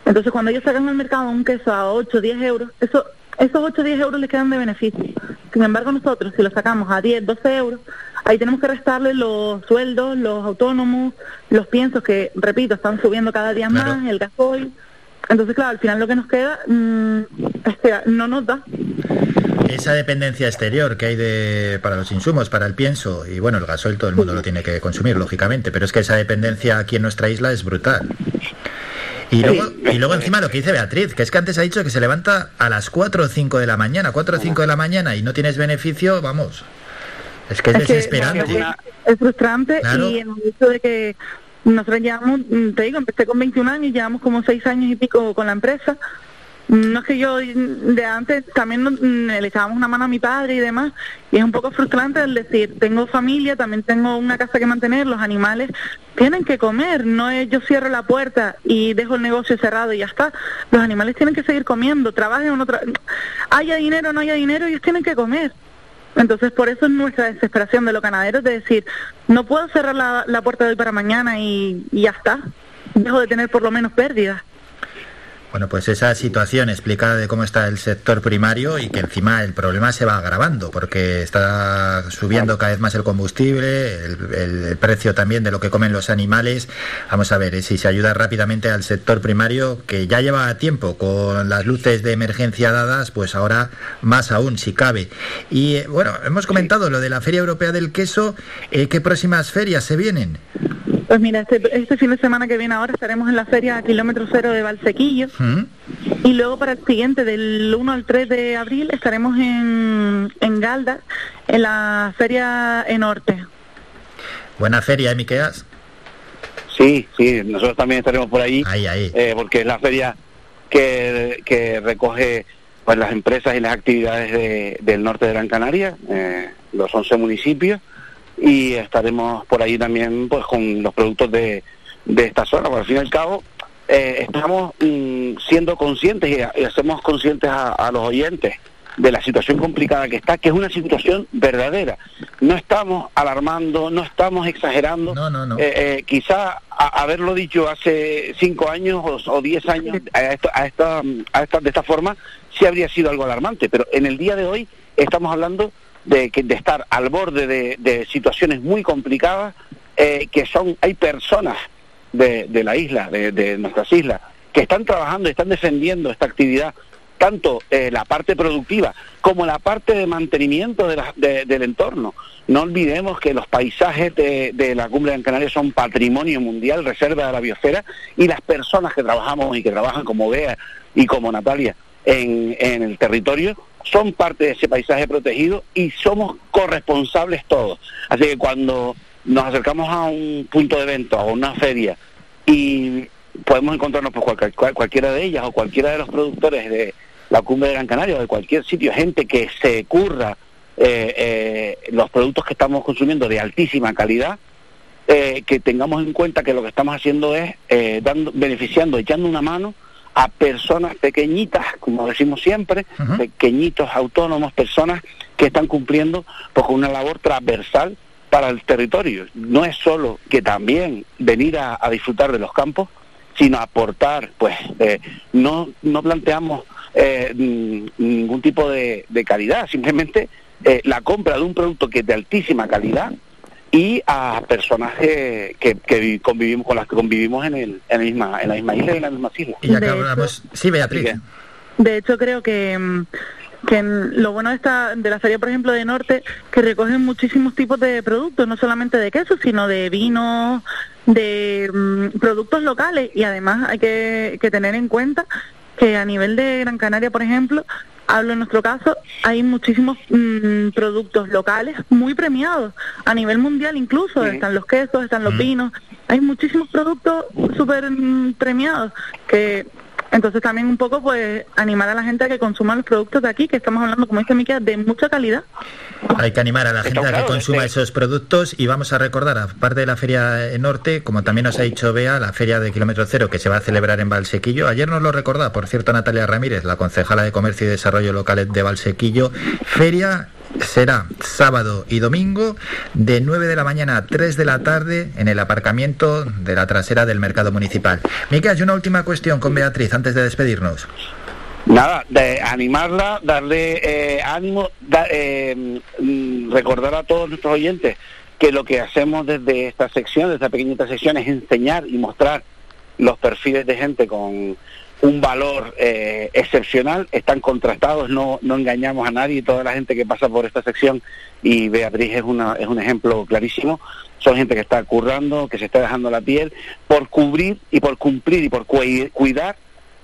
Entonces cuando ellos sacan al mercado un queso a 8, 10 euros, eso, esos 8, 10 euros les quedan de beneficio. Sin embargo nosotros, si lo sacamos a 10, 12 euros, ahí tenemos que restarle los sueldos, los autónomos, los piensos que, repito, están subiendo cada día más, el gasoil. Entonces, claro, al final lo que nos queda mm, es que no nos da. Esa dependencia exterior que hay de, para los insumos, para el pienso, y bueno, el gasoil todo el mundo lo tiene que consumir, lógicamente, pero es que esa dependencia aquí en nuestra isla es brutal. Y luego, y luego encima lo que dice Beatriz, que es que antes ha dicho que se levanta a las 4 o 5 de la mañana, 4 o 5 de la mañana y no tienes beneficio, vamos. Es que es, desesperante. es, frustrante y en el hecho de que nosotros llevamos, mm, te digo, empecé con 21 años y llevamos como 6 años y pico con la empresa. No es que yo de antes también mm, le echábamos una mano a mi padre y demás, y es un poco frustrante el decir, tengo familia, también tengo una casa que mantener, los animales tienen que comer, no es yo cierro la puerta y dejo el negocio cerrado y ya está. Los animales tienen que seguir comiendo, trabajen o no haya dinero no haya dinero, ellos tienen que comer. Entonces, por eso es nuestra desesperación de los ganaderos de decir, no puedo cerrar la, la puerta de hoy para mañana y, y ya está. Dejo de tener por lo menos pérdidas. Bueno, pues esa situación explicada de cómo está el sector primario y que encima el problema se va agravando porque está subiendo cada vez más el combustible, el, precio también de lo que comen los animales. Vamos a ver eh, si se ayuda rápidamente al sector primario que ya lleva tiempo con las luces de emergencia dadas, pues ahora más aún si cabe. Y eh, bueno, hemos comentado lo de la Feria Europea del Queso. Eh, ¿Qué próximas ferias se vienen? Pues mira, este, este, fin de semana que viene ahora estaremos en la feria kilómetro cero de Valsequillo y luego para el siguiente, del 1 al 3 de abril, estaremos en, en Galda, en la feria en Norte. Buena feria, ¿eh, Miqueas? Sí, sí, nosotros también estaremos por ahí, eh, porque es la feria que, que recoge pues las empresas y las actividades del norte de Gran Canaria, eh, los 11 municipios, y estaremos por ahí también pues con los productos de, de esta zona, porque al fin y al cabo eh, estamos mm, siendo conscientes y, hacemos conscientes a, los oyentes de la situación complicada que está, que es una situación verdadera. No estamos alarmando, no estamos exagerando. No, no, no. Eh, eh, quizá haberlo dicho hace cinco años o, diez años a, a, esta, a esta, de esta forma sí habría sido algo alarmante, pero en el día de hoy estamos hablando de, de estar al borde de, situaciones muy complicadas, eh, que son, hay personas de, de la isla, de, nuestras islas, que están trabajando y están defendiendo esta actividad, tanto eh, la parte productiva como la parte de mantenimiento de del entorno. No olvidemos que los paisajes de, la cumbre de Gran Canaria son patrimonio mundial, reserva de la biosfera, y las personas que trabajamos y que trabajan como Bea y como Natalia en, en el territorio son parte de ese paisaje protegido y somos corresponsables todos. Así que cuando nos acercamos a un punto de evento, a una feria, y podemos encontrarnos por cualquiera de ellas o cualquiera de los productores de la cumbre de Gran Canaria o de cualquier sitio, gente que se curra eh, eh, los productos que estamos consumiendo de altísima calidad, eh, que tengamos en cuenta que lo que estamos haciendo es dando, beneficiando, echando una mano a personas pequeñitas, como decimos siempre, pequeñitos autónomos, personas que están cumpliendo pues, con una labor transversal para el territorio. No es solo que también venir a, disfrutar de los campos, sino aportar, pues eh, no, no planteamos eh, ningún tipo de, calidad, simplemente eh, la compra de un producto que es de altísima calidad y a personas que, que, convivimos con las que convivimos en, el, en, la misma, en la misma isla y en la misma isla. Y acabamos... Sí, Beatriz. De hecho, creo que mm, que lo bueno de, esta, de la feria, por ejemplo, de Norte, que recogen muchísimos tipos de productos, no solamente de queso, sino de vino, de mm, productos locales. Y además hay que, que, tener en cuenta que a nivel de Gran Canaria, por ejemplo, hablo en nuestro caso, hay muchísimos mm, productos locales muy premiados, a nivel mundial incluso, están los quesos, están los vinos, hay muchísimos productos súper mm, premiados que entonces también un poco pues animar a la gente a que consuma los productos de aquí, que estamos hablando, como dice Miquel, de mucha calidad. Hay que animar a la gente a que consuma esos productos y vamos a recordar, aparte de la Feria Norte, como también nos ha dicho Bea, la Feria de Kilómetro Cero que se va a celebrar en Valsequillo. Ayer nos lo recordaba, por cierto, Natalia Ramírez, la concejala de Comercio y Desarrollo Local de Valsequillo. Feria será sábado y domingo de 9 de la mañana a 3 de la tarde en el aparcamiento de la trasera del mercado municipal. Miquel, una última cuestión con Beatriz antes de despedirnos. Nada, de animarla, darle eh, ánimo, eh, mm, recordar a todos nuestros oyentes que lo que hacemos desde esta sección, desde esta pequeñita sección, es enseñar y mostrar los perfiles de gente con un valor eh, excepcional, están contrastados, no, no engañamos a nadie, toda la gente que pasa por esta sección, y Beatriz es, una, es un ejemplo clarísimo, son gente que está currando, que se está dejando la piel, por cubrir y por cumplir y por cuidar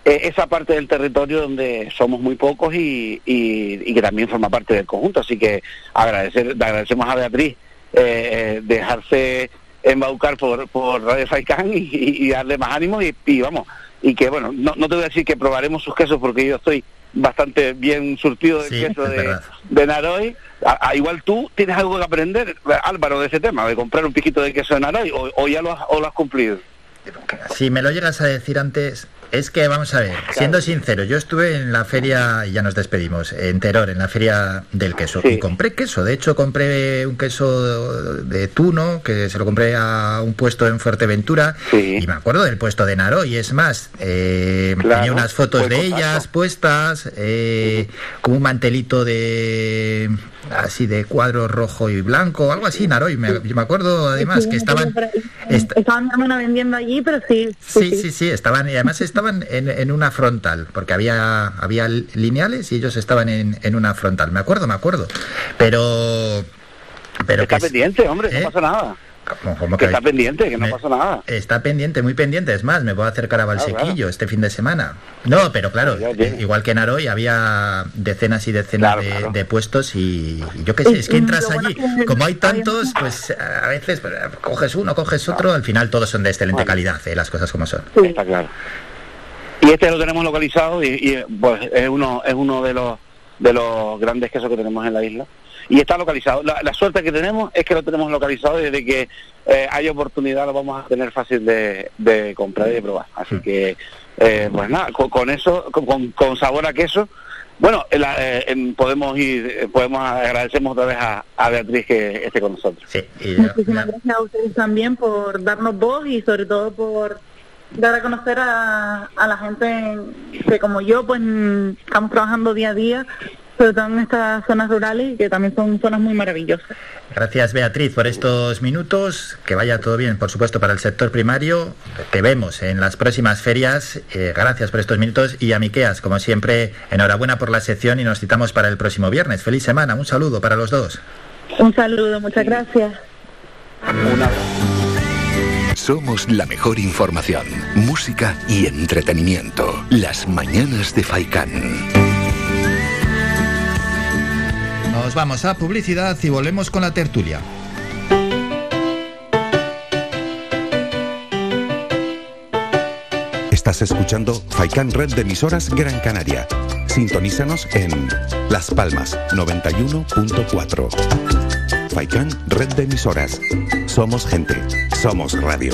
eh, esa parte del territorio donde somos muy pocos y, y, que también forma parte del conjunto. Así que agradecer, agradecemos a Beatriz eh, dejarse embaucar por, por Radio Faicán y, darle más ánimo y, vamos, y que bueno, no, no te voy a decir que probaremos sus quesos porque yo estoy bastante bien surtido de queso de, de, Naroy. A, igual tú tienes algo que aprender, Álvaro, de ese tema, de comprar un piquito de queso de Naroy, o, ya lo o lo has cumplido. Si me lo llegas a decir antes, es que vamos a ver, siendo sincero, yo estuve en la feria, y ya nos despedimos, en Teror, en la feria del queso, y compré queso. De hecho, compré un queso de Tuno, que se lo compré a un puesto en Fuerteventura, y me acuerdo del puesto de Naro, y es más, eh, tenía unas fotos de ellas puestas, eh, con un mantelito de así de cuadro rojo y blanco, algo así, Naroy. Me, me acuerdo además que estaban... estaban vendiendo allí, pero sí. Sí, sí, sí, estaban, y además estaban en, en, una frontal, porque había, había lineales y ellos estaban en, en una frontal. Me acuerdo, me acuerdo. Pero... pero Está pendiente, hombre, no ¿Eh? pasa nada que, está pendiente, que no pasa nada. Está pendiente, muy pendiente. Es más, me puedo acercar a Valsequillo este fin de semana. No, pero claro, igual que en Aroy había decenas y decenas de, puestos y, yo qué sé, es que entras allí. Como hay tantos, pues a veces pues, coges uno, coges otro, al final todos son de excelente calidad, ¿eh? las cosas como son. Está claro. Y este lo tenemos localizado y, pues es uno, es uno de los de los grandes quesos que tenemos en la isla y está localizado. La, suerte que tenemos es que lo tenemos localizado y desde que eh, hay oportunidad lo vamos a tener fácil de, comprar y de probar. Así mm. que, eh, pues nada, con, eso, con, sabor a queso, bueno, eh, podemos ir, podemos agradecemos otra vez a, Beatriz que esté con nosotros. Muchísimas gracias a ustedes también por darnos voz y sobre todo por dar a conocer a, a la gente que como yo pues estamos trabajando día a día sobre todo en estas zonas rurales, que también son zonas muy maravillosas. Gracias Beatriz por estos minutos, que vaya todo bien, por supuesto, para el sector primario. Te vemos en las próximas ferias. Eh, gracias por estos minutos y a Miqueas, como siempre, enhorabuena por la sección y nos citamos para el próximo viernes. Feliz semana, un saludo para los dos. Un saludo, muchas gracias. Somos la mejor información, música y entretenimiento. Las mañanas de Faikán. Nos vamos a publicidad y volvemos con la tertulia. Estás escuchando Faikan Red de emisoras Gran Canaria. Sintonízanos en Las Palmas 91.4. Faikan Red de emisoras. Somos gente. Somos radio.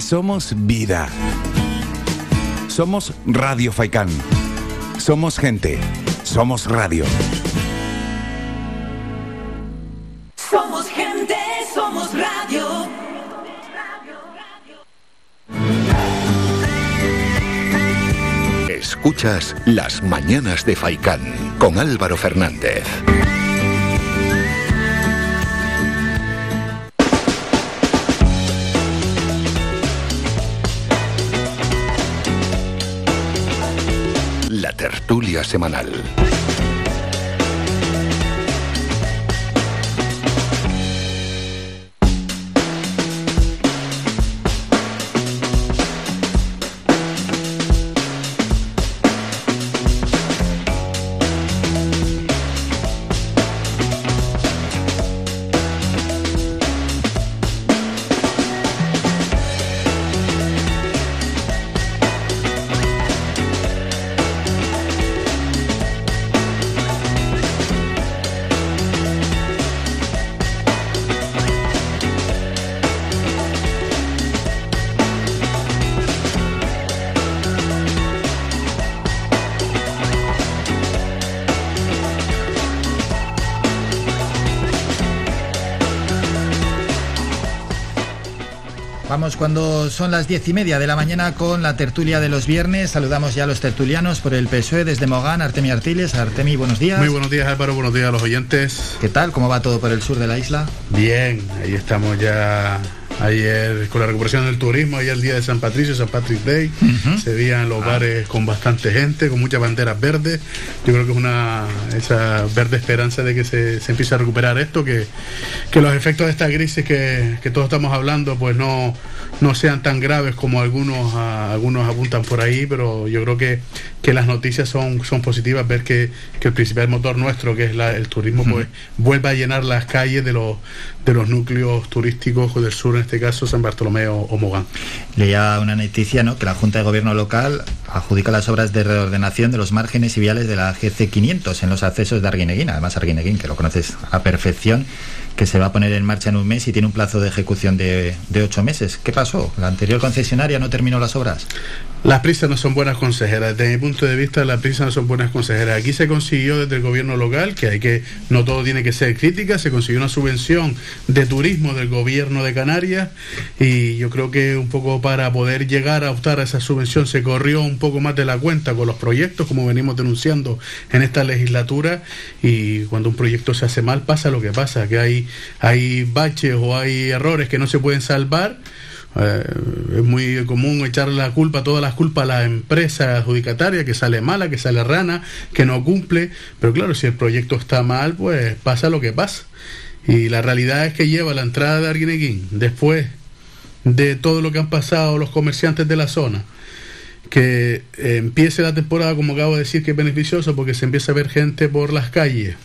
Somos vida. Somos Radio Faikán. Somos gente. Somos radio. Somos gente, somos radio. Escuchas Las Mañanas de Faicán con Álvaro Fernández. Tertulia semanal. Cuando son las diez y media de la mañana con la tertulia de los viernes. Saludamos ya a los tertulianos por el PSOE desde Mogán, Artemi Artiles. Artemi, buenos días. Muy buenos días Álvaro, buenos días a los oyentes. ¿Qué tal? ¿Cómo va todo por el sur de la isla? Bien, ahí estamos ya ayer con la recuperación del turismo, ayer el día de San Patricio, San Patrick Day, se veían los bares con bastante gente, con muchas banderas verdes. Yo creo que es una esa verde esperanza de que se, se empiece a recuperar esto, que, que los efectos de esta crisis que, que todos estamos hablando, pues no, no sean tan graves como algunos, a- algunos apuntan por ahí, pero yo creo que, que las noticias son, son positivas, ver que, que el principal motor nuestro, que es la- el turismo, pues vuelva a llenar las calles de los, de los núcleos turísticos del sur, en este caso San Bartolomé o, o Mogán. Leía una noticia, ¿no? Que la Junta de Gobierno local adjudica las obras de reordenación de los márgenes y viales de la GC 500 en los accesos de Arguineguín. Además, Arguineguín, que lo conoces a perfección, que se va a poner en marcha en un mes y tiene un plazo de ejecución de, de ocho meses. ¿Qué pasó? ¿La anterior concesionaria no terminó las obras? Las prisas no son buenas consejeras. Desde mi punto de vista, las prisas no son buenas consejeras. Aquí se consiguió desde el gobierno local, que hay que, no todo tiene que ser crítica, se consiguió una subvención de turismo del gobierno de Canarias y yo creo que un poco para poder llegar a optar a esa subvención se corrió un poco más de la cuenta con los proyectos, como venimos denunciando en esta legislatura y cuando un proyecto se hace mal pasa lo que pasa, que hay, hay baches o hay errores que no se pueden salvar. Eh, es muy común echar la culpa, todas las culpas a la empresa adjudicataria que sale mala, que sale rana, que no cumple. Pero claro, si el proyecto está mal, pues pasa lo que pasa. Y la realidad es que lleva la entrada de Arguineguín, después de todo lo que han pasado los comerciantes de la zona, que eh, empiece la temporada, como acabo de decir, que es beneficioso porque se empieza a ver gente por las calles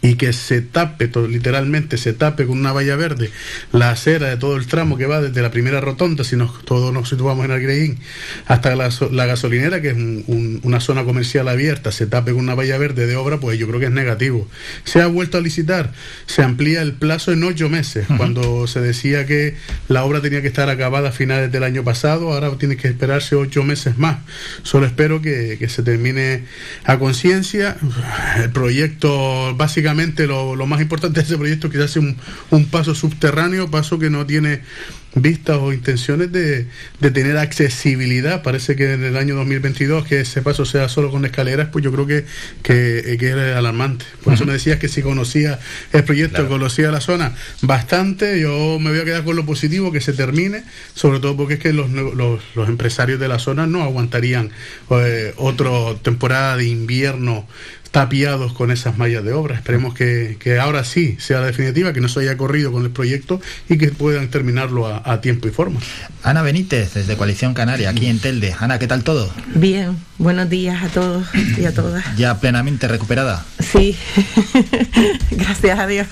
y que se tape, literalmente se tape con una valla verde la acera de todo el tramo que va desde la primera rotonda, si nos, todos nos situamos en Arguineguín, hasta la, so- la gasolinera, que es un- un- una zona comercial abierta, se tape con una valla verde de obra, pues yo creo que es negativo. Se ha vuelto a licitar, se amplía el plazo en ocho meses, cuando se decía que la obra tenía que estar acabada a finales del año pasado, ahora tiene que esperarse ocho meses más. Solo espero que, que se termine a conciencia. El proyecto, básicamente, lo, lo más importante de ese proyecto es que se hace un, un paso subterráneo, paso que no tiene vistas o intenciones de, de tener accesibilidad. Parece que en el año 2022 que ese paso sea solo con escaleras, pues yo creo que, que, que es alarmante. Por eso me decías que si conocía el proyecto, conocía la zona bastante, yo me voy a quedar con lo positivo, que se termine, sobre todo porque es que los, los, los empresarios de la zona no aguantarían eh, otra temporada de invierno tapiados con esas mallas de obra. Esperemos que, que ahora sí sea la definitiva, que no se haya corrido con el proyecto y que puedan terminarlo a, a tiempo y forma. Ana Benítez, desde Coalición Canaria, aquí en Telde. Ana, ¿qué tal todo? Bien, buenos días a todos y a todas. ¿Ya plenamente recuperada? Sí, [LAUGHS] gracias a Dios.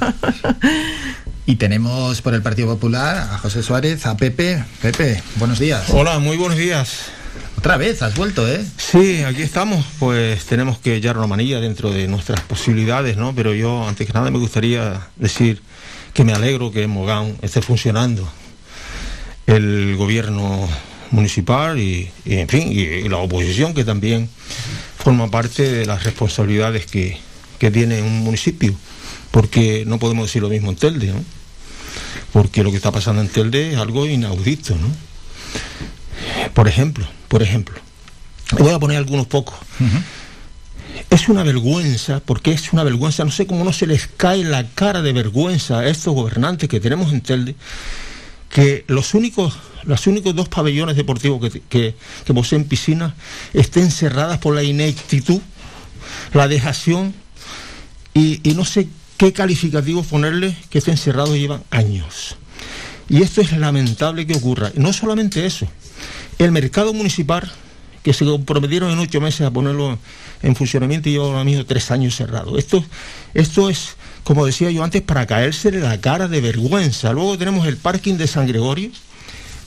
Y tenemos por el Partido Popular a José Suárez, a Pepe. Pepe, buenos días. Hola, muy buenos días. Otra vez, has vuelto, ¿eh? Sí, aquí estamos. Pues tenemos que echar una manilla dentro de nuestras posibilidades, ¿no? Pero yo, antes que nada, me gustaría decir que me alegro que Mogán esté funcionando el gobierno municipal y, en fin, y la oposición que también forma parte de las responsabilidades que, que tiene un municipio. Porque no podemos decir lo mismo en Telde, ¿no? Porque lo que está pasando en Telde es algo inaudito, ¿no? Por ejemplo, por ejemplo, Voy a poner algunos pocos. Es una vergüenza, porque es una vergüenza, no sé cómo no se les cae la cara de vergüenza a estos gobernantes que tenemos en Telde, que los únicos, los únicos dos pabellones deportivos que, que, que poseen piscinas estén cerradas por la ineptitud, la dejación y, y no sé qué calificativos ponerle que estén cerrados llevan años. Y esto es lamentable que ocurra. Y no solamente eso, el mercado municipal, que se comprometieron en ocho meses a ponerlo en funcionamiento y lleva ahora mismo tres años cerrado. Esto, esto es, como decía yo antes, para caerse de la cara de vergüenza. Luego tenemos el parking de San Gregorio,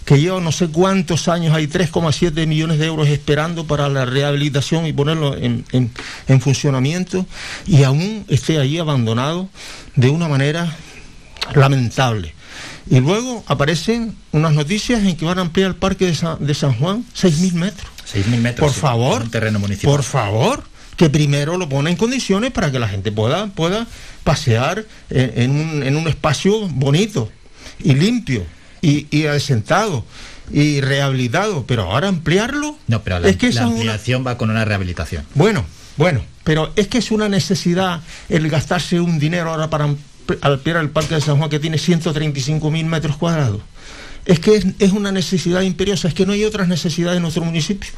que lleva no sé cuántos años, hay 3,7 millones de euros esperando para la rehabilitación y ponerlo en, en, en funcionamiento, y aún esté ahí abandonado de una manera lamentable. Y luego aparecen unas noticias en que van a ampliar el parque de San, de San Juan 6.000 metros. 6.000 metros. Por sí, favor, un terreno municipal. por favor, que primero lo pone en condiciones para que la gente pueda, pueda pasear en, en un, en un espacio bonito y limpio y, y asentado y rehabilitado. Pero ahora ampliarlo. No, pero la, es que la una- ampliación va con una rehabilitación. Bueno, bueno, pero es que es una necesidad el gastarse un dinero ahora para amp- ampliar el Parque de San Juan que tiene 135 mil metros cuadrados. Es que es, es una necesidad imperiosa, es que no hay otras necesidades en nuestro municipio.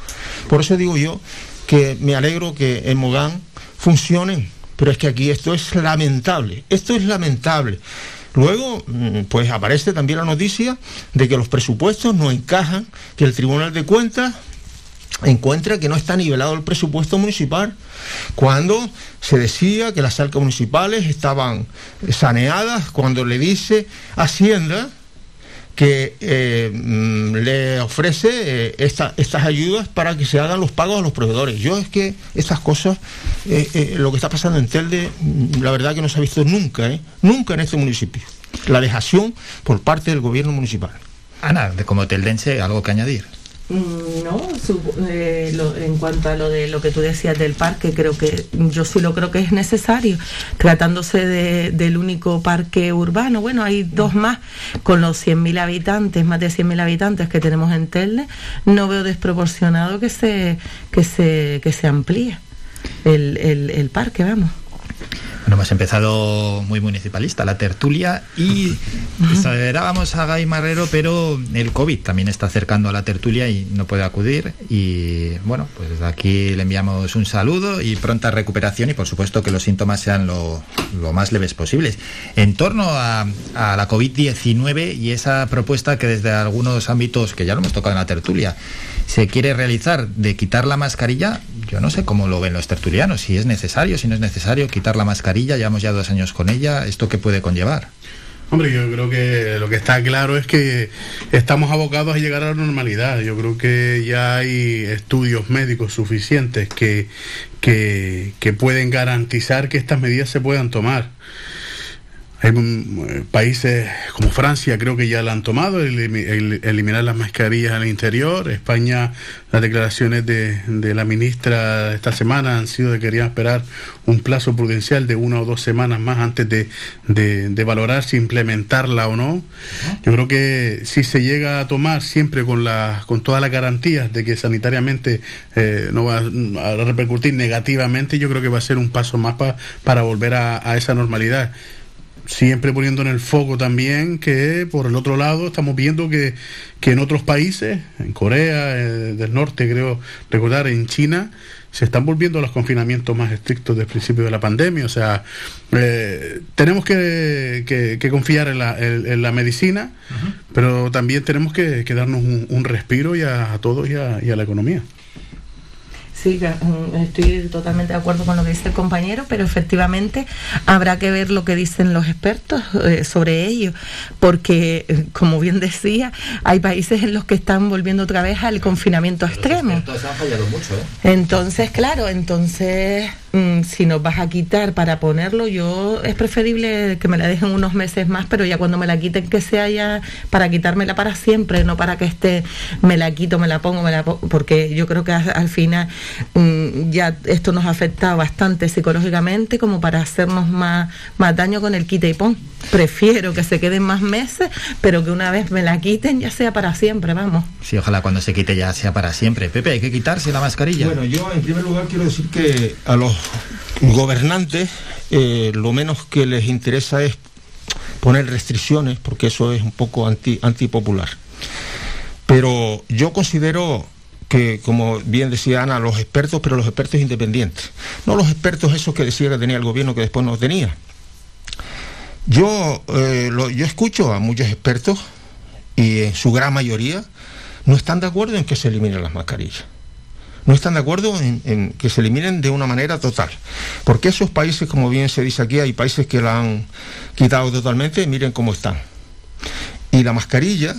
Por eso digo yo que me alegro que en Mogán funcionen, pero es que aquí esto es lamentable, esto es lamentable. Luego, mm, pues aparece también la noticia de que los presupuestos no encajan, que el Tribunal de Cuentas encuentra que no está nivelado el presupuesto municipal, cuando se decía que las arcas municipales estaban saneadas, cuando le dice Hacienda que eh, mm, le ofrece eh, esta- estas ayudas para que se hagan los pagos a los proveedores. Yo es que estas cosas, eh, lo que está pasando en Telde, mm, la verdad que no se ha visto nunca, nunca en este municipio. La dejación por parte del gobierno municipal. Ana, como teldense, algo que añadir. Mm, No, su- eh, lo- en cuanto a lo de lo que tú decías del parque, creo que yo sí lo creo que es necesario, tratándose de- del único parque urbano. Bueno, hay dos más con los 100.000 habitantes, más de 100.000 habitantes que tenemos en Telde. No veo desproporcionado que se que se que se amplíe el, el, el parque, vamos. Bueno, hemos empezado muy municipalista, la tertulia, y esperábamos a Gai Marrero, pero el COVID también está acercando a la tertulia y no puede acudir. Y bueno, pues desde aquí le enviamos un saludo y pronta recuperación y por supuesto que los síntomas sean lo, lo más leves posibles. En torno a, a la COVID-19 y esa propuesta que desde algunos ámbitos, que ya lo hemos tocado en la tertulia, se quiere realizar de quitar la mascarilla, yo no sé cómo lo ven los tertulianos, si es necesario, si no es necesario quitar la mascarilla, llevamos ya dos años con ella, ¿esto qué puede conllevar? Hombre, yo creo que lo que está claro es que estamos abocados a llegar a la normalidad. Yo creo que ya hay estudios médicos suficientes que, que, que pueden garantizar que estas medidas se puedan tomar. Hay eh, países como Francia creo que ya la han tomado, el- eliminar las mascarillas al interior. España, las declaraciones de, de la ministra esta semana han sido de que querían esperar un plazo prudencial de una o dos semanas más antes de, de- de valorar si implementarla o no. Yo creo que si se llega a tomar siempre con, la, con todas las garantías de que sanitariamente eh, no va a repercutir negativamente, yo creo que va a ser un paso más pa- para volver a- a esa normalidad siempre poniendo en el foco también que por el otro lado estamos viendo que, que en otros países, en Corea eh, del Norte creo recordar, en China, se están volviendo los confinamientos más estrictos del principio de la pandemia. O sea, eh, tenemos que, que- que confiar en la, en- en la medicina, pero también tenemos que, que darnos un, un respiro y a, a todos y a- y a la economía. Sí, mm, estoy totalmente de acuerdo con lo que dice el compañero, pero efectivamente habrá que ver lo que dicen los expertos eh, sobre ello, porque, eh, como bien decía, hay países en los que están volviendo otra vez al confinamiento extremo. han fallado mucho, ¿eh? Entonces, claro, entonces, mm, si nos vas a quitar para ponerlo, yo es preferible que me la dejen unos meses más, pero ya cuando me la quiten que sea ya para quitármela para siempre, no para que esté, me la quito, me la pongo, me la po- porque yo creo que a- al final mm, ya esto nos afecta bastante psicológicamente como para hacernos más, más daño con el quita y pon. Prefiero que se queden más meses, pero que una vez me la quiten ya sea para siempre, vamos. Sí, ojalá cuando se quite ya sea para siempre. Pepe, hay que quitarse la mascarilla. Bueno, yo en primer lugar quiero decir que a los gobernantes eh, lo menos que les interesa es poner restricciones, porque eso es un poco anti, antipopular. Pero yo considero que, como bien decía Ana, los expertos, pero los expertos independientes, no los expertos esos que decía que tenía el gobierno que después no tenía. Yo, eh, yo escucho a muchos expertos y en su gran mayoría no están de acuerdo en que se eliminen las mascarillas. No están de acuerdo en, que se eliminen de una manera total. Porque esos países, como bien se dice aquí, hay países que la han quitado totalmente, miren cómo están. Y la mascarilla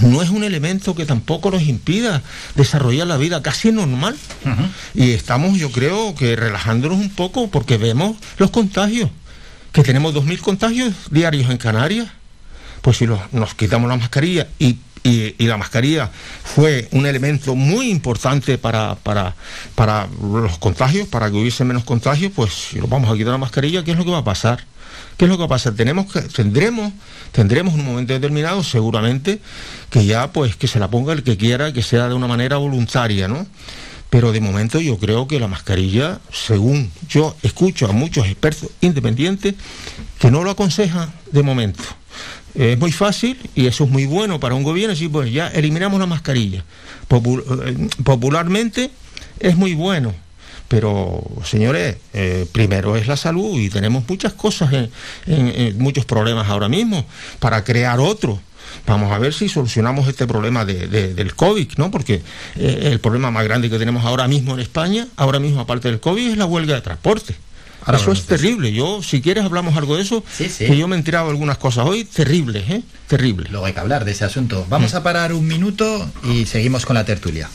no es un elemento que tampoco nos impida desarrollar la vida casi normal. Y estamos, yo creo, que relajándonos un poco porque vemos los contagios, que tenemos 2.000 contagios diarios en Canarias. Pues si nos quitamos la mascarilla y y, la mascarilla fue un elemento muy importante para, para, para los contagios, para que hubiese menos contagios, pues si nos vamos a quitar la mascarilla, ¿qué es lo que va a pasar? ¿Qué es lo que va a pasar? Tenemos que, tendremos, tendremos en un momento determinado, seguramente, que ya pues que se la ponga el que quiera, que sea de una manera voluntaria, ¿no? Pero de momento yo creo que la mascarilla, según yo escucho a muchos expertos independientes, que no lo aconsejan de momento. Es muy fácil y eso es muy bueno para un gobierno decir, pues ya eliminamos la mascarilla. Eh, popularmente es muy bueno, pero señores, eh, primero es la salud y tenemos muchas cosas, en, muchos problemas ahora mismo para crear otro. Vamos a ver si solucionamos este problema del COVID, ¿no? Porque eh, el problema más grande que tenemos ahora mismo en España, ahora mismo aparte del COVID, es la huelga de transporte eso es terrible. Yo, si quieres, hablamos algo de eso. Que yo me he enterado de algunas cosas hoy terribles, ¿eh? Terrible. Luego hay que hablar de ese asunto. Vamos mm. a parar un minuto y seguimos con la tertulia.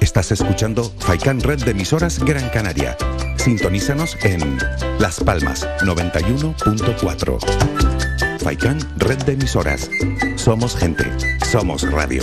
Estás escuchando Faikan Red de emisoras Gran Canaria. Sintonízanos en Las Palmas 91.4. Faikan Red de emisoras. Somos gente. Somos radio.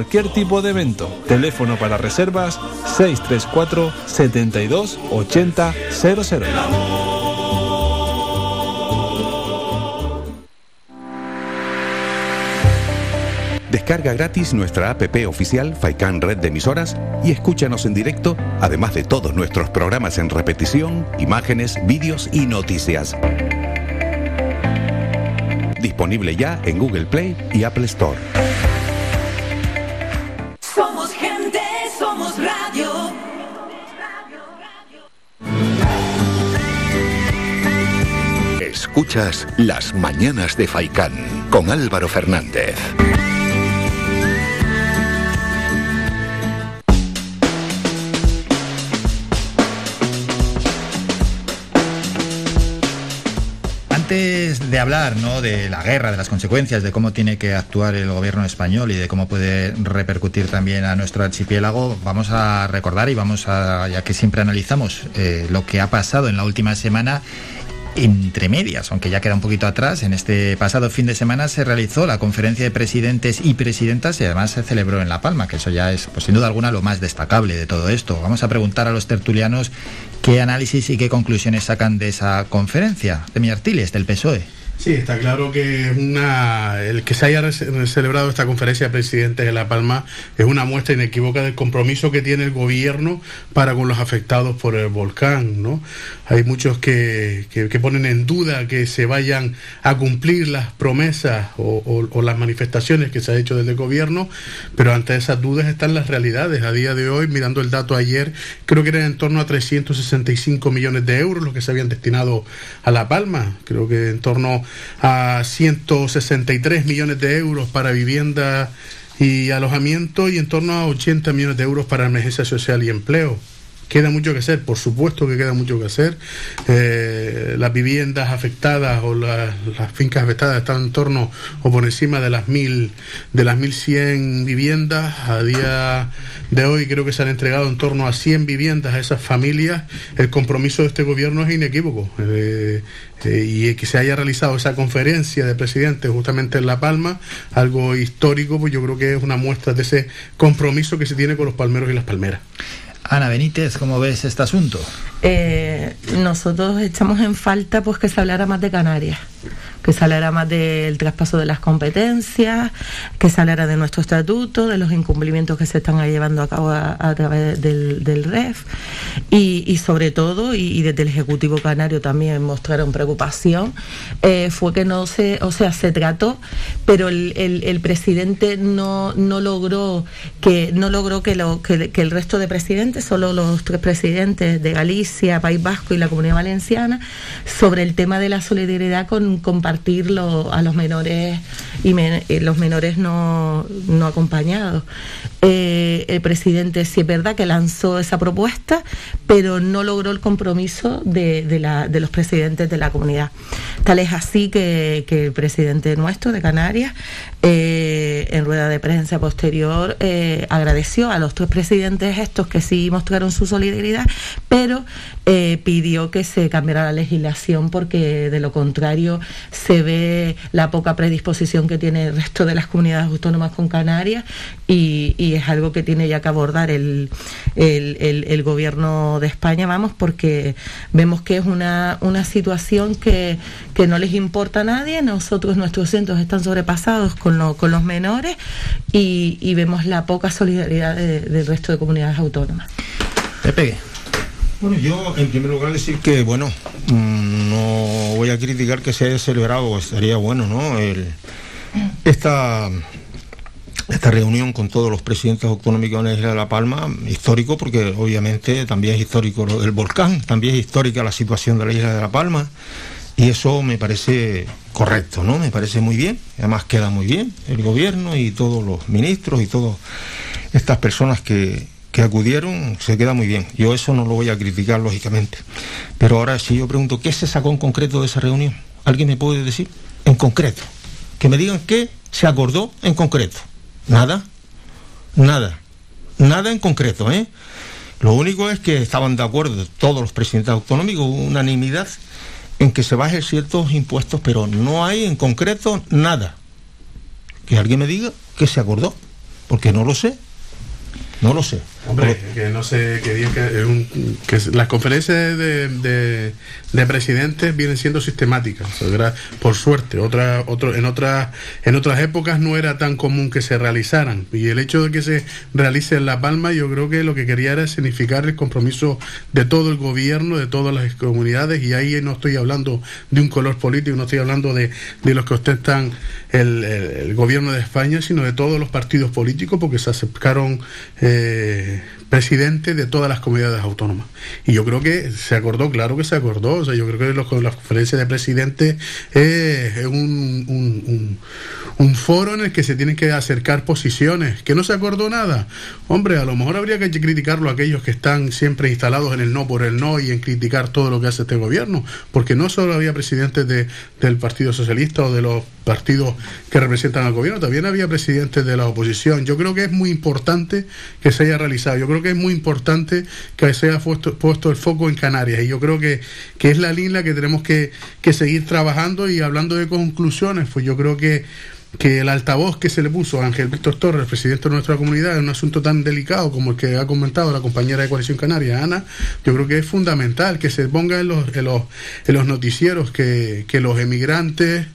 cualquier tipo de evento. Teléfono para reservas 634 72 80 00. Descarga gratis nuestra app oficial Faikan Red de Emisoras y escúchanos en directo, además de todos nuestros programas en repetición, imágenes, vídeos y noticias. Disponible ya en Google Play y Apple Store. Escuchas Las Mañanas de Faicán con Álvaro Fernández. Antes de hablar ¿no? de la guerra, de las consecuencias, de cómo tiene que actuar el gobierno español y de cómo puede repercutir también a nuestro archipiélago, vamos a recordar y vamos a, ya que siempre analizamos eh, lo que ha pasado en la última semana entre medias, aunque ya queda un poquito atrás, en este pasado fin de semana se realizó la conferencia de presidentes y presidentas y además se celebró en La Palma, que eso ya es, pues, sin duda alguna, lo más destacable de todo esto. Vamos a preguntar a los tertulianos qué análisis y qué conclusiones sacan de esa conferencia. De Artiles, del PSOE. Sí, está claro que una, el que se haya celebrado esta conferencia de presidentes de La Palma es una muestra inequívoca del compromiso que tiene el gobierno para con los afectados por el volcán. ¿no? Hay muchos que, ponen en duda que se vayan a cumplir las promesas o, las manifestaciones que se ha hecho desde el gobierno, pero ante esas dudas están las realidades. A día de hoy, mirando el dato ayer, creo que eran en torno a 365 millones de euros los que se habían destinado a La Palma. Creo que en torno a 163 millones de euros para vivienda y alojamiento y en torno a 80 millones de euros para emergencia social y empleo. Queda mucho que hacer, por supuesto que queda mucho que hacer. Eh, las viviendas afectadas o las fincas afectadas están en torno o por encima de las mil, de las 1100 viviendas. A día de hoy creo que se han entregado en torno a 100 viviendas a esas familias. El compromiso de este gobierno es inequívoco. Eh, eh, y que se haya realizado esa conferencia de presidentes justamente en La Palma, algo histórico, pues yo creo que es una muestra de ese compromiso que se tiene con los palmeros y las palmeras. Ana Benítez, ¿cómo ves este asunto? Eh, nosotros echamos en falta pues que se hablara más de Canarias que se hablara más del traspaso de las competencias, que se hablara de nuestro estatuto, de los incumplimientos que se están llevando a cabo a, través del, REF y, sobre todo, y, desde el Ejecutivo Canario también mostraron preocupación, eh, fue que no se, o sea, se trató, pero el, presidente no, no logró que no logró que, lo, que, el resto de presidentes, solo los tres presidentes de Galicia, País Vasco y la Comunidad Valenciana, sobre el tema de la solidaridad con, compartirlo a los menores y eh, los menores no, no acompañados. Eh, el presidente sí es verdad que lanzó esa propuesta, pero no logró el compromiso de, de, los presidentes de la comunidad. Tal es así que, el presidente nuestro de Canarias, eh, en rueda de prensa posterior, eh, agradeció a los tres presidentes estos que sí mostraron su solidaridad, pero pidió que se cambiara la legislación porque de lo contrario se ve la poca predisposición que tiene el resto de las comunidades autónomas con Canarias y es algo que tiene ya que abordar el, el, gobierno de España, vamos, porque vemos que es una, una situación que, que, no les importa a nadie, nosotros nuestros centros están sobrepasados con, con los menores y, vemos la poca solidaridad del resto de comunidades autónomas. Pepe. Bueno, yo en primer lugar decir que, bueno, mm, no voy a criticar que se haya celebrado, estaría bueno, ¿no? El, esta esta reunión con todos los presidentes autonómicos de la isla de La Palma, histórico porque obviamente también es histórico del volcán, también es histórica la situación de la isla de La Palma y eso me parece correcto, ¿no? Me parece muy bien, además queda muy bien el gobierno y todos los ministros y todas estas personas que, que acudieron, se queda muy bien. Yo eso no lo voy a criticar, lógicamente. Pero ahora si yo pregunto, ¿qué se sacó en concreto de esa reunión? ¿Alguien me puede decir? En concreto. Que me digan qué se acordó en concreto. Nada, nada, nada en concreto, ¿eh? Lo único es que estaban de acuerdo todos los presidentes autonómicos, unanimidad en que se bajen ciertos impuestos, pero no hay en concreto nada. Que alguien me diga que se acordó, porque no lo sé. No lo sé. Hombre, que no sé, que, que, las conferencias de, presidentes vienen siendo sistemáticas, por suerte. Otra, otro, en, otras, en otras épocas no era tan común que se realizaran. Y el hecho de que se realice en La Palma, yo creo que lo que quería era significar el compromiso de todo el gobierno, de todas las comunidades, y ahí no estoy hablando de un color político, no estoy hablando de, los que ostentan el, el, gobierno de España, sino de todos los partidos políticos, porque se acercaron. Eh, presidente de todas las comunidades autónomas. Y yo creo que se acordó, claro que se acordó, o sea, yo creo que los, la conferencia de presidentes es un, un, foro en el que se tienen que acercar posiciones. ¿Que no se acordó nada? Hombre, a lo mejor habría que criticarlo a aquellos que están siempre instalados en el no por el no y en criticar todo lo que hace este gobierno, porque no solo había presidentes de, del Partido Socialista o de los partidos que representan al gobierno, también había presidentes de la oposición. Yo creo que es muy importante que se haya realizado. Yo creo que es muy importante que se haya puesto, puesto el foco en Canarias y yo creo que, que es la línea que tenemos que, que seguir trabajando y hablando de conclusiones, pues yo creo que que el altavoz que se le puso a Ángel Víctor Torres, presidente de nuestra comunidad, en un asunto tan delicado como el que ha comentado la compañera de Coalición Canaria, Ana, yo creo que es fundamental que se ponga en los, en los, en los noticieros que, que los emigrantes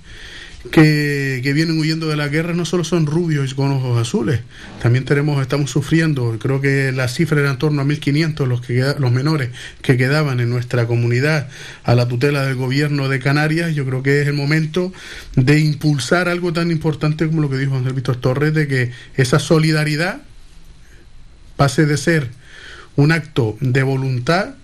que, vienen huyendo de la guerra no solo son rubios con ojos azules, también tenemos, estamos sufriendo, creo que la cifra era en torno a 1.500 los, que, los menores que quedaban en nuestra comunidad a la tutela del gobierno de Canarias, yo creo que es el momento de impulsar algo tan importante como lo que dijo Ángel Víctor Torres, de que esa solidaridad pase de ser un acto de voluntad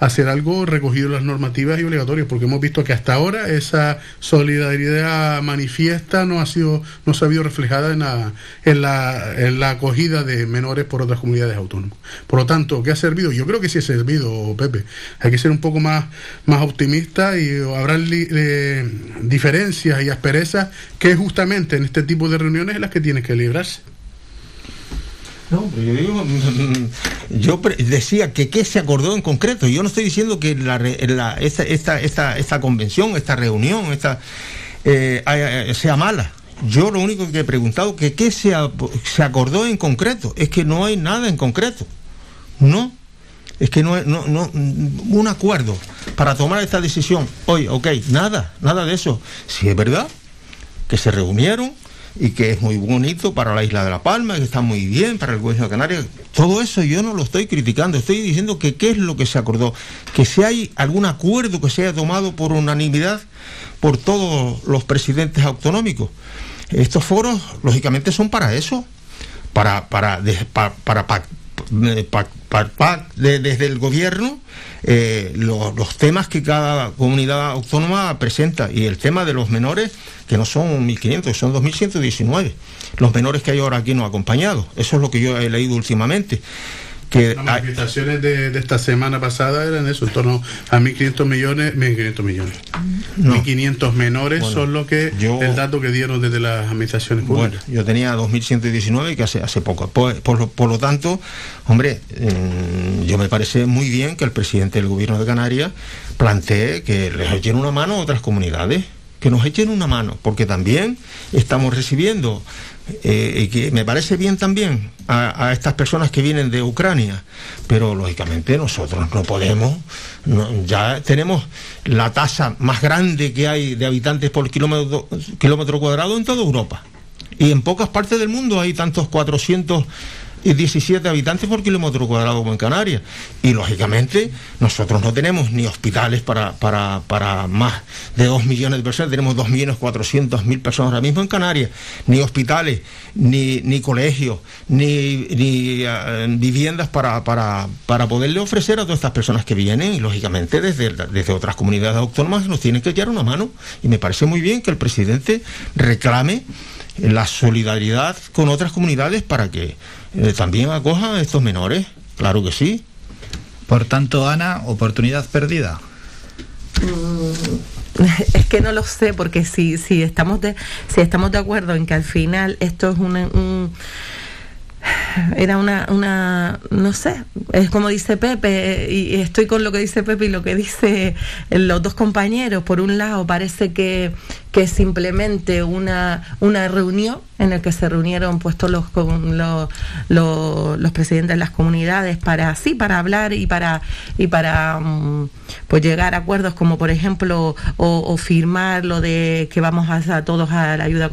hacer algo recogido en las normativas y obligatorias, porque hemos visto que hasta ahora esa solidaridad manifiesta no ha sido, no se ha habido reflejada en la, en la, en la acogida de menores por otras comunidades autónomas. Por lo tanto, ¿qué ha servido? Yo creo que sí ha servido, Pepe. Hay que ser un poco más, más optimista y habrá eh, diferencias y asperezas que justamente en este tipo de reuniones es las que tienen que librarse. No, yo digo, [LAUGHS] yo decía que qué se acordó en concreto. Yo no estoy diciendo que la, la esta, esta, esta, esta, convención, esta reunión, esta eh, sea mala. Yo lo único que he preguntado que qué se, se acordó en concreto. Es que no hay nada en concreto. No. Es que no, no, no, un acuerdo para tomar esta decisión. Oye, ok, nada, nada de eso. Si es verdad que se reunieron, y que es muy bonito para la isla de La Palma, que está muy bien para el gobierno de Canarias. Todo eso yo no lo estoy criticando, estoy diciendo que qué es lo que se acordó, que si hay algún acuerdo que se haya tomado por unanimidad por todos los presidentes autonómicos. Estos foros, lógicamente, son para eso, para, para, para, para, desde el gobierno eh, los, temas que cada comunidad autónoma presenta. Y el tema de los menores que no son 1.500, son 2.119 los menores que hay ahora aquí no acompañados eso es lo que yo he leído últimamente que las manifestaciones de, esta semana pasada eran eso, en torno a 1.500 millones, 1.500 millones. 1.500 menores son lo que el dato que dieron desde las administraciones públicas. Bueno, yo tenía 2.119 que hace, hace poco. Por, por, lo tanto, hombre, mm, yo me parece muy bien que el presidente del gobierno de Canarias plantee que les echen una mano a otras comunidades que nos echen una mano, porque también estamos recibiendo eh, que me parece bien también a, estas personas que vienen de Ucrania, pero lógicamente nosotros no podemos, ya tenemos la tasa más grande que hay de habitantes por kilómetro, kilómetro cuadrado en toda Europa. Y en pocas partes del mundo hay tantos 400 y 17 habitantes por kilómetro cuadrado como en Canarias. Y lógicamente nosotros no tenemos ni hospitales para, para, para más de 2 millones de personas, tenemos 2.400.000 personas ahora mismo en Canarias, ni hospitales, ni, ni colegios, ni, ni eh, viviendas para, para, para poderle ofrecer a todas estas personas que vienen y lógicamente desde, desde otras comunidades autónomas nos tienen que echar una mano. Y me parece muy bien que el presidente reclame la solidaridad con otras comunidades para que eh, también acoja a estos menores, claro que sí. Por tanto, Ana, oportunidad perdida. Mm, [LAUGHS] es que no lo sé, porque si, si, estamos, de, si estamos de acuerdo en que al final esto es un era una, una, no sé, es como dice Pepe, y estoy con lo que dice Pepe y lo que dice los dos compañeros. Por un lado, parece que, que simplemente una, una reunión en la que se reunieron pues todos los, los, los, presidentes de las comunidades para sí, para hablar y para y para mm, pues llegar a acuerdos como por ejemplo o, firmar lo de que vamos a, todos a la ayuda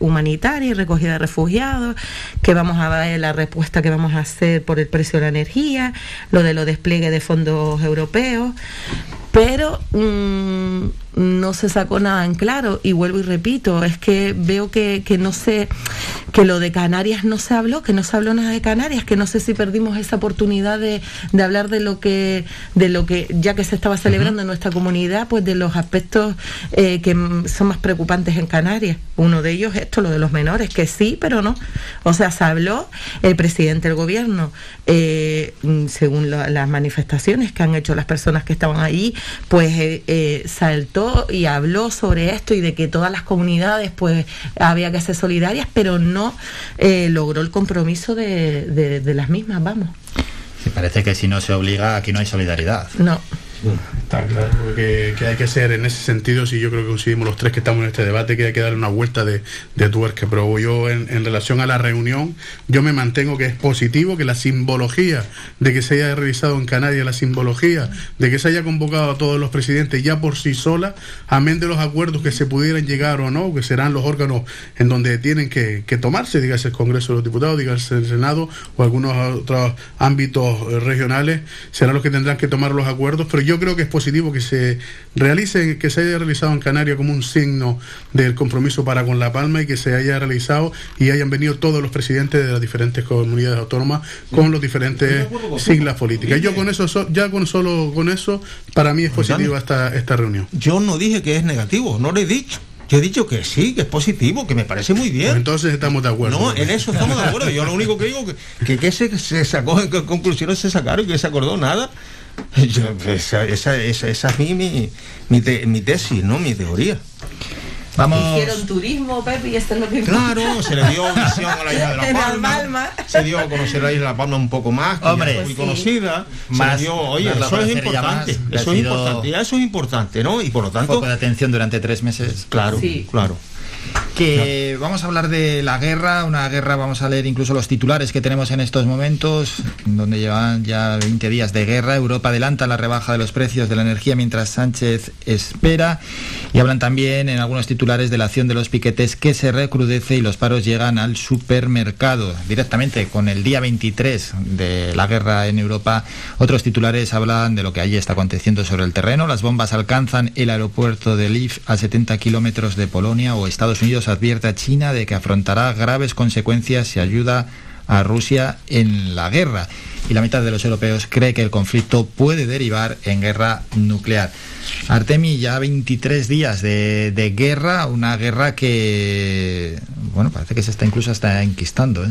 humanitaria y recogida de refugiados, que vamos a la respuesta que vamos a hacer por el precio de la energía, lo de los despliegue de fondos europeos, pero mm, no se sacó nada en claro y vuelvo y repito, es que veo que, que, no sé, que lo de Canarias no se habló, que no se habló nada de Canarias, que no sé si perdimos esa oportunidad de, de hablar de lo que, de lo que, ya que se estaba celebrando en nuestra comunidad, pues de los aspectos eh, que son más preocupantes en Canarias. Uno de ellos esto, lo de los menores, que sí, pero no. O sea, se habló, el presidente del gobierno, eh, según las manifestaciones que han hecho las personas que estaban ahí, pues eh, saltó y habló sobre esto y de que todas las comunidades pues había que ser solidarias, pero no eh, logró el compromiso de, las mismas, vamos. parece que si no se obliga aquí no hay solidaridad. No. Está claro que, hay que ser en ese sentido, si yo creo que coincidimos los tres que estamos en este debate, que hay que darle una vuelta de, de tuerca. Pero yo en, relación a la reunión, yo me mantengo que es positivo, que la simbología de que se haya realizado en Canarias, la simbología de que se haya convocado a todos los presidentes ya por sí sola, amén de los acuerdos que se pudieran llegar o no, que serán los órganos en donde tienen que, que tomarse, dígase el Congreso de los Diputados, dígase el Senado o algunos otros ámbitos regionales, serán los que tendrán que tomar los acuerdos, pero creo que es positivo que se realice, que se haya realizado en Canarias como un signo del compromiso para con La Palma y que se haya realizado y hayan venido todos los presidentes de las diferentes comunidades autónomas con los diferentes siglas políticas. Yo con eso, so- ya con solo con eso, para mí es positiva esta, esta reunión. Yo no dije que es negativo, no lo he dicho. Yo he dicho que sí, que es positivo, que me parece muy bien. entonces estamos de acuerdo. No, en eso estamos de acuerdo. Yo lo único que digo que que, que se, se sacó, qué conclusiones se sacaron y que se acordó nada. [LAUGHS] Yo, esa, esa, esa, esa es mi, mi, mi, te- mi tesis, ¿no? Mi teoría. Vamos. Hicieron turismo, Pepe, y eso es lo que Claro, se le dio visión a la isla de [LAUGHS] La Palma. Palma. Se dio a conocer la isla de La Palma un poco más, que ya Hombre. es muy Pues sí. conocida. Más le dio, oye, a eso es importante. más, Eso es importante. Ya eso es importante, ¿no? Y por lo tanto. Foco de atención durante tres meses. Claro, Sí. claro. Que vamos a hablar de la guerra, una guerra, vamos a leer incluso los titulares que tenemos en estos momentos, donde llevan ya 20 días de guerra. Europa adelanta la rebaja de los precios de la energía mientras Sánchez espera. Y hablan también en algunos titulares de la acción de los piquetes que se recrudece y los paros llegan al supermercado. Directamente con el día 23 de la guerra en Europa, otros titulares hablan de lo que allí está aconteciendo sobre el terreno. Las bombas alcanzan el aeropuerto de Lviv a 70 kilómetros de Polonia o Estados Unidos advierte a China de que afrontará graves consecuencias si ayuda a Rusia en la guerra. Y la mitad de los europeos cree que el conflicto puede derivar en guerra nuclear. Artemi, ya 23 días de, de guerra, una guerra que, bueno, parece que se está incluso hasta enquistando. ¿eh?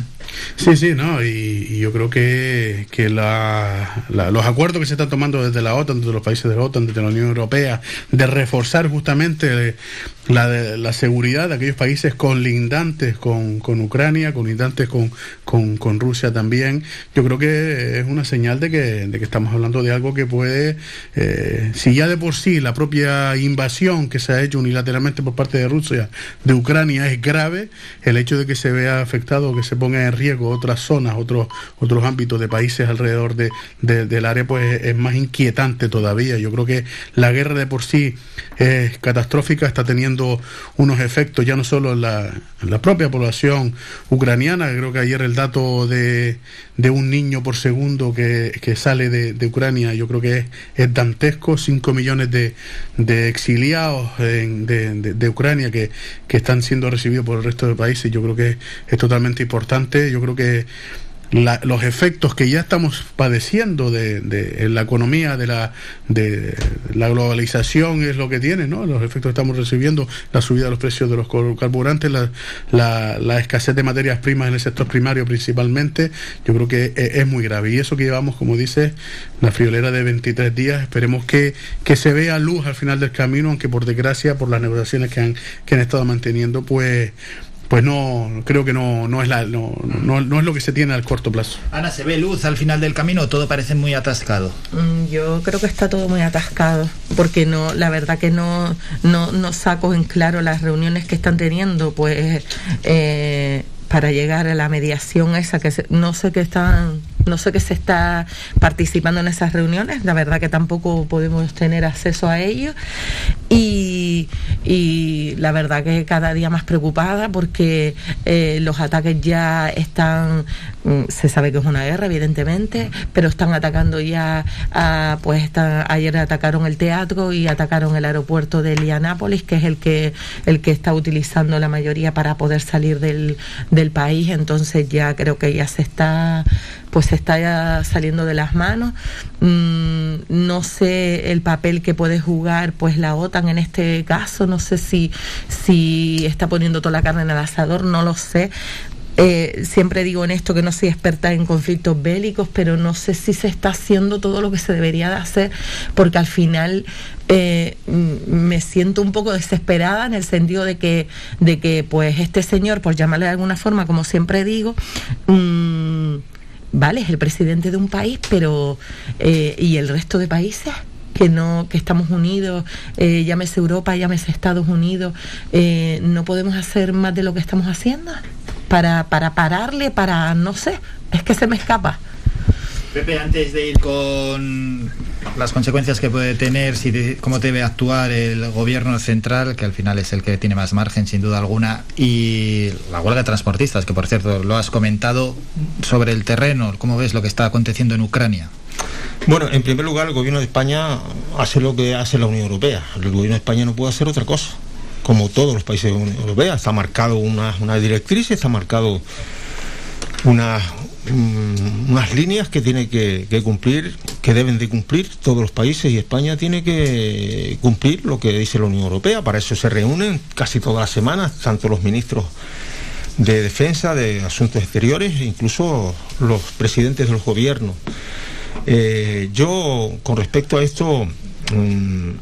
Sí, sí, ¿no? Y, y yo creo que, que la- la- los acuerdos que se están tomando desde la OTAN, desde los países de la OTAN, desde la Unión Europea, de reforzar justamente la, la seguridad de aquellos países colindantes con, con Ucrania, colindantes con, con, con Rusia también, yo creo que es una señal de que, de que estamos hablando de algo que puede, eh, si ya de por sí la propia invasión que se ha hecho unilateralmente por parte de Rusia de Ucrania es grave, el hecho de que se vea afectado, que se ponga en riesgo otras zonas, otros, otros ámbitos de países alrededor de, de- del área, pues es más inquietante todavía. Yo creo que la guerra de por sí es catastrófica, está teniendo unos efectos ya no solo la, en la propia población ucraniana, creo que ayer el dato de, de un niño por segundo que, que sale de, Ucrania, yo creo que es, es dantesco, 5 millones de, de exiliados en- de, de- Ucrania que, que están siendo recibidos por el resto de países, yo creo que es totalmente importante, yo creo que la- los efectos que ya estamos padeciendo de, la economía de la, de la globalización es lo que tiene, ¿no? Los efectos que estamos recibiendo, la subida de los precios de los car- carburantes, la, escasez de materias primas en el sector primario principalmente, yo creo que es, es muy grave. Y eso que llevamos, como dice, la friolera de 23 días, esperemos que, se vea luz al final del camino, aunque por desgracia, por las negociaciones que han estado manteniendo, pues pues no creo que no no es la no, no, no es lo que se tiene al corto plazo Ana, ¿se ve luz al final del camino? Todo parece muy atascado. Mm, Yo creo que está todo muy atascado, porque no, la verdad que no, no, no saco en claro las reuniones que están teniendo, pues eh, para llegar a la mediación esa que se- no sé qué están, no sé qué se está participando en esas reuniones, la verdad que tampoco podemos tener acceso a ello y, y la verdad que cada día más preocupada porque eh, los ataques ya están, se sabe que es una guerra evidentemente, pero están atacando ya, pues están, ayer atacaron el teatro y atacaron el aeropuerto de Lianápolis, que es el que, el que está utilizando la mayoría para poder salir del, del país, entonces ya creo que ya se está pues se está ya saliendo de las manos. Mm, no sé el papel que puede jugar pues la OTAN en este caso, no sé si, si está poniendo toda la carne en el asador, no lo sé. Eh, siempre digo en esto que no soy experta en conflictos bélicos, pero no sé si se está haciendo todo lo que se debería de hacer, porque al final eh, me siento un poco desesperada en el sentido de que, de que pues este señor, por llamarle de alguna forma, como siempre digo, mm, vale, es el presidente de un país, pero eh, ¿y el resto de países? que no, que estamos unidos, eh, llámese Europa, llámese Estados Unidos, eh, no podemos hacer más de lo que estamos haciendo para, para pararle, para no sé, es que se me escapa. Pepe, antes de ir con las consecuencias que puede tener, si de- cómo debe actuar el gobierno central, que al final es el que tiene más margen, sin duda alguna, y la huelga de transportistas, que por cierto lo has comentado, sobre el terreno, ¿cómo ves lo que está aconteciendo en Ucrania? Bueno, en primer lugar, el gobierno de España hace lo que hace la Unión Europea. El gobierno de España no puede hacer otra cosa. Como todos los países Europea, está marcado una, una directriz, está marcado una, mm, unas líneas que tiene que, que cumplir, que deben de cumplir todos los países y España tiene que cumplir lo que dice la Unión Europea. Para eso se reúnen casi todas las semanas, tanto los ministros de defensa, de asuntos exteriores, e incluso los presidentes de los gobiernos. Eh, yo, con respecto a esto,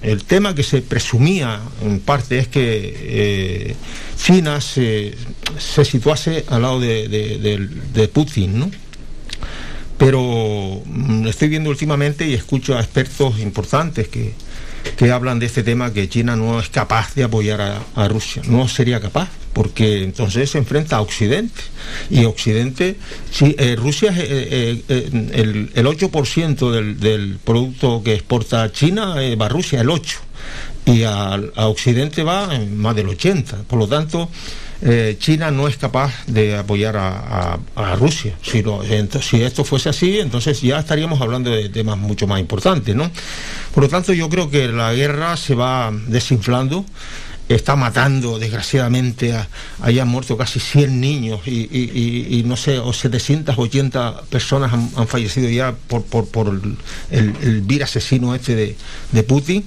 el tema que se presumía en parte es que eh, China se, se situase al lado de, de Putin, ¿no? Pero mm, estoy viendo últimamente y escucho a expertos importantes que, que hablan de este tema que China no es capaz de apoyar a, Rusia, no sería capaz, porque entonces se enfrenta a Occidente. Y Occidente, sí, eh, Rusia es eh, eh, el, el 8% del, del producto que exporta China, va a Rusia, el 8%. Y a, a Occidente va más del 80%. Por lo tanto, eh, China no es capaz de apoyar a, a- Rusia. Si, lo- ento- si esto fuese así, entonces ya estaríamos hablando de temas mucho más importantes, ¿no? Por lo tanto, yo creo que la guerra se va desinflando, está matando, desgraciadamente, a, hayan muerto casi 100 niños y, y- no sé, o 780 personas han, fallecido ya por, por, el, el, vir asesino este de Putin.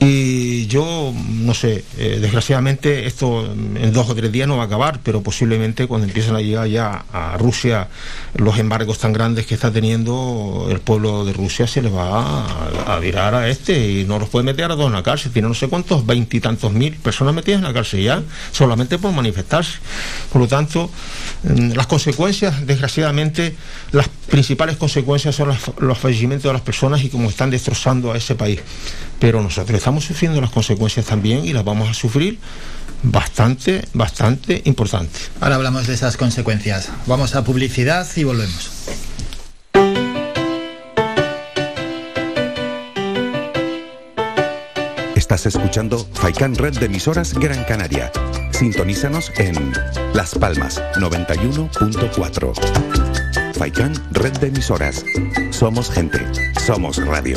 Y yo, no sé, eh, desgraciadamente esto en dos o tres días no va a acabar, pero posiblemente cuando empiecen a llegar ya a Rusia los embargos tan grandes que está teniendo, el pueblo de Rusia se les va a, virar a este y no los puede meter a todos en la cárcel. Tiene no sé cuántos, veintitantos mil personas metidas en la cárcel ya, solamente por manifestarse. Por lo tanto, mm, las consecuencias, desgraciadamente, las principales consecuencias son las- los fallecimientos de las personas y cómo están destrozando a ese país. Pero nosotros estamos sufriendo las consecuencias también y las vamos a sufrir bastante, bastante importante. Ahora hablamos de esas consecuencias. Vamos a publicidad y volvemos. Estás escuchando Faikan Red de emisoras Gran Canaria. Sintonízanos en Las Palmas 91.4. Faikan Red de emisoras. Somos gente. Somos radio.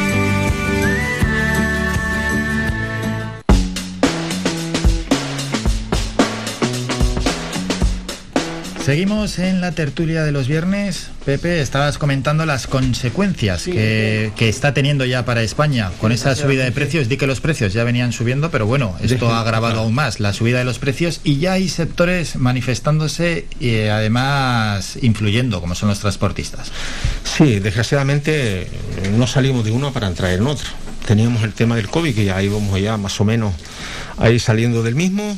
Seguimos en la tertulia de los viernes. Pepe, estabas comentando las consecuencias que, que está teniendo ya para España con esa subida de precios. Di que los precios ya venían subiendo, pero bueno, esto ha agravado aún más la subida de los precios y ya hay sectores manifestándose y eh, además influyendo, como son los transportistas. Sí, desgraciadamente eh, no salimos de uno para entrar en otro. Teníamos el tema del COVID, que ya íbamos ya más o menos ahí saliendo del mismo.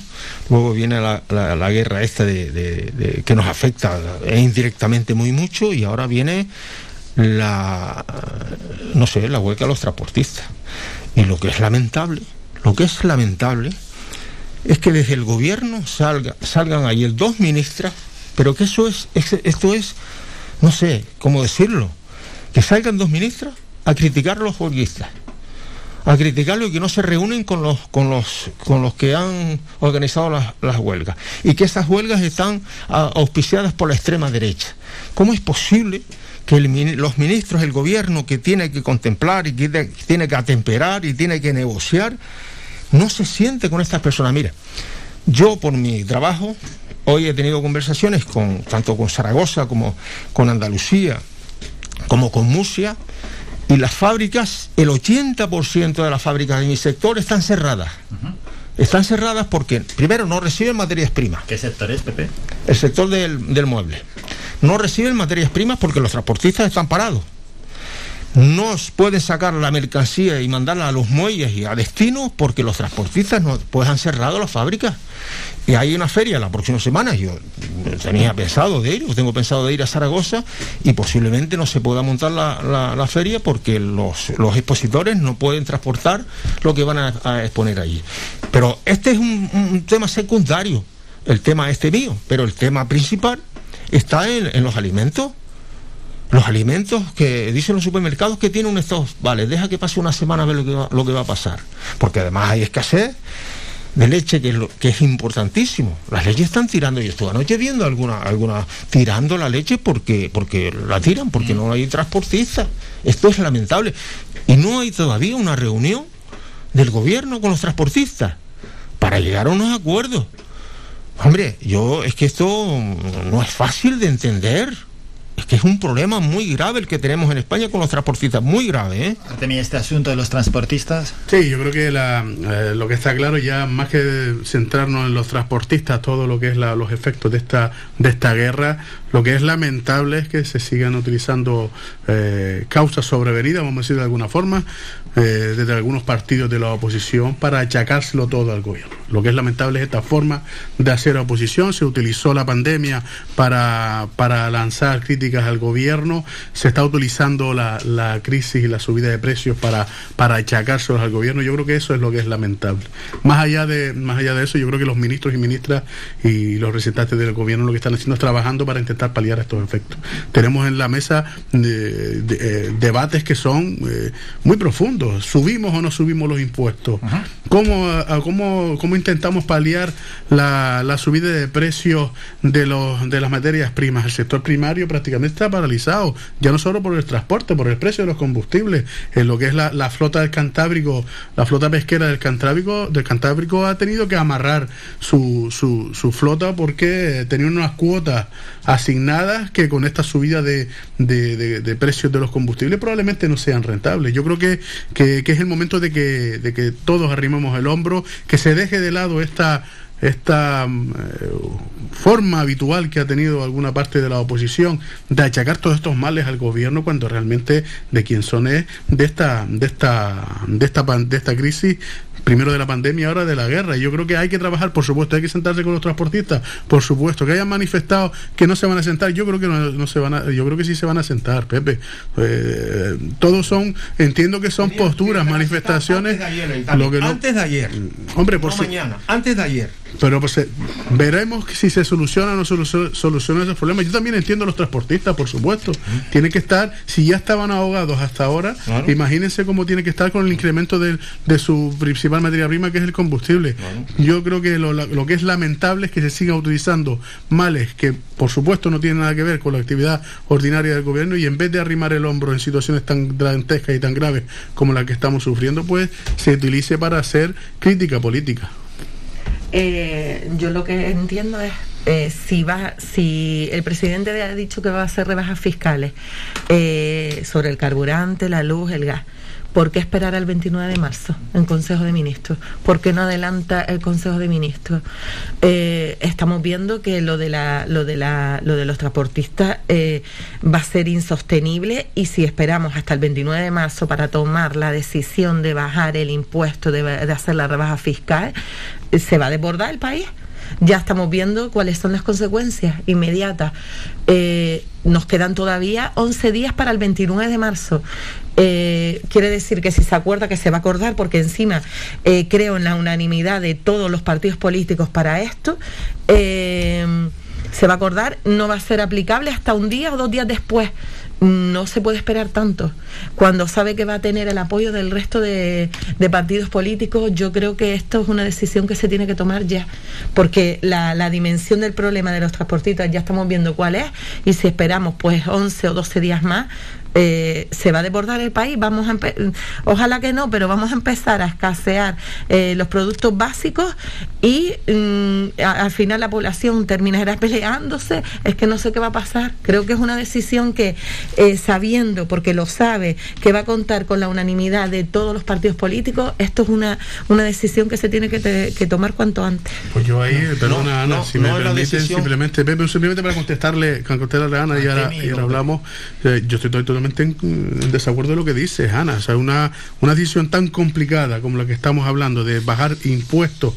Luego viene la, la- guerra esta de, que nos afecta indirectamente muy mucho y ahora viene la, no sé, la huelga de los transportistas. Y lo que es lamentable, lo que es lamentable es que desde el gobierno salga, salgan ayer dos ministras, pero que eso es, esto es, no sé cómo decirlo, que salgan dos ministras a criticar a los huelguistas, a criticarlo y que no se reúnen con los, con los, con los que han organizado las, las huelgas, y que esas huelgas están auspiciadas por la extrema derecha. ¿Cómo es posible? que los ministros, el gobierno que tiene que contemplar y que tiene que atemperar y tiene que negociar, no se siente con estas personas. Mira, yo por mi trabajo hoy he tenido conversaciones con tanto con Zaragoza como con Andalucía, como con Murcia, y las fábricas, el 80% de las fábricas de mi sector están cerradas. Están cerradas porque, primero, no reciben materias primas. ¿Qué sector es, Pepe? El sector del, del mueble. No reciben materias primas porque los transportistas están parados no pueden sacar la mercancía y mandarla a los muelles y a destino porque los transportistas no pues han cerrado las fábricas. Y hay una feria la próxima semana, yo tenía pensado de ir, tengo pensado de ir a Zaragoza y posiblemente no se pueda montar la, feria porque los, expositores no pueden transportar lo que van a, exponer allí. Pero este es un, tema secundario, el tema este mío, pero el tema principal está en los alimentos los alimentos que dicen los supermercados que tienen estos, vale, deja que pase una semana a ver lo que va, lo que va a pasar. Porque además hay escasez de leche que es, que es importantísimo. Las leches están tirando, y estuve anoche viendo alguna, alguna tirando la leche porque, porque la tiran, porque no hay transportistas. Esto es lamentable. Y no hay todavía una reunión del gobierno con los transportistas para llegar a unos acuerdos. Hombre, yo es que esto no es fácil de entender es que es un problema muy grave el que tenemos en España con los transportistas, muy grave. ¿eh? ¿Tenía este asunto de los transportistas? Sí, yo creo que eh, lo que está claro ya, más que centrarnos en los transportistas, todo lo que es los efectos de esta, de esta guerra, lo que es lamentable es que se sigan utilizando eh, causas sobrevenidas, vamos a decir de alguna forma, eh, desde algunos partidos de la oposición para achacárselo todo al gobierno. Lo que es lamentable es esta forma de hacer oposición. Se utilizó la pandemia para, para lanzar críticas al gobierno. Se está utilizando la, la crisis y la subida de precios para, para achacárselos al gobierno. Yo creo que eso es lo que es lamentable. Más allá de, más allá de eso, yo creo que los ministros y ministras y los representantes del gobierno lo que están haciendo es trabajando para intentar paliar estos efectos. Tenemos en la mesa de, eh, debates que son eh, muy profundos ¿Subimos o no subimos los impuestos? ¿Cómo, cómo, intentamos paliar la, subida de precios de, los, de las materias primas? El sector primario prácticamente está paralizado, ya no solo por el transporte, por el precio de los combustibles, en lo que es la, flota del Cantábrico, la flota pesquera del Cantábrico, del Cantábrico ha tenido que amarrar su, su, flota porque tenía unas cuotas asignadas que con esta subida de, de precios de los combustibles probablemente no sean rentables. Yo creo que que, es el momento de que, de que todos arrimemos el hombro, que se deje de lado esta esta mm, eh, forma habitual que ha tenido alguna parte de la oposición de achacar todos estos males al gobierno cuando realmente de quien son es de esta de esta de esta de esta crisis primero de la pandemia, ahora de la guerra. Y yo creo que hay que trabajar, por supuesto, hay que sentarse con los transportistas, por supuesto, que hayan manifestado que no se van a sentar, yo creo que no, se van a, yo creo que sí se van a sentar, Pepe. Eh, todos son, entiendo que son posturas, manifestaciones. Antes de ayer, Hombre, por mañana, antes de ayer. Pero pues eh, veremos si se soluciona o no soluciona, ese problema. Yo también entiendo a los transportistas, por supuesto. Tiene que estar, si ya estaban ahogados hasta ahora, imagínense cómo tiene que estar con el incremento de, su principal materia prima, que es el combustible. Yo creo que lo, que es lamentable es que se sigan utilizando males que, por supuesto, no tienen nada que ver con la actividad ordinaria del gobierno y en vez de arrimar el hombro en situaciones tan dantescas y tan graves como la que estamos sufriendo, pues se utilice para hacer crítica política. Eh, yo lo que entiendo es eh, si va, si el presidente ha dicho que va a hacer rebajas fiscales eh, sobre el carburante, la luz, el gas. ¿Por qué esperar al 29 de marzo en Consejo de Ministros? ¿Por qué no adelanta el Consejo de Ministros? estamos viendo que lo de la, lo de la, lo de los transportistas va a ser insostenible y si esperamos hasta el 29 de marzo para tomar la decisión de bajar el impuesto, de, de hacer la rebaja fiscal, se va a desbordar el país. ya estamos viendo cuáles son las consecuencias inmediatas. Eh, nos quedan todavía 11 días para el 29 de marzo. Eh, quiere decir que si se acuerda que se va a acordar, porque encima eh, creo en la unanimidad de todos los partidos políticos para esto, se va a acordar, no va a ser aplicable hasta un día o dos días después no se puede esperar tanto. Cuando sabe que va a tener el apoyo del resto de, partidos políticos, yo creo que esto es una decisión que se tiene que tomar ya, porque la, la, dimensión del problema de los transportistas ya estamos viendo cuál es, y si esperamos pues 11 o 12 días más, eh, se va a desbordar el país, vamos a ojalá que no, pero vamos a empezar a escasear eh, los productos básicos y mm, al final la población terminará peleándose, es que no sé qué va a pasar. Creo que es una decisión que eh, sabiendo, porque lo sabe, que va a contar con la unanimidad de todos los partidos políticos, esto es una, una decisión que se tiene que, tomar cuanto antes. Pues yo ahí, perdona Ana, si me permiten, simplemente, simplemente para contestarle, contestarle a Ana y ahora, y ahora hablamos, yo estoy totalmente en, desacuerdo de lo que dice Ana. O sea, una, una decisión tan complicada como la que estamos hablando de bajar impuestos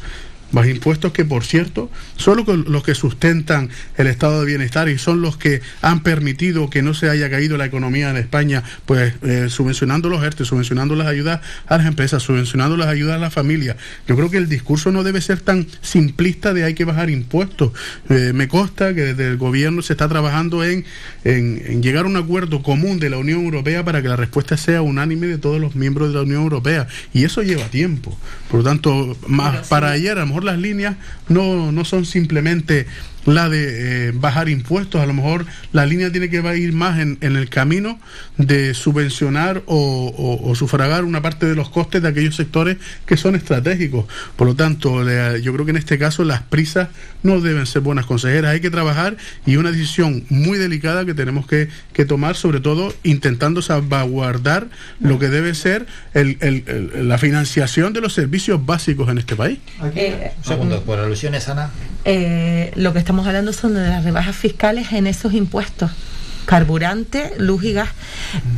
más impuestos que, por cierto, son los que sustentan el estado de bienestar y son los que han permitido que no se haya caído la economía en España, pues eh, subvencionando los ERTE, subvencionando las ayudas a las empresas, subvencionando las ayudas a las familias. Yo creo que el discurso no debe ser tan simplista de hay que bajar impuestos. Eh, me consta que desde el gobierno se está trabajando en, en, llegar a un acuerdo común de la Unión Europea para que la respuesta sea unánime de todos los miembros de la Unión Europea. Y eso lleva tiempo. Por lo tanto, más para ayer, a lo mejor las líneas no, no son simplemente la de eh, bajar impuestos. A lo mejor la línea tiene que ir más en, el camino de subvencionar o, sufragar una parte de los costes de aquellos sectores que son estratégicos. Por lo tanto, yo creo que en este caso las prisas no deben ser buenas consejeras. Hay que trabajar y una decisión muy delicada que tenemos que, tomar, sobre todo intentando salvaguardar lo que debe ser la financiación de los servicios básicos en este país. Eh, segundo, por alusiones, Ana. Eh, lo que estamos estamos hablando son de las rebajas fiscales en esos impuestos carburante, luz y gas.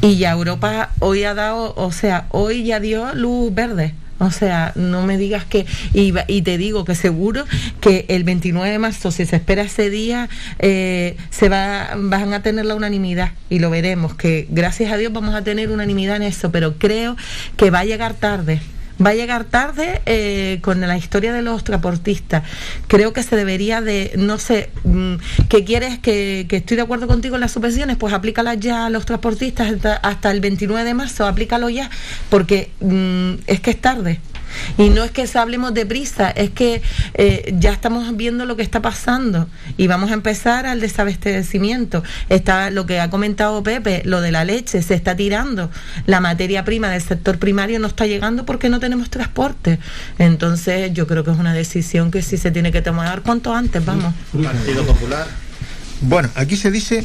Y ya Europa hoy ha dado, o sea, hoy ya dio luz verde. O sea, no me digas que, y, y, te digo que seguro que el 29 de marzo, si se espera ese día, eh, se va, van a tener la unanimidad y lo veremos, que gracias a Dios vamos a tener unanimidad en eso, pero creo que va a llegar tarde va a llegar tarde eh, con la historia de los transportistas. Creo que se debería de, no sé, mm, ¿qué quieres? Que, estoy de acuerdo contigo en las subvenciones, pues aplícalas ya a los transportistas hasta, el 29 de marzo, aplícalo ya, porque mm, es que es tarde. Y no es que hablemos de prisa, es que eh, ya estamos viendo lo que está pasando y vamos a empezar al desabastecimiento. Está lo que ha comentado Pepe, lo de la leche, se está tirando. La materia prima del sector primario no está llegando porque no tenemos transporte. Entonces yo creo que es una decisión que sí se tiene que tomar cuanto antes, vamos. Partido Popular. Bueno, aquí se dice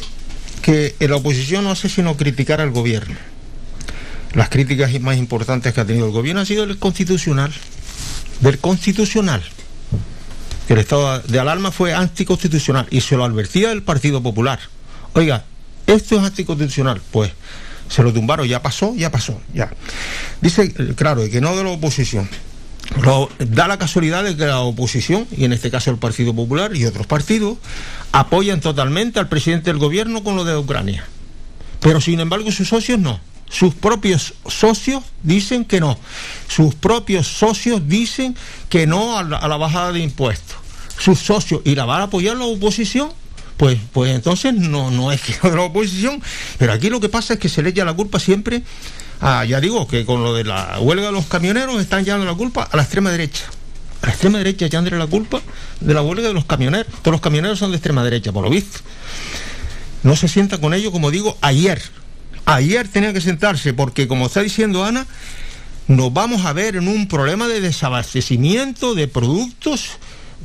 que la oposición no hace sino criticar al gobierno las críticas más importantes que ha tenido el gobierno han sido el constitucional, del constitucional. Que el estado de alarma fue anticonstitucional y se lo advertía el Partido Popular. Oiga, esto es anticonstitucional, pues se lo tumbaron, ya pasó, ya pasó, ya. Dice, claro, que no de la oposición. da la casualidad de que la oposición, y en este caso el Partido Popular y otros partidos, apoyan totalmente al presidente del gobierno con lo de Ucrania. Pero sin embargo sus socios no. Sus propios socios dicen que no. Sus propios socios dicen que no a la, bajada de impuestos. Sus socios, ¿y la van a apoyar la oposición? Pues, pues entonces no, no es que [LAUGHS] la oposición. Pero aquí lo que pasa es que se le echa la culpa siempre, a, ya digo, que con lo de la huelga de los camioneros están echando la culpa a la extrema derecha. A la extrema derecha echándole la culpa de la huelga de los camioneros. Todos los camioneros son de extrema derecha, por lo visto. No se sienta con ellos, como digo, ayer Ayer tenía que sentarse porque, como está diciendo Ana, nos vamos a ver en un problema de desabastecimiento de productos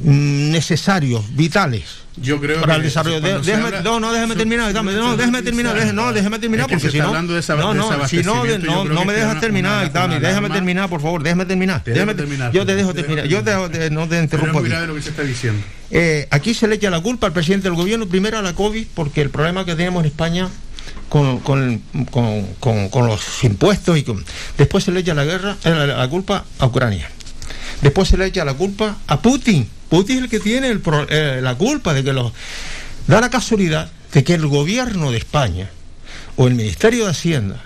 mm, necesarios, vitales. Yo creo para el desarrollo. no, no, déjame terminar. no, déjame terminar. no, déjame terminar porque si no. no, no, si no, no, no me dejas terminar, Dami. Déjame terminar, por favor. Déjame terminar. Déjame terminar. Yo te dejo terminar. Yo te, no te interrumpo. Mira lo que se está diciendo. Eh, aquí se le echa la culpa al presidente del gobierno, primero a la COVID, porque el problema que tenemos en España con, con, con, con, los impuestos y después se le echa la guerra, eh, la, culpa a Ucrania. Después se le echa la culpa a Putin, Putin es el que tiene el pro- eh, la culpa de que los... Da la casualidad de que el gobierno de España o el Ministerio de Hacienda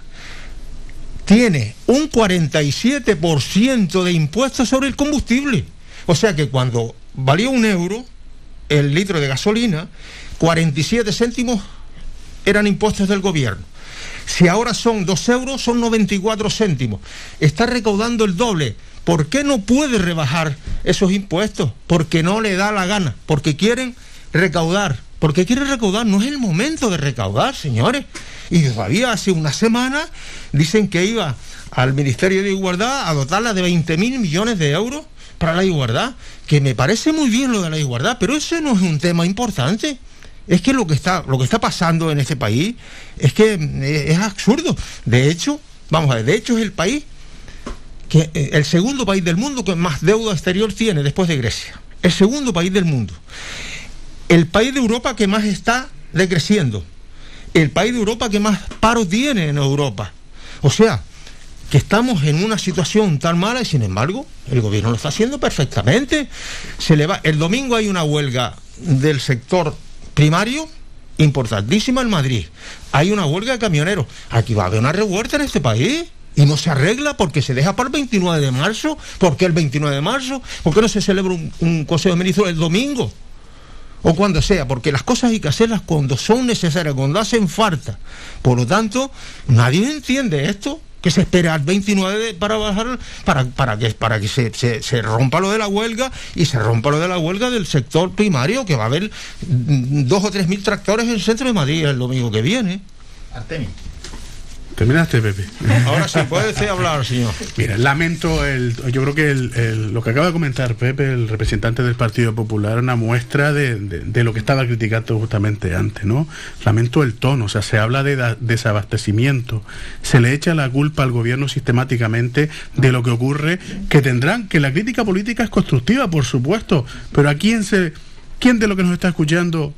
tiene un 47% de impuestos sobre el combustible. O sea que cuando valía un euro el litro de gasolina, 47 céntimos eran impuestos del gobierno. Si ahora son 2 euros, son 94 céntimos. Está recaudando el doble. ¿Por qué no puede rebajar esos impuestos? Porque no le da la gana. Porque quieren recaudar. Porque quieren recaudar. No es el momento de recaudar, señores. Y todavía hace una semana dicen que iba al Ministerio de Igualdad a dotarla de 20 mil millones de euros para la igualdad. Que me parece muy bien lo de la igualdad, pero ese no es un tema importante. Es que lo que está, lo que está pasando en este país es que eh, es absurdo. De hecho, vamos a ver, de hecho es el país que eh, el segundo país del mundo que más deuda exterior tiene después de Grecia. El segundo país del mundo. El país de Europa que más está decreciendo. El país de Europa que más paro tiene en Europa. O sea, que estamos en una situación tan mala y sin embargo el gobierno lo está haciendo perfectamente. Se le va, el domingo hay una huelga del sector primario importantísima en Madrid. Hay una huelga de camioneros. Aquí va a haber una revuelta en este país. Y no se arregla porque se deja para el 29 de marzo. ¿Por qué el 29 de marzo? ¿Por qué no se celebra un, Consejo de Ministros el domingo? O cuando sea, porque las cosas hay que hacerlas cuando son necesarias, cuando hacen falta. Por lo tanto, nadie entiende esto que se espera al 29 de- para bajar para, para que para que se, se- se rompa lo de la huelga y se rompa lo de la huelga del sector primario que va a haber mm, dos o tres mil tractores en el centro de Madrid el domingo que viene Artemi. Terminaste, Pepe. ahora sí puede usted hablar señor Mira, lamento, el, yo creo que el- el- lo que acaba de comentar Pepe, el representante del Partido Popular, una muestra de, de- de lo que estaba criticando justamente antes, ¿no? Lamento el tono, o sea, se habla de da- desabastecimiento, se le echa la culpa al gobierno sistemáticamente de lo que ocurre, que tendrán, que la crítica política es constructiva, por supuesto, pero a quién se, quién de lo que nos está escuchando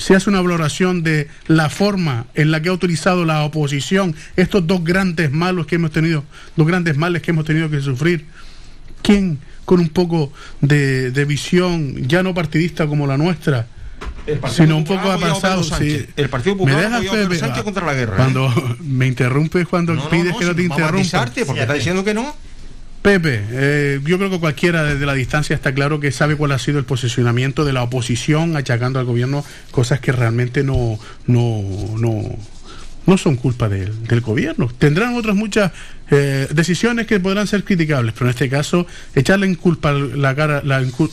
se hace una valoración de la forma en la que ha utilizado la oposición estos dos grandes malos que hemos tenido, dos grandes males que hemos tenido que sufrir. ¿Quién con un poco de, de visión ya no partidista como la nuestra? sino un poco avanzado. Sí. El Partido Me Popular dejas, apoyado a Pedro Pepe, Sánchez contra la guerra, ¿eh? Cuando [LAUGHS] me interrumpes, cuando No, no, pides no, que no te interrumpa. avisarte, porque está diciendo que no. Pepe, eh, yo creo que cualquiera desde la distancia está claro que sabe cuál ha sido el posicionamiento de la oposición achacando al gobierno cosas que realmente no, no, no, no son culpa del, del gobierno. Tendrán otras muchas eh, decisiones que podrán ser criticables, pero en este caso echarle en culpa cara,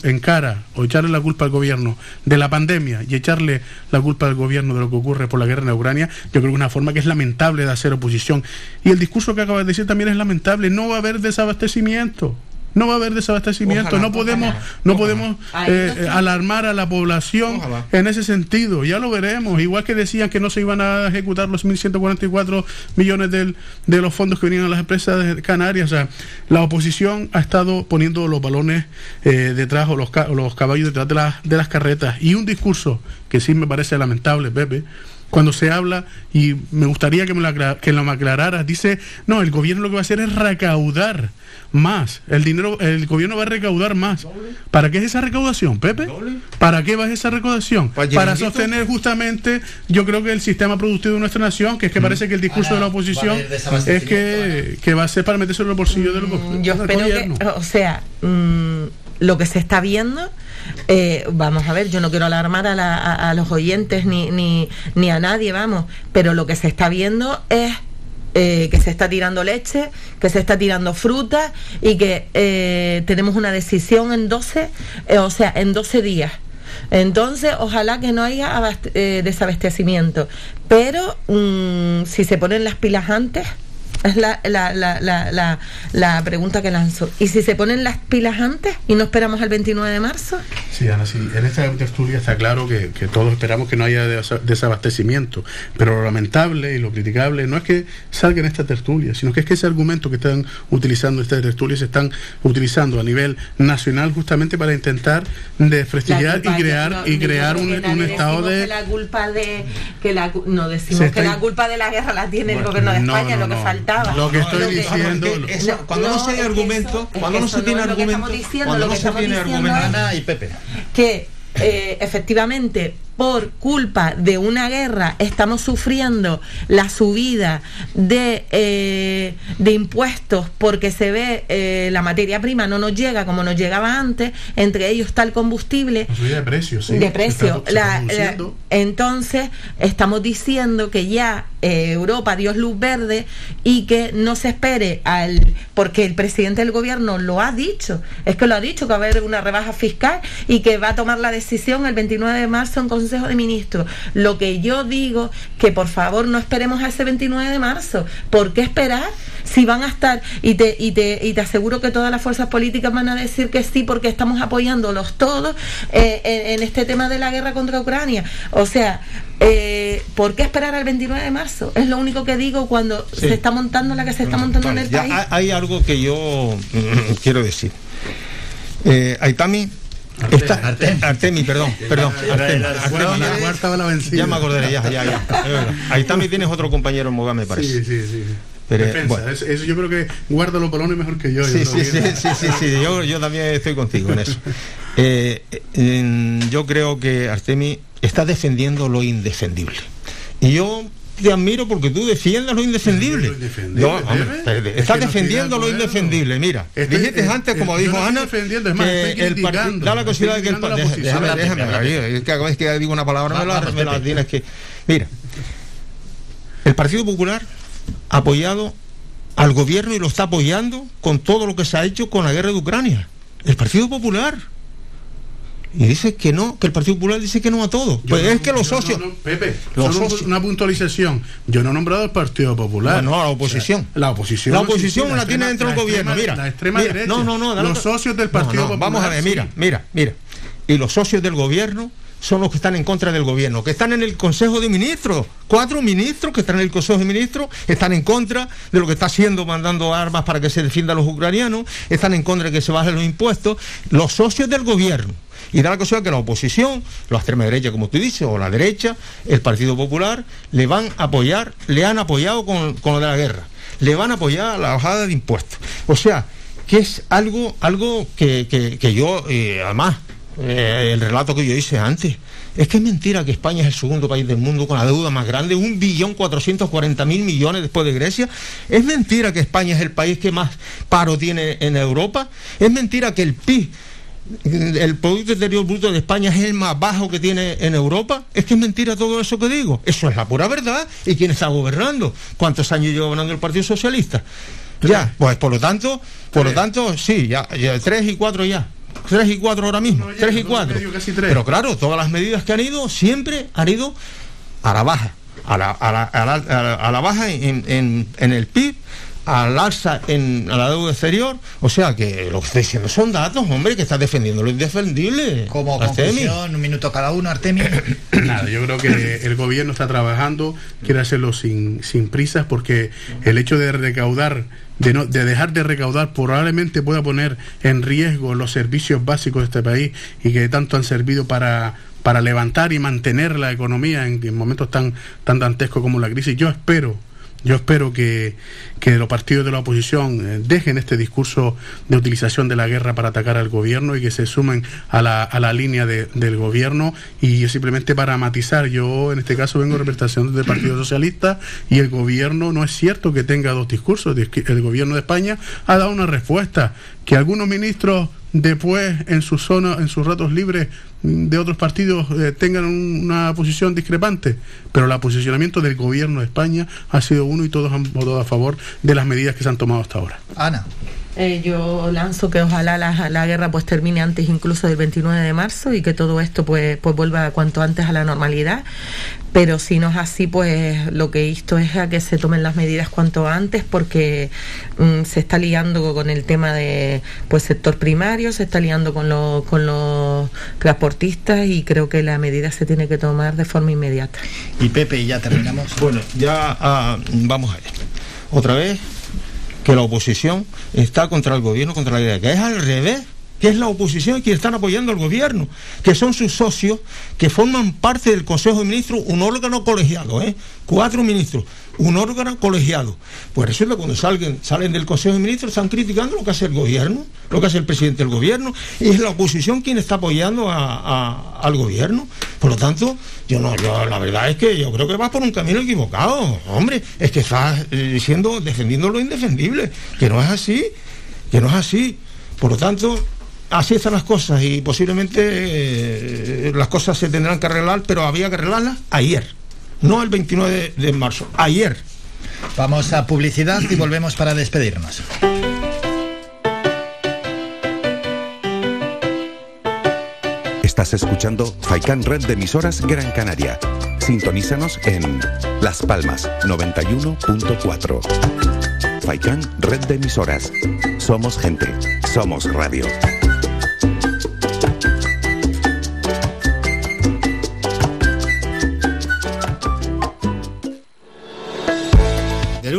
en cara o echarle la culpa al gobierno de la pandemia y echarle la culpa al gobierno de lo que ocurre por la guerra en Ucrania, yo creo que es una forma que es lamentable de hacer oposición. Y el discurso que acabas de decir también es lamentable. No va a haber desabastecimiento. No va a haber desabastecimiento, Ojalá, no podemos, ojalá, no ojalá. podemos eh, eh, alarmar a la población en ese sentido. Ya lo veremos. Igual que decían que no se iban a ejecutar los 1.144 millones del- de los fondos que venían a las empresas de Canarias. O sea, la oposición ha estado poniendo los balones eh, detrás o los, los caballos detrás de, las de las carretas. Y un discurso que sí me parece lamentable, Pepe. Cuando se habla, y me gustaría que me lo, que lo me aclararas, dice, no, el gobierno lo que va a hacer es recaudar más. El dinero, el gobierno va a recaudar más. ¿Para qué es esa recaudación, Pepe? ¿Para qué va esa recaudación? ¿Para sostener justamente, yo creo que el sistema productivo de nuestra nación, que es que parece que el discurso de la oposición es que, que va a ser para meterse en el bolsillo del, go- Yo del espero gobierno. que, o sea, mm, lo que se está viendo, eh, vamos a ver, yo no quiero alarmar a, la- a- a los oyentes ni, ni, ni a nadie, vamos, pero lo que se está viendo es eh, que se está tirando leche, que se está tirando fruta y que eh, tenemos una decisión en 12, eh, o sea, en 12 días. Entonces, ojalá que no haya eh, desabastecimiento. Pero mm, si se ponen las pilas antes, es la, la, la, la, la, pregunta que lanzo. ¿Y si se ponen las pilas antes y no esperamos al 29 de marzo? Sí, Ana, sí. En esta tertulia está claro que, que todos esperamos que no haya desa- desabastecimiento, pero lo lamentable y lo criticable no es que salga en esta tertulia, sino que es que ese argumento que están utilizando esta tertulia se están utilizando a nivel nacional justamente para intentar desprestigiar y crear y crear un, un estado Que de la culpa de. Que la, cu- no decimos que la culpa de la guerra la tiene el gobierno de España, no, lo que no. Comentaba. Lo que estoy Lo que- diciendo. Cuando no, se hay argumento, eso- cuando no se tiene argumento, diciendo, cuando no se tiene argumento, Ana y Pepe. que eh, efectivamente por culpa de una guerra estamos sufriendo la subida de, eh, de impuestos porque se ve eh, la materia prima no nos llega como nos llegaba antes, entre ellos está el combustible, Subida de precios, sí. de precio. La- la- entonces, estamos diciendo que ya eh, Europa dio luz verde y que no se espere al. Porque el presidente del gobierno lo ha dicho, es que lo ha dicho, que va a haber una rebaja fiscal y que va a tomar la decisión el 29 de marzo en Consejo de Ministros. Lo que yo digo, que por favor no esperemos a ese 29 de marzo. ¿Por qué esperar? Si van a estar, y te, y te, y te aseguro que todas las fuerzas políticas van a decir que sí, porque estamos apoyándolos todos eh, en, en este tema de la guerra contra Ucrania. O sea, eh, ¿por qué esperar al 29 de marzo? Es lo único que digo cuando se está montando la que se está montando Vale, en el ya país. ha- hay algo que yo mm, quiero decir. Eh, Aitami. Está, Artemi, perdón, perdón. Artemi, La Artemi, cuarta- ya- la vencida. Me acordaré, ya, ya, ya. Verdad. Aitami tienes otro compañero en Moga, me parece. Sí, sí, sí. Pero, Defensa, bueno. eso yo creo que guarda los balones mejor que yo. Sí, yo sí, sí, sí, sí, sí, yo, yo también estoy contigo en eso. [LAUGHS] Eh, eh, yo creo que Artemi está defendiendo lo indefendible. Y yo te admiro porque tú defiendas lo indefendible. No, hombre, Es que estás no estoy defendiendo de lo indefendible. Mira, Estoy- dijiste eh, antes, como eh, dijo no Ana, defendiendo, es más, que estoy el parti- criticando, da la casualidad estoy que el criticando pa- la deja- déjame, déjame, Pepe. es que cada vez que digo una palabra me la, Vamos, me la tienes que. Mira, el Partido Popular ha apoyado al gobierno y lo está apoyando con todo lo que se ha hecho con la guerra de Ucrania. El Partido Popular. Y dice que no, que el Partido Popular dice que no a todo. Pues es que los no- socios. no, Pepe, Los socios- una puntualización. Yo no he nombrado al Partido Popular. No, no, la oposición. O sea, la oposición. La oposición la, tiene dentro del gobierno, extrema- mira. La extrema mira, derecha. No, no, no. Los socios del Partido Popular. Vamos a ver, sí. mira, mira, mira. Y los socios del gobierno son los que están en contra del gobierno, que están en el Consejo de Ministros. Cuatro ministros que están en el Consejo de Ministros están en contra de lo que está haciendo, mandando armas para que se defiendan los ucranianos, están en contra de que se bajen los impuestos. Los socios del gobierno. Y da la cosa que la oposición, la extrema derecha, como tú dices, o la derecha, el Partido Popular, le van a apoyar, le han apoyado con, con lo de la guerra, le van a apoyar la bajada de impuestos. O sea, que es algo, algo que, que- que yo, eh, además, eh, el relato que yo hice antes, es que es mentira que España es el segundo país del mundo con la deuda más grande, un billón cuatrocientos cuarenta mil millones después de Grecia. Es mentira que España es el país que más paro tiene en Europa. Es mentira que el PIB el Producto Interior Bruto de España es el más bajo que tiene en Europa. Es que es mentira todo eso que digo. Eso es la pura verdad. ¿Y quién está gobernando? ¿Cuántos años lleva gobernando el Partido Socialista? Ya, pues por lo tanto, por lo tanto, sí, ya, ya tres y cuatro ya. Tres y cuatro ahora mismo, tres y cuatro. Pero claro, todas las medidas que han ido siempre han ido a la baja, a la, a la, a la- a la- a la baja en, en- en el PIB, al alza en a la deuda exterior. O sea que lo que está diciendo son datos, hombre, que está defendiendo lo indefendible. Como Artemi. conclusión, un minuto cada uno, Artemi. [COUGHS] Nada, yo creo que el gobierno está trabajando, quiere hacerlo sin, sin prisas, porque el hecho de recaudar, de, no, de dejar de recaudar, probablemente pueda poner en riesgo los servicios básicos de este país y que tanto han servido para para levantar y mantener la economía en, en momentos tan tan dantescos como la crisis. Yo espero yo espero que, que los partidos de la oposición eh, dejen este discurso de utilización de la guerra para atacar al gobierno y que se sumen a la, a la línea de- del gobierno. Y simplemente para matizar, yo en este caso vengo en representación del Partido Socialista y el gobierno no es cierto que tenga dos discursos. El gobierno de España ha dado una respuesta que algunos ministros después en su zona, en sus ratos libres de otros partidos eh, tengan un- una posición discrepante, pero el posicionamiento del gobierno de España ha sido uno y todos han votado a favor de las medidas que se han tomado hasta ahora. Ana. Eh, yo lanzo que ojalá la, la guerra pues termine antes incluso del 29 de marzo y que todo esto pues, pues vuelva cuanto antes a la normalidad. Pero si no es así, pues lo que insto es a que se tomen las medidas cuanto antes porque mm, se está liando con el tema de pues sector primario, se está liando con, los con los transportistas y creo que la medida se tiene que tomar de forma inmediata. Y Pepe, y ya terminamos. Bueno, ya ah, vamos a ver. Otra vez que la oposición está contra el gobierno, contra la idea, que es al revés, que es la oposición quienes están apoyando al gobierno, que son sus socios, que forman parte del Consejo de Ministros, un órgano colegiado, ¿eh? cuatro ministros, un órgano colegiado. Por eso es que cuando salgan, salen del Consejo de Ministros están criticando lo que hace el gobierno, lo que hace el presidente del gobierno, y es la oposición quien está apoyando al gobierno. Por lo tanto, yo no, yo la verdad es que yo creo que vas por un camino equivocado, hombre, es que estás eh, diciendo, defendiendo lo indefendible, que no es así, que no es así. Por lo tanto, así están las cosas y posiblemente eh, las cosas se tendrán que arreglar, pero había que arreglarlas ayer, no el 29 de, de marzo, ayer. Vamos a publicidad y volvemos para despedirnos. Estás escuchando Faikan Red de emisoras Gran Canaria. Sintonízanos en Las Palmas 91.4. Faikan Red de emisoras. Somos gente. Somos radio.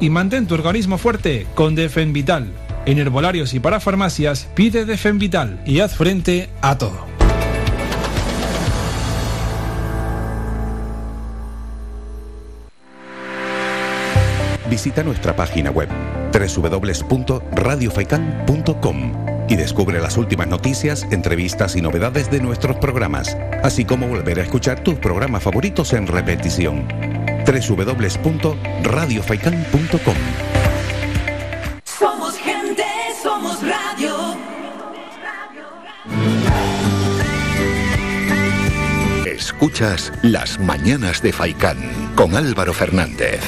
y mantén tu organismo fuerte con Defen Vital. En herbolarios y para farmacias pide Defen Vital y haz frente a todo. Visita nuestra página web www.radiofaikan.com y descubre las últimas noticias, entrevistas y novedades de nuestros programas, así como volver a escuchar tus programas favoritos en repetición. www.radiofaikan.com Somos gente, somos radio. Escuchas Las Mañanas de Faicán con Álvaro Fernández.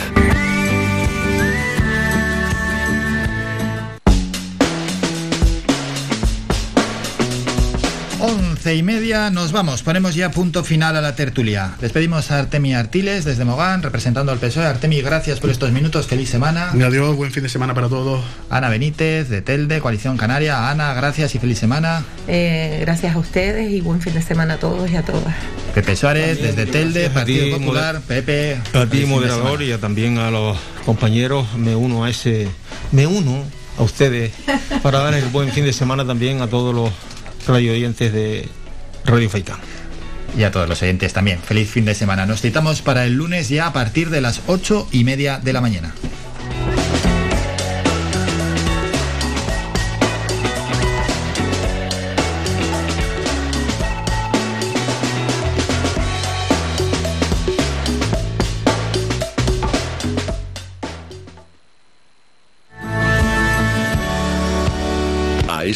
Once y media, nos vamos. Ponemos ya punto final a la tertulia. Despedimos a Artemi Artiles desde Mogán, representando al PSOE. Artemi, gracias por estos minutos. Feliz semana. Adiós, buen fin de semana para todos. Ana Benítez, de Telde, Coalición Canaria. Ana, gracias y feliz semana. Eh, gracias a ustedes y buen fin de semana a todos y a todas. Pepe Suárez, desde Telde, Partido ti, Popular. Pepe. A ti, moderador, y a también a los compañeros, me uno a ese, me uno a ustedes [LAUGHS] para dar el buen fin de semana también a todos los radio oyentes de Radio Faitán. Y a todos los oyentes también. Feliz fin de semana. Nos citamos para el lunes ya a partir de las ocho y media de la mañana.